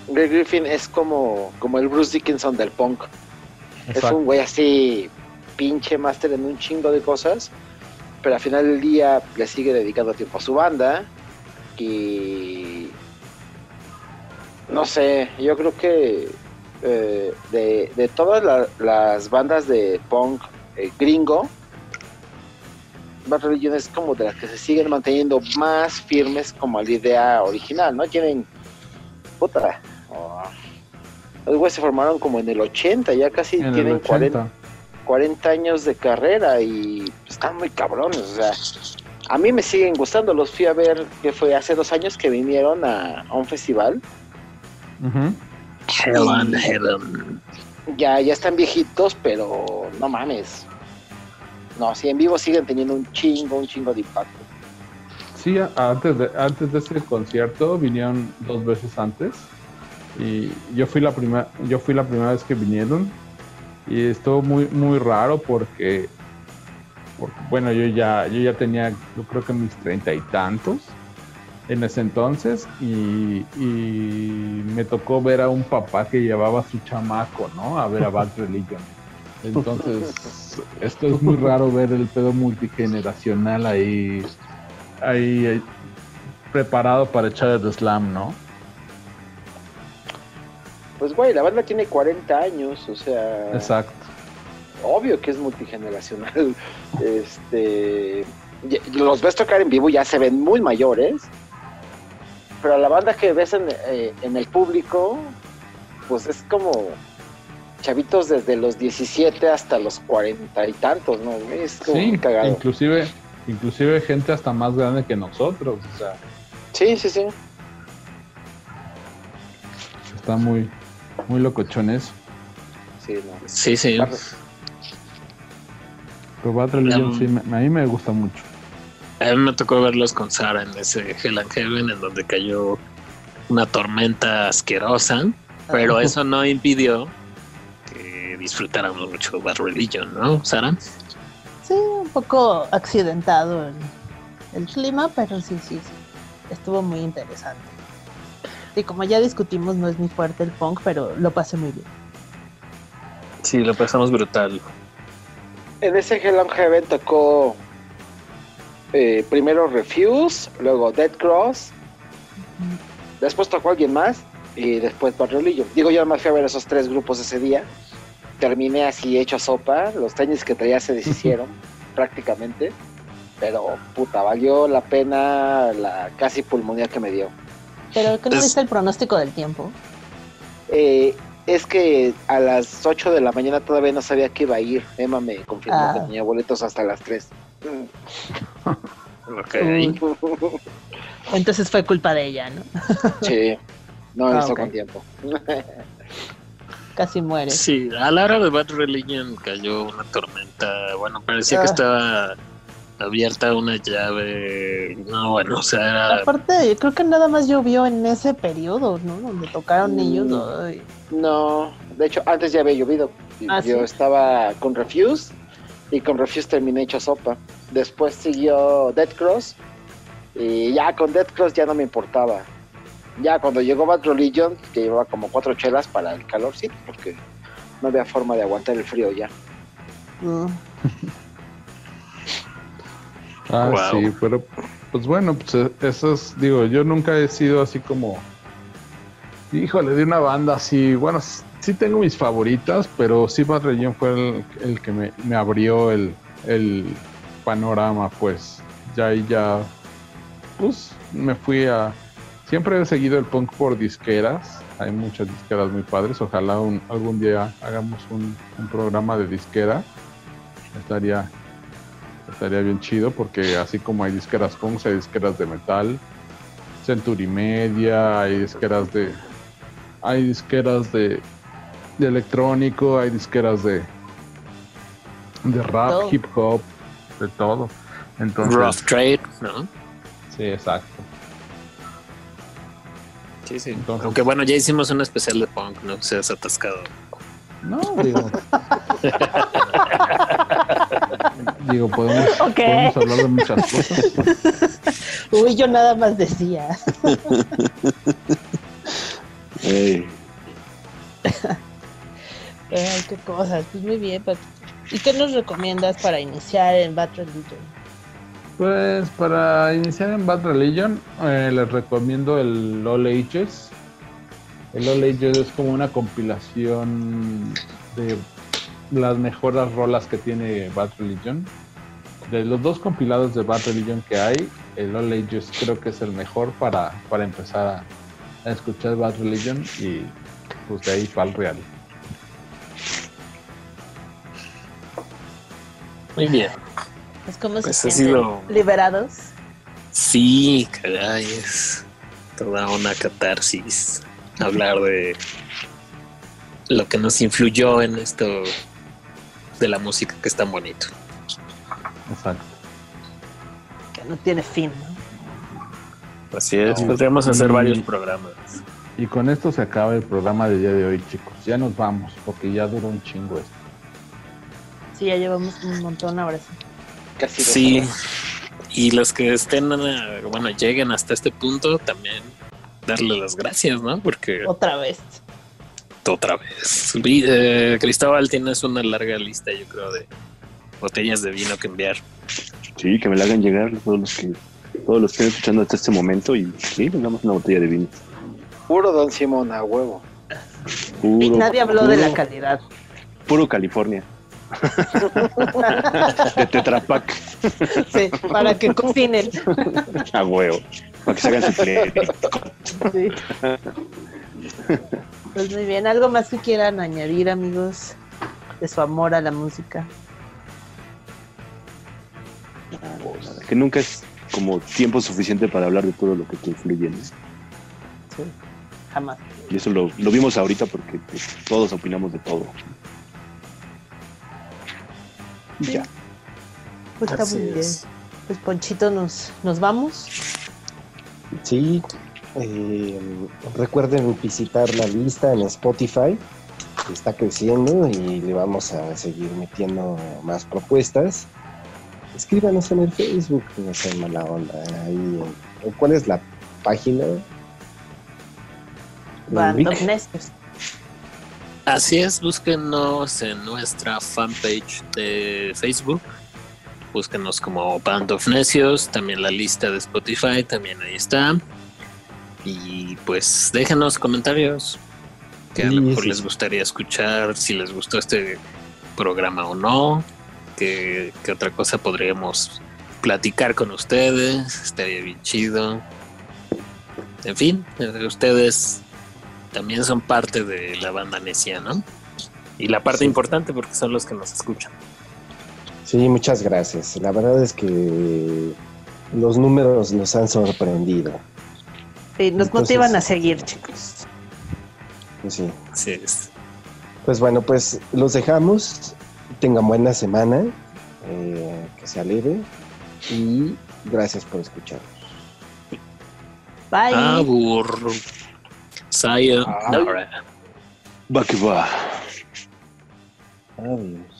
Greg Griffin es como, como el Bruce Dickinson del punk. Es un güey así, pinche máster en un chingo de cosas, pero al final del día le sigue dedicando tiempo a su banda. Y no sé, yo creo que eh, de, de todas la- las bandas de punk eh, gringo, Bad Religion es como de las que se siguen manteniendo más firmes como a la idea original, ¿no? Tienen, puta, oh, los güeyes se formaron como en el 80, ya casi En tienen 80. 40, 40 años de carrera y están muy cabrones, o sea, a mí me siguen gustando, los fui a ver, que fue hace dos años que vinieron a, a un festival. Hell and Heaven. ya, ya están viejitos, pero no mames. No, si en vivo siguen teniendo un chingo, un chingo de impacto. Sí, antes de, antes de ese concierto vinieron dos veces antes y yo fui la primera yo fui la primera vez que vinieron y estuvo muy muy raro porque, porque, bueno yo ya yo ya tenía yo creo que mis treinta y tantos en ese entonces y, y me tocó ver a un papá que llevaba a su chamaco no a ver a Bad [LAUGHS] Religion entonces esto es muy raro ver el pedo multigeneracional ahí ahí, ahí preparado para echar el slam, ¿no? Pues, güey, la banda tiene 40 años, o sea, Exacto. obvio que es multigeneracional. [LAUGHS] Este, los ves tocar en vivo, ya se ven muy mayores, pero la banda que ves en, eh, en el público, pues es como chavitos desde los 17 hasta los 40 y tantos, ¿no? Es como Sí, cagado. inclusive, inclusive gente hasta más grande que nosotros, o sea, Sí, sí, sí. está muy, muy locochón eso. Sí, no. Sí, sí. Pero Bad Religion Um, sí, me- a mí me gusta mucho. A mí me tocó verlos con Sara en ese Hell and Heaven, en donde cayó una tormenta asquerosa, pero eso no impidió que disfrutáramos mucho Bad Religion, ¿no, Sara? Sí, un poco accidentado el, el clima, pero sí, sí, sí. Estuvo muy interesante. Y como ya discutimos, no es mi fuerte el punk, pero lo pasé muy bien. Sí, lo pasamos brutal. En ese Hell and Heaven tocó eh, primero Refuse, luego Dead Cross, después tocó alguien más y después Bad Religion. Digo, yo más fui a ver esos tres grupos ese día. Terminé así hecho sopa, los tenis que traía se deshicieron [LAUGHS] prácticamente, pero puta, valió la pena la casi pulmonía que me dio. Pero que no Es- viste el pronóstico del tiempo. Eh, es que a las 8 de la mañana todavía no sabía que iba a ir. Emma me confirmó Ah. que tenía boletos hasta las 3. [LAUGHS] Ok. [LAUGHS] Entonces fue culpa de ella, ¿no? [LAUGHS] Sí, no Ah, ok. con tiempo. Casi muere. Sí, a la hora de Bad Religion cayó una tormenta. Bueno, parecía que Ah. estaba abierta una llave. No, bueno, o sea, era. Aparte, yo creo que nada más llovió en ese periodo, ¿no? Donde tocaron Mm. ellos. ay. No, de hecho, antes ya había llovido. Ah, Yo ¿sí? estaba con Refuse y con Refuse terminé hecho sopa. Después siguió Dead Cross y ya con Dead Cross ya no me importaba. Ya cuando llegó Bad Religion, que llevaba como cuatro chelas para el calor, sí, porque no había forma de aguantar el frío ya. Mm. [LAUGHS] Ah, Wow. sí, pero pues bueno, pues eh, eso es, digo, yo nunca he sido así como, híjole, de una banda así, bueno, sí tengo mis favoritas, pero sí Bad Religion fue el, el que me, me abrió el, el panorama, pues. Ya ahí ya, pues me fui a, siempre he seguido el punk por disqueras, hay muchas disqueras muy padres, ojalá un- algún día hagamos un, un programa de disquera, estaría estaría bien chido porque así como hay disqueras punk, hay disqueras de metal, Century Media, hay disqueras de hay disqueras de, de electrónico, hay disqueras de de rap, hip hop, de todo. Entonces, Rough Trade, ¿no? sí, exacto. Sí, sí. Entonces- Aunque bueno, ya hicimos un especial de punk, no seas atascado. No, digo. [LAUGHS] digo, podemos, [LAUGHS] podemos hablar de muchas cosas. [LAUGHS] Uy, yo nada más decía. [LAUGHS] Ey, Ay, qué cosas. Pues muy bien, Pato. ¿Y qué nos recomiendas para iniciar en Bad Religion? Pues para iniciar en Bad Religion, eh, les recomiendo el All Ages. El All Ages es como una compilación de las mejores rolas que tiene Bad Religion. De los dos compilados de Bad Religion que hay, el All Ages creo que es el mejor para, para empezar a, a escuchar Bad Religion y pues de ahí para el real. Muy bien. Pues Pues ha sienten sido- liberados. Sí, caray, es toda una catarsis hablar de lo que nos influyó en esto de la música que es tan bonito. Exacto. Que no tiene fin, ¿no? Así es, podríamos hacer Y- varios programas. Y con esto se acaba el programa del día de hoy, chicos. Ya nos vamos, porque ya duró un chingo esto. Sí, ya llevamos un montón ahora sí. Casi dos Sí, y los que estén, eh, bueno, lleguen hasta este punto, también darle las gracias, ¿no? Porque Otra vez. Otra vez. Eh, Cristóbal, tienes una larga lista, yo creo, de botellas de vino que enviar. sí, que me la hagan llegar todos los que todos los que estén escuchando hasta este momento y sí, les damos una botella de vino. Puro Don Simón a huevo. Puro, Y nadie habló de la calidad. Puro California. [LAUGHS] de Tetra Pak. Sí, para que cocinen. A huevo. Para que se hagan su. Sí. [LAUGHS] Pues muy bien, ¿algo más que quieran añadir, amigos, de su amor a la música? Que nunca es como tiempo suficiente para hablar de todo lo que te influye. ¿no? Sí, jamás. Y eso lo, lo vimos ahorita porque pues, todos opinamos de todo. Y Ya. Pues está muy bien. es. Pues Ponchito, nos, nos vamos. Sí, eh, recuerden visitar la lista en Spotify, que está creciendo y le vamos a seguir metiendo más propuestas. Escríbanos en el Facebook, no sean mala onda. Ahí, ¿Cuál es la página? Of Necios. Así es, búsquenos en nuestra fanpage de Facebook. Búsquenos como Band of Necios, también la lista de Spotify, también ahí está. Y pues déjenos comentarios que a lo mejor les gustaría escuchar, si les gustó este programa o no, qué otra cosa podríamos platicar con ustedes, estaría bien chido. En fin, eh, ustedes también son parte de la banda necia, ¿no? Y la parte Sí. importante porque son los que nos escuchan. Sí, muchas gracias. La verdad es que los números nos han sorprendido. Sí, nos Entonces- motivan a seguir, chicos. Pues sí. Así es. Pues bueno, pues los dejamos. Tengan buena semana. eh, que se alegre. Y gracias por escucharnos. Bye. Ah, burro. Sayonara. Va que va. Adiós.